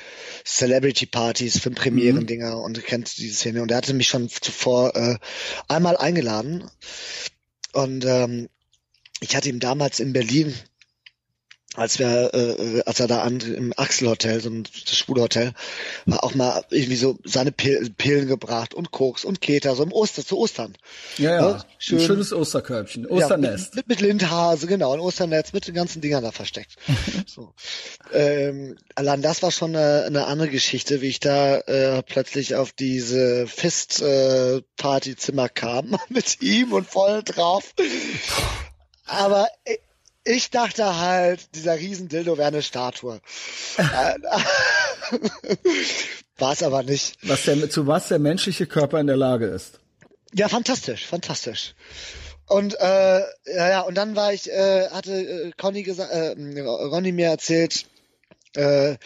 B: Celebrity-Partys, Filmpremieren-Dinger mhm. und kennt diese Szene. Und er hatte mich schon zuvor äh, einmal eingeladen. Und ähm, ich hatte ihm damals in Berlin als wir, äh, als er da an im Axel-Hotel, so ein Schwule-Hotel, war auch mal irgendwie so seine Pil Pillen gebracht und Koks und Keter, so im Oster, zu Ostern.
A: Ja, ja. ja schön, ein schönes Osterkörbchen, Osternest.
B: Ja, mit, mit, mit Lindhase, genau, ein Osternetz mit den ganzen Dingern da versteckt. so. ähm, allein das war schon eine, eine andere Geschichte, wie ich da äh, plötzlich auf diese Fest-Partyzimmer äh, kam mit ihm und voll drauf. Aber ich dachte halt, dieser Riesendildo wäre eine Statue. War es aber nicht.
A: Was der, zu was der menschliche Körper in der Lage ist.
B: Ja, fantastisch, fantastisch. Und äh, ja, ja, und dann war ich, äh, hatte äh, Conny gesagt, äh, Ronny mir erzählt, äh,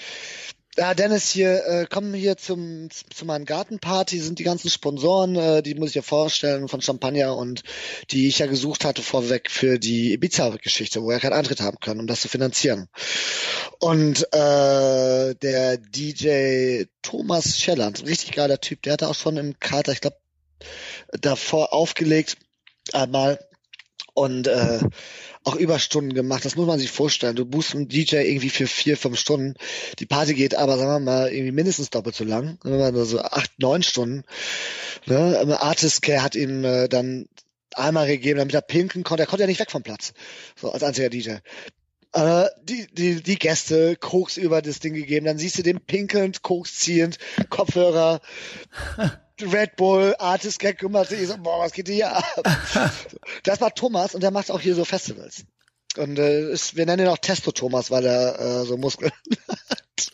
B: ja, Dennis, hier, äh, kommen hier zum, zu meinen Gartenparty, sind die ganzen Sponsoren, äh, die muss ich dir vorstellen, von Champagner und die ich ja gesucht hatte vorweg für die Ibiza-Geschichte, wo er keinen Eintritt haben kann, um das zu finanzieren. Und äh, der DJ Thomas Schelland, richtig geiler Typ, der hatte auch schon im Kater, ich glaube, davor aufgelegt, einmal und äh, auch Überstunden gemacht. Das muss man sich vorstellen. Du buchst einen DJ irgendwie für vier, fünf Stunden. Die Party geht aber, sagen wir mal, irgendwie mindestens doppelt so lang. Wenn man so acht, neun Stunden. Ne? Artist Care hat ihm äh, dann einmal gegeben, damit er pinken konnte. Er konnte ja nicht weg vom Platz. So als einziger DJ. Äh, die, die, die Gäste Koks über das Ding gegeben. Dann siehst du den pinkelnd, Koks ziehend, Kopfhörer. Red Bull, Artist Gag kümmert sich, so, boah, was geht hier ab? das war Thomas und der macht auch hier so Festivals. Und äh, ist, wir nennen ihn auch Testo Thomas, weil er äh, so Muskeln hat.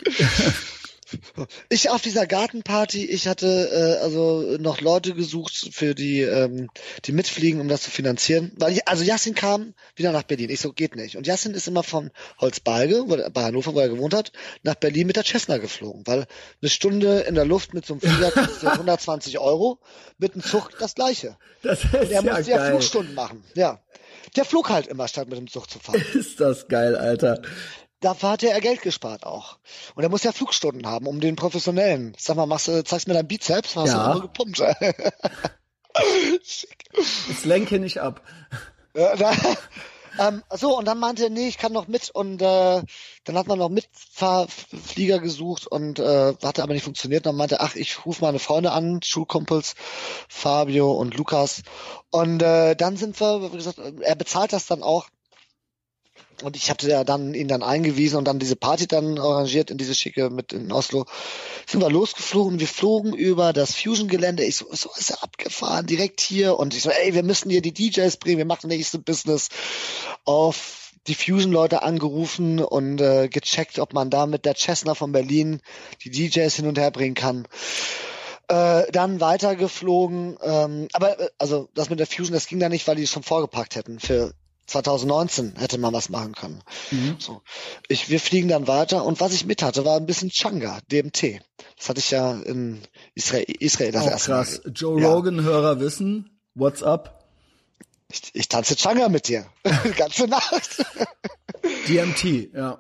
B: Ich auf dieser Gartenparty, ich hatte äh, also noch Leute gesucht für die, ähm, die mitfliegen, um das zu finanzieren. Weil also Yassin kam wieder nach Berlin. Ich so, geht nicht. Und Yassin ist immer von Holzbalge, wo, bei Hannover, wo er gewohnt hat, nach Berlin mit der Cessna geflogen. Weil eine Stunde in der Luft mit so einem Flieger kostet 120 Euro, mit einem Zug das gleiche.
A: Das ist der
B: ja musste ja. Flugstunden machen. Ja. Der flog halt immer, statt mit dem Zug zu fahren.
A: Ist das geil, Alter.
B: Da hat er Geld gespart auch. Und er muss ja Flugstunden haben, um den professionellen. Sag mal, machst du, zeigst mir deinen Bizeps? Hast
A: Ja.
B: du gepumpt.
A: Jetzt lenke nicht ab.
B: Ja, da, ähm, so, und dann meinte er, nee, ich kann noch mit. Und äh, dann hat man noch Mitfahrflieger gesucht und äh, hatte aber nicht funktioniert. Dann meinte er, ach, ich rufe meine Freunde an, Schulkumpels, Fabio und Lukas. Und äh, dann sind wir, wie gesagt, er bezahlt das dann auch. Und ich hatte ja dann ihn dann eingewiesen und dann diese Party dann arrangiert in diese schicke mit in Oslo. Sind wir losgeflogen, wir flogen über das Fusion-Gelände. Ich so, so ist er abgefahren, direkt hier. Und ich so, ey, wir müssen hier die DJs bringen, wir machen nächste Business. Auf die Fusion-Leute angerufen und äh, gecheckt, ob man da mit der Cessna von Berlin die DJs hin und her bringen kann. Äh, dann weitergeflogen, ähm, aber äh, also das mit der Fusion, das ging da nicht, weil die es schon vorgepackt hätten. Für 2019 hätte man was machen können.
A: Mhm.
B: So. Ich, wir fliegen dann weiter und was ich mit hatte, war ein bisschen Changa, DMT. Das hatte ich ja in Israel, Israel das
A: Auch
B: erste
A: krass.
B: Mal.
A: Joe
B: Ja.
A: Rogan-Hörer wissen, what's up?
B: Ich, ich tanze Changa mit dir. Die ganze Nacht.
A: DMT, ja.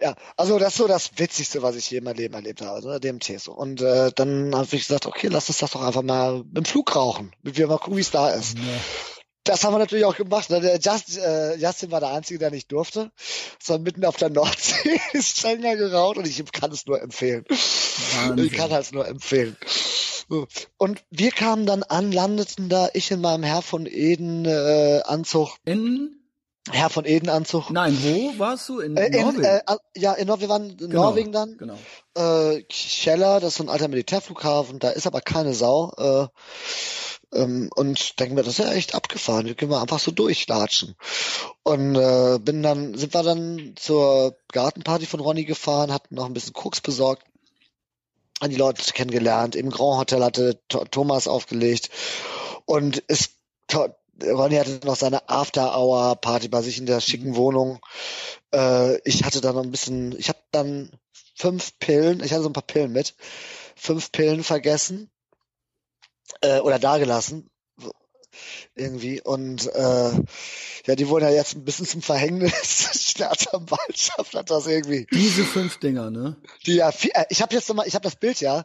B: Ja, also das ist so das Witzigste, was ich je in meinem Leben erlebt habe, ne? DMT so. Und äh, dann habe ich gesagt, okay, lass uns das doch einfach mal im Flug rauchen. Wir mal gucken, wie es da ist. Das haben wir natürlich auch gemacht. Ne? Der Just, äh, Justin war der Einzige, der nicht durfte. Sondern mitten auf der Nordsee ist Changa geraucht und ich kann es nur empfehlen.
A: Wahnsinn.
B: Ich kann es nur empfehlen. Und wir kamen dann an, landeten da, ich in meinem Herr von Eden äh, Anzug,
A: In,
B: Herr von Eden Anzug.
A: nein, wo warst du? In
B: Äh, in,
A: Norwegen?
B: äh, ja, in Nor wir waren in
A: Genau,
B: Norwegen dann.
A: Genau.
B: Äh, Scheller, das ist so ein alter Militärflughafen, da ist aber keine Sau. Äh, ähm, und denken wir, das ist ja echt abgefahren. Hier können wir einfach so durchlatschen. Und äh, bin dann, sind wir dann zur Gartenparty von Ronny gefahren, hatten noch ein bisschen Koks besorgt, haben die Leute kennengelernt. Im Grand Hotel hatte Th Thomas aufgelegt. Und es Ronny hatte noch seine After-Hour-Party bei sich in der schicken Wohnung. Äh, ich hatte dann noch ein bisschen, ich habe dann fünf Pillen, ich hatte so ein paar Pillen mit, fünf Pillen vergessen äh, oder dagelassen irgendwie und äh, ja, die wurden ja jetzt ein bisschen zum Verhängnis. Staatsanwaltschaft hat das irgendwie.
A: Diese fünf Dinger, ne?
B: Die ja, äh, ich habe jetzt nochmal, ich habe das Bild ja.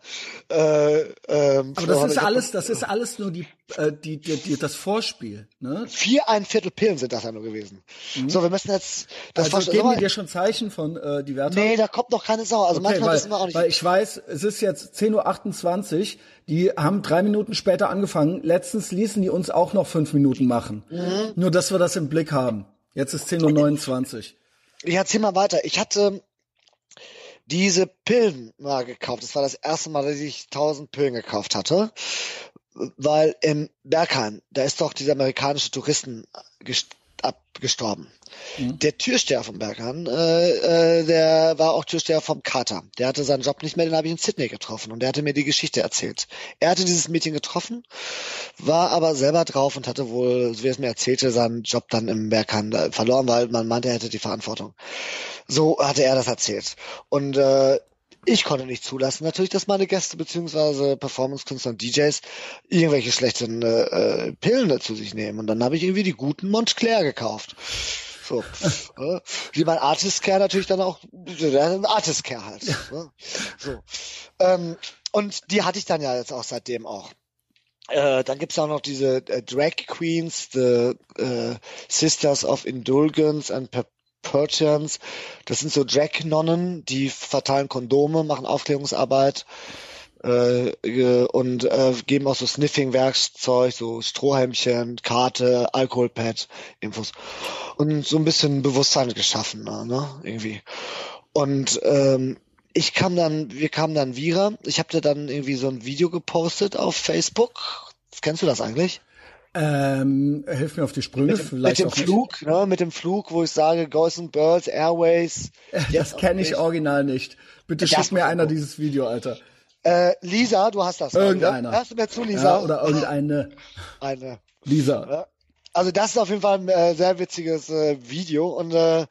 B: Äh, ähm,
A: Aber das ist alles, das ist alles nur die, äh, die, die, die das Vorspiel, ne?
B: Vier ein Viertel Pillen sind das ja nur gewesen. So, wir müssen jetzt das
A: Also geben
B: Sag
A: dir schon Zeichen von äh, die Werte?
B: Nee, da kommt noch keine Sau. Also
A: Okay,
B: manchmal
A: weil,
B: wissen wir auch nicht.
A: weil ich weiß, es ist jetzt 10.28 Uhr, die haben drei Minuten später angefangen. Letztens ließen die uns auch noch fünf Minuten machen.
B: Mhm.
A: Nur, dass wir das im Blick haben. Jetzt ist 10.29 Uhr.
B: Ich erzähl mal weiter. Ich hatte diese Pillen mal gekauft. Das war das erste Mal, dass ich 1000 Pillen gekauft hatte. Weil in Bergheim, da ist doch dieser amerikanische Touristen gest abgestorben. Der Türsteher vom Bergheim, äh, äh, der war auch Türsteher vom Kater. Der hatte seinen Job nicht mehr, den habe ich in Sydney getroffen und der hatte mir die Geschichte erzählt. Er hatte dieses Mädchen getroffen, war aber selber drauf und hatte wohl, so wie er es mir erzählte, seinen Job dann im Bergheim da verloren, weil man meinte, er hätte die Verantwortung. So hatte er das erzählt. Und äh, ich konnte nicht zulassen, natürlich, dass meine Gäste beziehungsweise Performance-Künstler und DJs irgendwelche schlechten äh, Pillen zu sich nehmen. Und dann habe ich irgendwie die guten Montclair gekauft. So. äh, wie mein Artist Care natürlich dann auch, der Artist Care halt. Ne? So. Ähm, und die hatte ich dann ja jetzt auch seitdem auch. Äh, dann gibt's auch noch diese äh, Drag Queens, the äh, Sisters of Indulgence and Perchance. Das sind so Drag-Nonnen, die verteilen Kondome, machen Aufklärungsarbeit äh, und äh, geben auch so Sniffing-Werkzeug, so Strohhelmchen, Karte, Alkoholpad, Infos. Und so ein bisschen Bewusstsein geschaffen, ne? Irgendwie. Und ähm, ich kam dann, wir kamen dann Vira. Ich habe da dann irgendwie so ein Video gepostet auf Facebook. Kennst du das eigentlich?
A: Ähm, hilf mir auf die Sprünge.
B: Mit, vielleicht mit dem Flug, ne, mit dem Flug, wo ich sage, Ghosts and Birds, Airways.
A: Das kenne ich original nicht. Bitte schick mir einer dieses Video, Alter.
B: Äh, Lisa, du hast das.
A: Irgendeiner.
B: Hörst du mir zu, Lisa?
A: Ja, oder irgendeine.
B: Eine.
A: Lisa.
B: Also das ist auf jeden Fall ein äh, sehr witziges äh, Video und äh,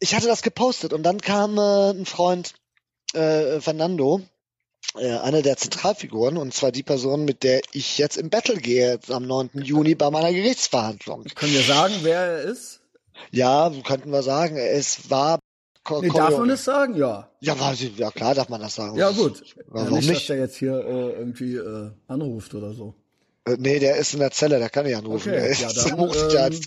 B: ich hatte das gepostet und dann kam äh, ein Freund, äh, Fernando, eine der Zentralfiguren, und zwar die Person, mit der ich jetzt im Battle gehe, am 9. Juni bei meiner Gerichtsverhandlung.
A: Können wir sagen, wer er ist?
B: Ja, könnten wir sagen. Es war
A: nee, darf man das sagen? Ja.
B: Ja, ja, klar darf man das sagen.
A: Ja, gut.
B: Warum
A: ja, nicht,
B: nicht?
A: dass der jetzt hier äh, irgendwie äh, anruft oder so.
B: Äh, Nee, der ist in der Zelle, der kann nicht anrufen.
A: Okay,
B: der, ist,
A: ja, dann,
B: der,
A: ähm,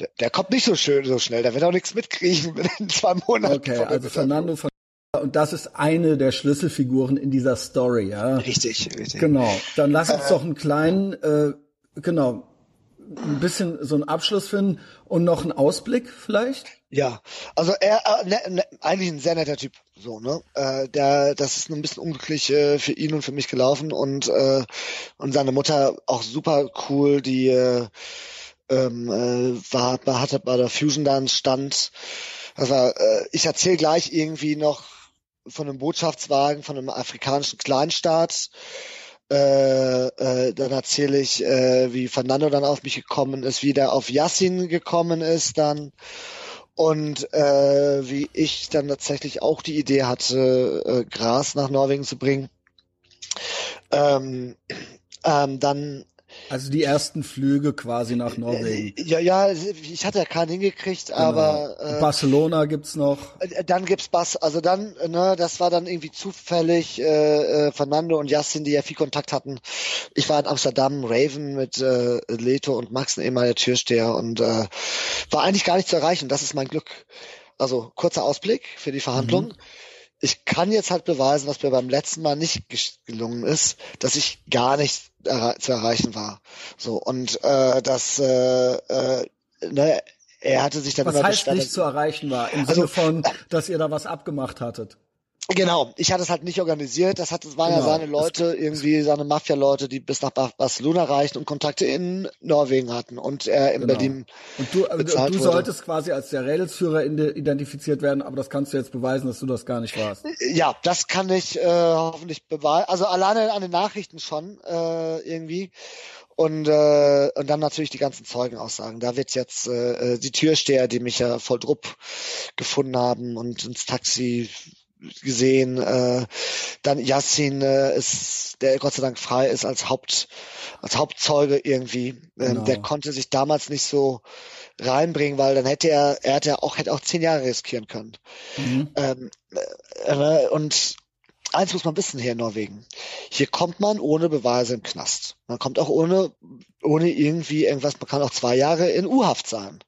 B: der, der, kommt nicht so schön so schnell, der wird auch nichts mitkriegen in zwei Monaten.
A: Okay, also Fernando von und das ist eine der Schlüsselfiguren in dieser Story, ja.
B: Richtig, richtig.
A: Genau. Dann lass uns doch einen kleinen, äh, genau, ein bisschen so einen Abschluss finden und noch einen Ausblick vielleicht.
B: Ja, also er äh, ne, ne, eigentlich ein sehr netter Typ, so ne. Äh, der, das ist ein bisschen unglücklich äh, für ihn und für mich gelaufen und äh, und seine Mutter auch super cool, die äh, ähm, äh, war hatte bei der Fusion Dance stand. Das war, äh, ich erzähle gleich irgendwie noch von einem Botschaftswagen von einem afrikanischen Kleinstaat. Äh, äh, dann erzähle ich, äh, wie Fernando dann auf mich gekommen ist, wie der auf Yassin gekommen ist dann und äh, wie ich dann tatsächlich auch die Idee hatte, äh, Gras nach Norwegen zu bringen. Ähm, ähm, dann
A: Also die ersten Flüge quasi nach Norwegen.
B: ja, ja, ich hatte ja keinen hingekriegt, aber
A: Genau.
B: äh,
A: Barcelona gibt's noch.
B: Äh, Dann gibt's Bass, also dann, ne, das war dann irgendwie zufällig äh, äh, Fernando und Justin, die ja viel Kontakt hatten. Ich war in Amsterdam, Raven mit äh, Leto und Max, ein ehemaliger Türsteher und äh, war eigentlich gar nicht zu erreichen. Das ist mein Glück. Also kurzer Ausblick für die Verhandlungen. Ich kann jetzt halt beweisen, was mir beim letzten Mal nicht gelungen ist, dass ich gar nicht erre zu erreichen war. So und äh, das, äh, äh, ne, er hatte sich dann
A: Was
B: immer
A: heißt nicht zu erreichen war? Im
B: Also-
A: Sinne von, dass ihr da was abgemacht hattet.
B: Genau, ich hatte es halt nicht organisiert. Das hat, das waren ja
A: Genau.
B: seine Leute, irgendwie seine Mafia-Leute, die bis nach Bar- Barcelona reichten und Kontakte in Norwegen hatten und er in
A: Genau.
B: Berlin.
A: Und du, äh,
B: bezahlt
A: du
B: wurde.
A: solltest quasi als der Rädelsführer ide- identifiziert werden, aber das kannst du jetzt beweisen, dass du das gar nicht warst.
B: Ja, das kann ich äh, hoffentlich beweisen. Also alleine an den Nachrichten schon äh, irgendwie. Und, äh, und dann natürlich die ganzen Zeugenaussagen. Da wird jetzt äh, äh, die Türsteher, die mich ja voll Drupp gefunden haben und ins Taxi gesehen. Äh, dann Yassin äh, ist, der Gott sei Dank frei ist als Haupt als Hauptzeuge irgendwie. Ähm,
A: Genau.
B: Der konnte sich damals nicht so reinbringen, weil dann hätte er, er hätte auch hätte auch zehn Jahre riskieren können.
A: Mhm.
B: Ähm, äh, und eins muss man wissen hier in Norwegen. Hier kommt man ohne Beweise im Knast. Man kommt auch ohne, ohne irgendwie irgendwas, man kann auch zwei Jahre in U-Haft sein.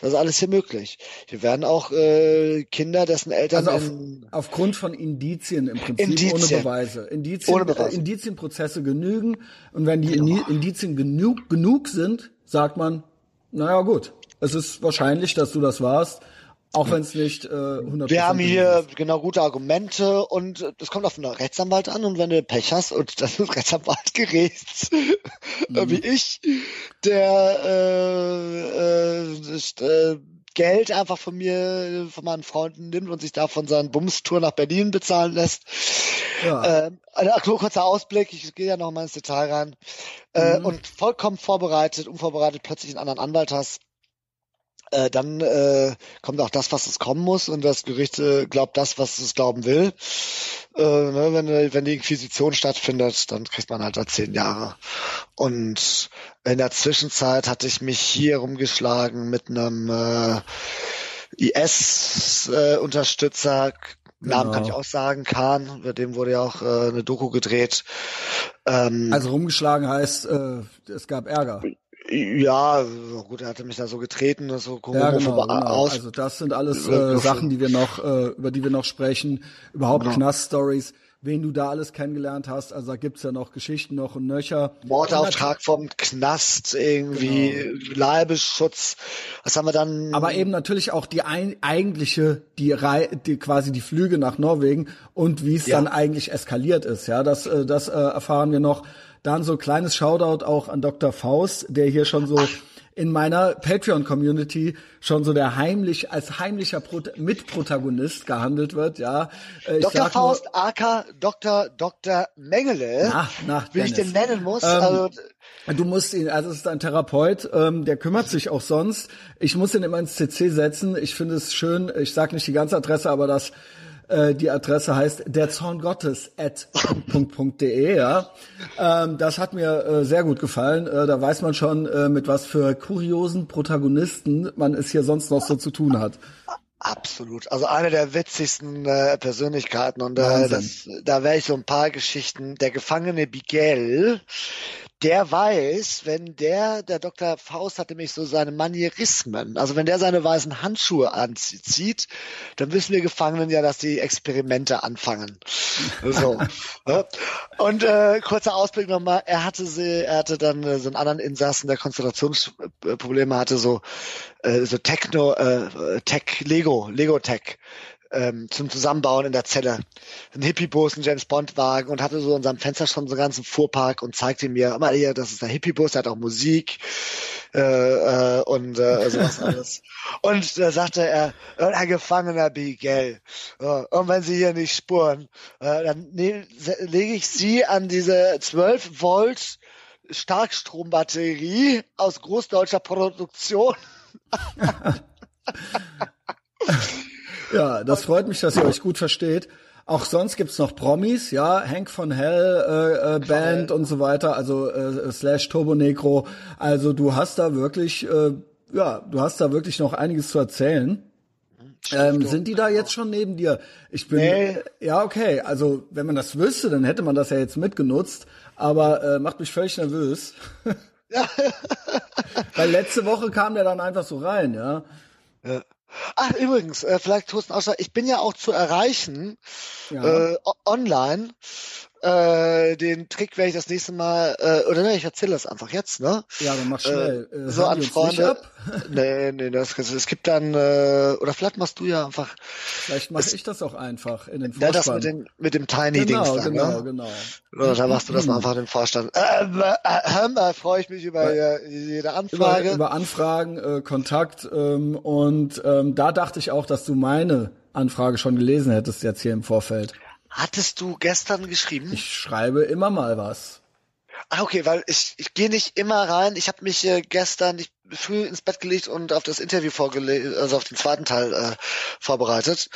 B: Das ist alles hier möglich. Hier werden auch äh, Kinder, dessen Eltern
A: Also auf,
B: in,
A: aufgrund von Indizien im Prinzip,
B: Indizien.
A: ohne Beweise. Indizien,
B: Ohne Beweise.
A: Äh, Indizienprozesse genügen und wenn die
B: Genau.
A: Indi- Indizien genug, genug sind, sagt man, naja gut, es ist wahrscheinlich, dass du das warst, auch wenn es nicht äh, 100%
B: wir haben hier
A: ist.
B: genau gute Argumente und es kommt auf einen Rechtsanwalt an und wenn du Pech hast und das ist Rechtsanwalt gerätst, äh, wie ich, der äh, äh, das, äh, Geld einfach von mir, von meinen Freunden nimmt und sich davon seinen Bumstour nach Berlin bezahlen lässt.
A: Ja.
B: Ähm, ein kurzer Ausblick, ich gehe ja noch mal ins Detail rein. Äh,
A: Mhm.
B: und vollkommen vorbereitet, unvorbereitet plötzlich einen anderen Anwalt hast, äh, dann äh, kommt auch das, was es kommen muss und das Gericht äh, glaubt das, was es glauben will. Äh, ne, wenn, äh, wenn die Inquisition stattfindet, dann kriegt man halt da zehn Jahre. Und in der Zwischenzeit hatte ich mich hier rumgeschlagen mit einem äh, IS-Unterstützer, Genau. Namen kann ich auch sagen, Kahn, über dem wurde ja auch äh, eine Doku gedreht.
A: Ähm, also rumgeschlagen heißt, äh, es gab Ärger.
B: Ja, gut, er hatte mich da so getreten, so
A: ja, genau, genau. Aus. Also das sind alles äh, Sachen, die wir noch, äh, über die wir noch sprechen. Überhaupt genau. Knast-Stories wen du da alles kennengelernt hast. Also da gibt's ja noch Geschichten noch und nöcher.
B: Mordauftrag vom Knast, irgendwie genau. Leibesschutz. Was haben wir dann?
A: Aber eben natürlich auch die ein, eigentliche, die, Rei die quasi die Flüge nach Norwegen und wie es ja. dann eigentlich eskaliert ist. Ja, das, äh, das äh, erfahren wir noch. Dann so kleines Shoutout auch an Dr. Faust, der hier schon so in meiner Patreon-Community schon so der heimlich, als heimlicher Pro Mitprotagonist gehandelt wird, ja.
B: Äh, ich Dr. Faust, nur, aka Dr. Dr. Mengele,
A: nach, nach
B: wie ich den nennen muss. Ähm,
A: also, Du musst ihn, also es ist ein Therapeut, ähm, der kümmert sich auch sonst. Ich muss ihn immer ins CC setzen. Ich finde es schön, ich sage nicht die ganze Adresse, aber das äh, die Adresse heißt der Zorn Gottes at .de, ja. Ähm, das hat mir äh, sehr gut gefallen. Äh, da weiß man schon, äh, mit was für kuriosen Protagonisten man es hier sonst noch so zu tun hat.
B: Absolut. Also eine der witzigsten äh, Persönlichkeiten und äh, das, da wäre ich so ein paar Geschichten. Der Gefangene Bigel, der weiß, wenn der, der Dr. Faust hat nämlich so seine Manierismen, also wenn der seine weißen Handschuhe anzieht, dann wissen wir Gefangenen ja, dass die Experimente anfangen. So. Und äh, kurzer Ausblick nochmal, er hatte sie, er hatte dann äh, so einen anderen Insassen, der Konzentrationsprobleme hatte, so, äh, so Techno, äh, Tech, Lego, Lego Tech ähm, zum Zusammenbauen in der Zelle. Ein Hippie-Bus, ein James-Bond-Wagen und hatte so in seinem Fenster schon so einen ganzen Fuhrpark und zeigte mir, immer hier, das ist ein Hippie-Bus, der hat auch Musik äh, äh, und äh, sowas alles. Und da sagte er, ein gefangener Bigel. Ja, und wenn Sie hier nicht spuren, äh, dann ne, lege ich Sie an diese 12 Volt Starkstrombatterie aus großdeutscher Produktion.
A: Ja, das freut mich, dass ihr euch gut versteht. Auch sonst gibt's noch Promis, ja, Hank von Hell äh, äh, Band und so weiter, also äh, slash Turbo Negro. Also du hast da wirklich, äh, ja, du hast da wirklich noch einiges zu erzählen. Ähm, sind die da jetzt schon neben dir? Ich bin, nee. ja okay. Also wenn man das wüsste, dann hätte man das ja jetzt mitgenutzt. Aber äh, macht mich völlig nervös. Ja. Weil letzte Woche kam der dann einfach so rein, ja.
B: ja. Ach, übrigens, äh, vielleicht Thorsten Ausser, ich bin ja auch zu erreichen ja. äh, online. Äh, den Trick werde ich das nächste Mal, äh, oder ne, ich erzähle das einfach jetzt, ne?
A: Ja, dann mach schnell.
B: Äh, so an Freunde. nee, nee, das, es gibt dann, äh, oder vielleicht machst du ja einfach.
A: Vielleicht mache ich das auch einfach in den Vorstand.
B: Ja, das mit, den, mit dem Tiny-Dings
A: genau,
B: dann,
A: genau,
B: ne?
A: Genau,
B: Oder dann machst du das mal einfach den Vorstand. Äh, äh, äh, da freue ich mich über äh, jede Anfrage.
A: Über, über Anfragen, äh, Kontakt ähm, und ähm, da dachte ich auch, dass du meine Anfrage schon gelesen hättest jetzt hier im Vorfeld.
B: Hattest du gestern geschrieben?
A: Ich schreibe immer mal was.
B: Ah, okay, weil ich, ich gehe nicht immer rein. Ich habe mich äh, gestern nicht früh ins Bett gelegt und auf das Interview vorgelegt, also auf den zweiten Teil äh, vorbereitet.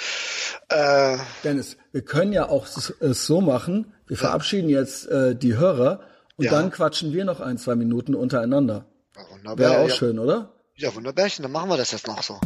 A: Äh, Dennis, wir können ja auch es so machen. Wir ja. verabschieden jetzt äh, die Hörer und ja. dann quatschen wir noch ein, zwei Minuten untereinander. Ja, Wäre auch ja. schön, oder?
B: Ja, wunderbärchen, dann machen wir das jetzt noch so.